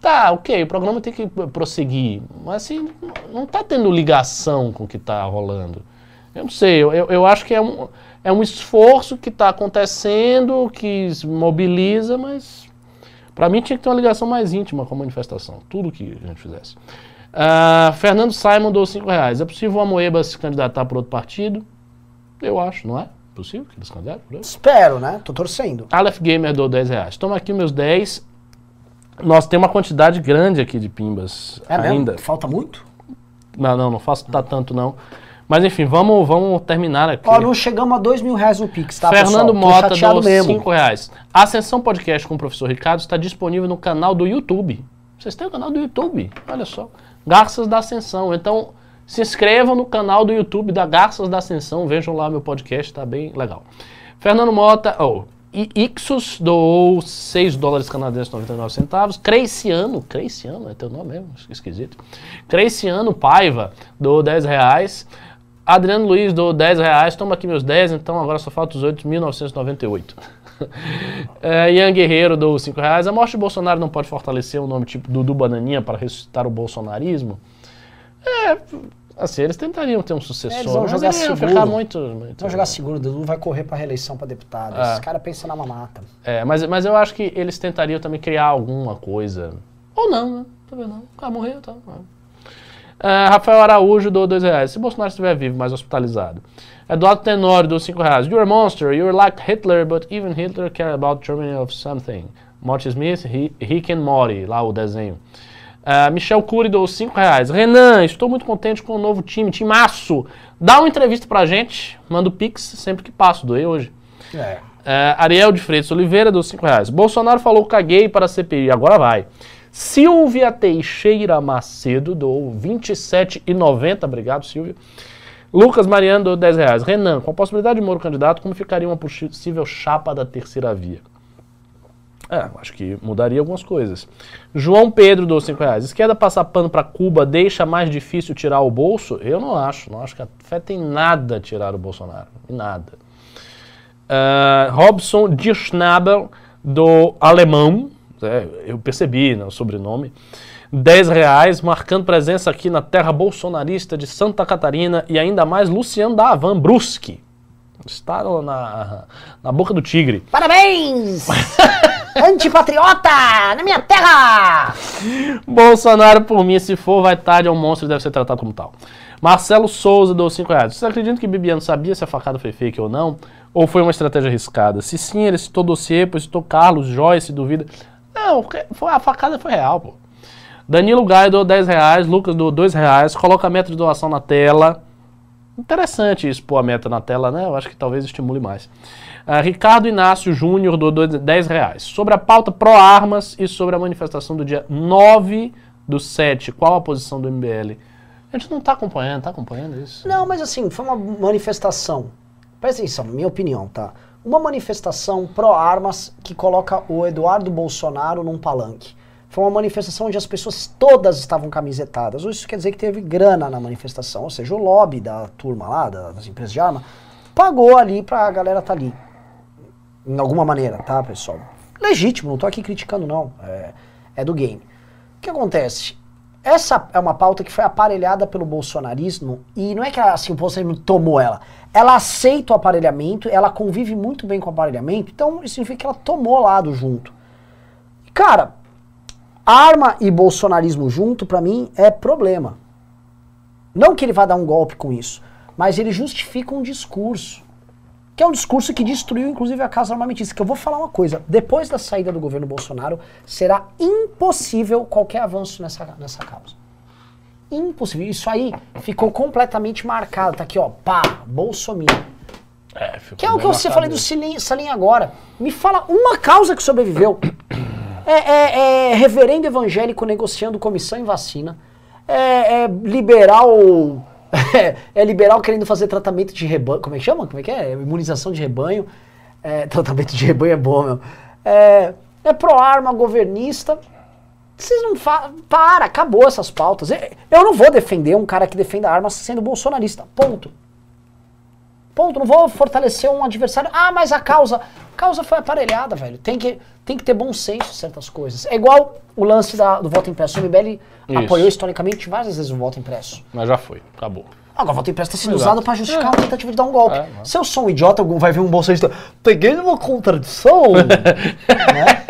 tá, ok, o programa tem que prosseguir. Mas assim, não tá tendo ligação com o que tá rolando. Eu não sei, eu, eu acho que é um, é um esforço que está acontecendo, que mobiliza, mas para mim tinha que ter uma ligação mais íntima com a manifestação, tudo que a gente fizesse. Uh, Fernando Simon deu 5 reais. É possível a Moeba se candidatar por outro partido? Eu acho, não é? Possível que eles por outro? Espero, né? Tô torcendo. Aleph Gamer deu 10 reais. Toma aqui meus 10. Nós temos uma quantidade grande aqui de pimbas É ainda. mesmo? Falta muito? Não, não, não faço tá tanto não. Mas enfim, vamos, vamos terminar aqui. Ó, não chegamos a 2 mil reais no Pix, tá, Fernando pessoal? Mota deu mesmo. 5 reais. A Ascensão Podcast com o professor Ricardo está disponível no canal do YouTube. Vocês têm o canal do YouTube, olha só. Garças da Ascensão. Então, se inscrevam no canal do YouTube da Garças da Ascensão. Vejam lá meu podcast, tá bem legal. Fernando Mota, oh, Ixus doou 6 dólares canadenses e 99 centavos. Creiciano, Creiciano, é teu nome mesmo, esquisito. Creiciano Paiva doou 10 reais. Adriano Luiz doou 10 reais. Toma aqui meus 10, então agora só falta os 8.998. É, Ian Guerreiro doou 5 reais. A morte de Bolsonaro não pode fortalecer um nome tipo Dudu Bananinha para ressuscitar o bolsonarismo? É, assim, eles tentariam ter um sucessor. Eles vão jogar seguro. ficar muito, muito- Vamos jogar seguro, o Dudu vai correr pra reeleição pra deputado. Ah. Esse cara pensa na mamata. É, mas, mas eu acho que eles tentariam também criar alguma coisa. Ou não, né? Talvez não. Ah, morreu, tá. Ah, Rafael Araújo doou 2 reais. Se Bolsonaro estiver vivo, mais hospitalizado. Eduardo Tenório doou 5 reais. You're a monster. You're like Hitler, but even Hitler care about Germany of something. Morty Smith, Ri- Rick and Morty, lá o desenho. Ah, Michel Cury doou 5 reais. Renan, estou muito contente com o novo time, timaço. Dá uma entrevista pra gente. Manda o Pix sempre que passo, doei hoje. É. É, Ariel de Freitas Oliveira, dos 5 reais. Bolsonaro falou caguei para a CPI, agora vai. Silvia Teixeira Macedo, doou 27,90. Obrigado, Silvia. Lucas Mariano, doou 10 reais. Renan, com a possibilidade de Moro candidato, como ficaria uma possível chapa da terceira via? É, acho que mudaria algumas coisas. João Pedro doou 5 reais. Esquerda passar pano para Cuba deixa mais difícil tirar o bolso? Eu não acho. Não acho que afeta em nada tirar o Bolsonaro. Em nada. Uh, Robson de Schnabel, do Alemão, é, eu percebi né, o sobrenome, 10 reais, marcando presença aqui na terra bolsonarista de Santa Catarina e ainda mais Luciano da Havan Brusque. Está na, na boca do tigre. Parabéns! Antipatriota! Na minha terra! Bolsonaro, por mim, se for, vai tarde, é um monstro e deve ser tratado como tal. Marcelo Souza deu 5 reais. Vocês acreditam que Bibiano sabia se a facada foi fake ou não? Ou foi uma estratégia arriscada? Se sim, ele citou dossiê, pois citou Carlos, Joyce, duvida. Não, foi- a facada foi real, pô. Danilo Gaio deu 10 reais, Lucas deu 2 reais, coloca a meta de doação na tela. Interessante isso, pôr a meta na tela, né? Eu acho que talvez estimule mais. Ah, Ricardo Inácio Júnior dois- 10 reais. Sobre a pauta pró-armas e sobre a manifestação do dia 9 do 7, qual a posição do MBL? A gente não tá acompanhando, tá acompanhando isso? Não, mas assim, foi uma manifestação. Presta atenção, minha opinião, tá? Uma manifestação pró-armas que coloca o Eduardo Bolsonaro num palanque. Foi uma manifestação onde as pessoas todas estavam camisetadas. Isso quer dizer que teve grana na manifestação, ou seja, o lobby da turma lá, da- das empresas de arma, pagou ali pra galera tá ali. Em alguma maneira, tá, pessoal? Legítimo, não tô aqui criticando, não. É, é do game. O que acontece? Essa é uma pauta que foi aparelhada pelo bolsonarismo e não é que assim, o bolsonarismo tomou ela. Ela aceita o aparelhamento, ela convive muito bem com o aparelhamento, então isso significa que ela tomou lado junto. Cara, arma e bolsonarismo junto, pra mim, é problema. Não que ele vá dar um golpe com isso, mas ele justifica um discurso. Que é um discurso que destruiu, inclusive, a casa armamentista. Que eu vou falar uma coisa: depois da saída do governo Bolsonaro, será impossível qualquer avanço nessa, nessa causa. Impossível. Isso aí ficou completamente marcado. Tá aqui, ó, pá, Bolsonaro. É, ficou Que é o que você falei do Salim agora. Me fala uma causa que sobreviveu. É, é- é reverendo evangélico negociando comissão em vacina. É, é liberal. É, liberal querendo fazer tratamento de rebanho. Como é que chama? Como é que é? Imunização de rebanho. É, tratamento de rebanho é bom, meu. É, é pró-arma governista. Vocês não falam. Para, acabou essas pautas. Eu- Eu não vou defender um cara que defenda armas sendo bolsonarista. Ponto. Ponto. Não vou fortalecer um adversário. Ah, mas a causa. A causa foi aparelhada, velho. Tem que, tem que ter bom senso em certas coisas. É igual o lance da- do voto impresso. O MBL Isso. apoiou historicamente várias vezes o voto impresso. Mas já foi, acabou. Agora, o voto impresso está sendo Exato. usado para justificar uma tentativa de dar um golpe. É, é. Se eu sou um idiota, algum vai ver um bolsonarista. Peguei uma contradição. né?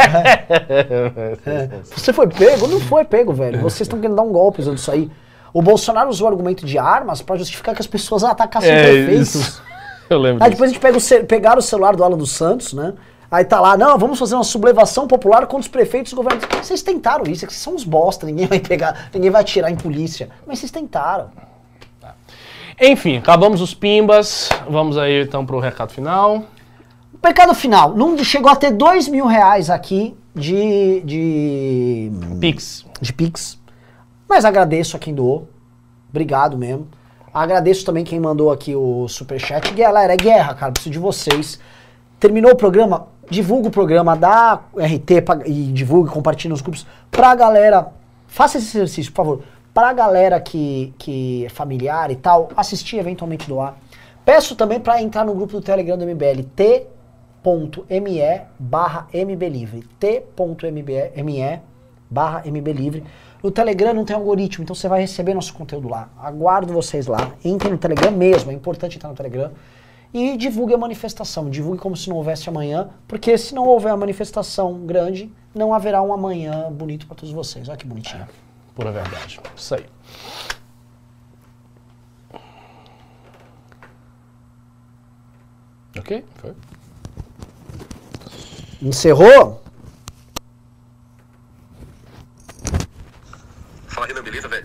É. Você foi pego? Não foi pego, velho. Vocês estão querendo dar um golpe usando isso aí. O Bolsonaro usou o argumento de armas para justificar que as pessoas atacassem É, prefeitos. isso. Eu lembro Aí disso. depois a gente pega o ce- pegaram o celular do Alan dos Santos, né? Aí tá lá, não, vamos fazer uma sublevação popular contra os prefeitos e governadores. Vocês tentaram isso, é que vocês são uns bosta, ninguém vai pegar, ninguém vai atirar em polícia. Mas vocês tentaram. Enfim, acabamos os pimbas. Vamos aí então pro recado final. Pecado final, não chegou a ter dois mil reais aqui de, de, Pix. de Pix. Mas agradeço a quem doou. Obrigado mesmo. Agradeço também quem mandou aqui o superchat. Galera, é guerra, cara. Preciso de vocês. Terminou o programa? Divulga o programa, dá RT pra- e divulga, compartilha nos grupos pra galera. Faça esse exercício, por favor. Pra galera que, que é familiar e tal, assistir eventualmente doar. Peço também pra entrar no grupo do Telegram do MBL, t.me barra mblivre. t.me barra mblivre. No Telegram não tem algoritmo, então você vai receber nosso conteúdo lá. Aguardo vocês lá. Entrem no Telegram mesmo, é importante entrar no Telegram. E divulgue a manifestação, divulgue como se não houvesse amanhã, porque se não houver uma manifestação grande, não haverá um amanhã bonito para todos vocês. Olha que bonitinho. Pura verdade. Isso aí. Ok? Foi? Encerrou? I him and of it.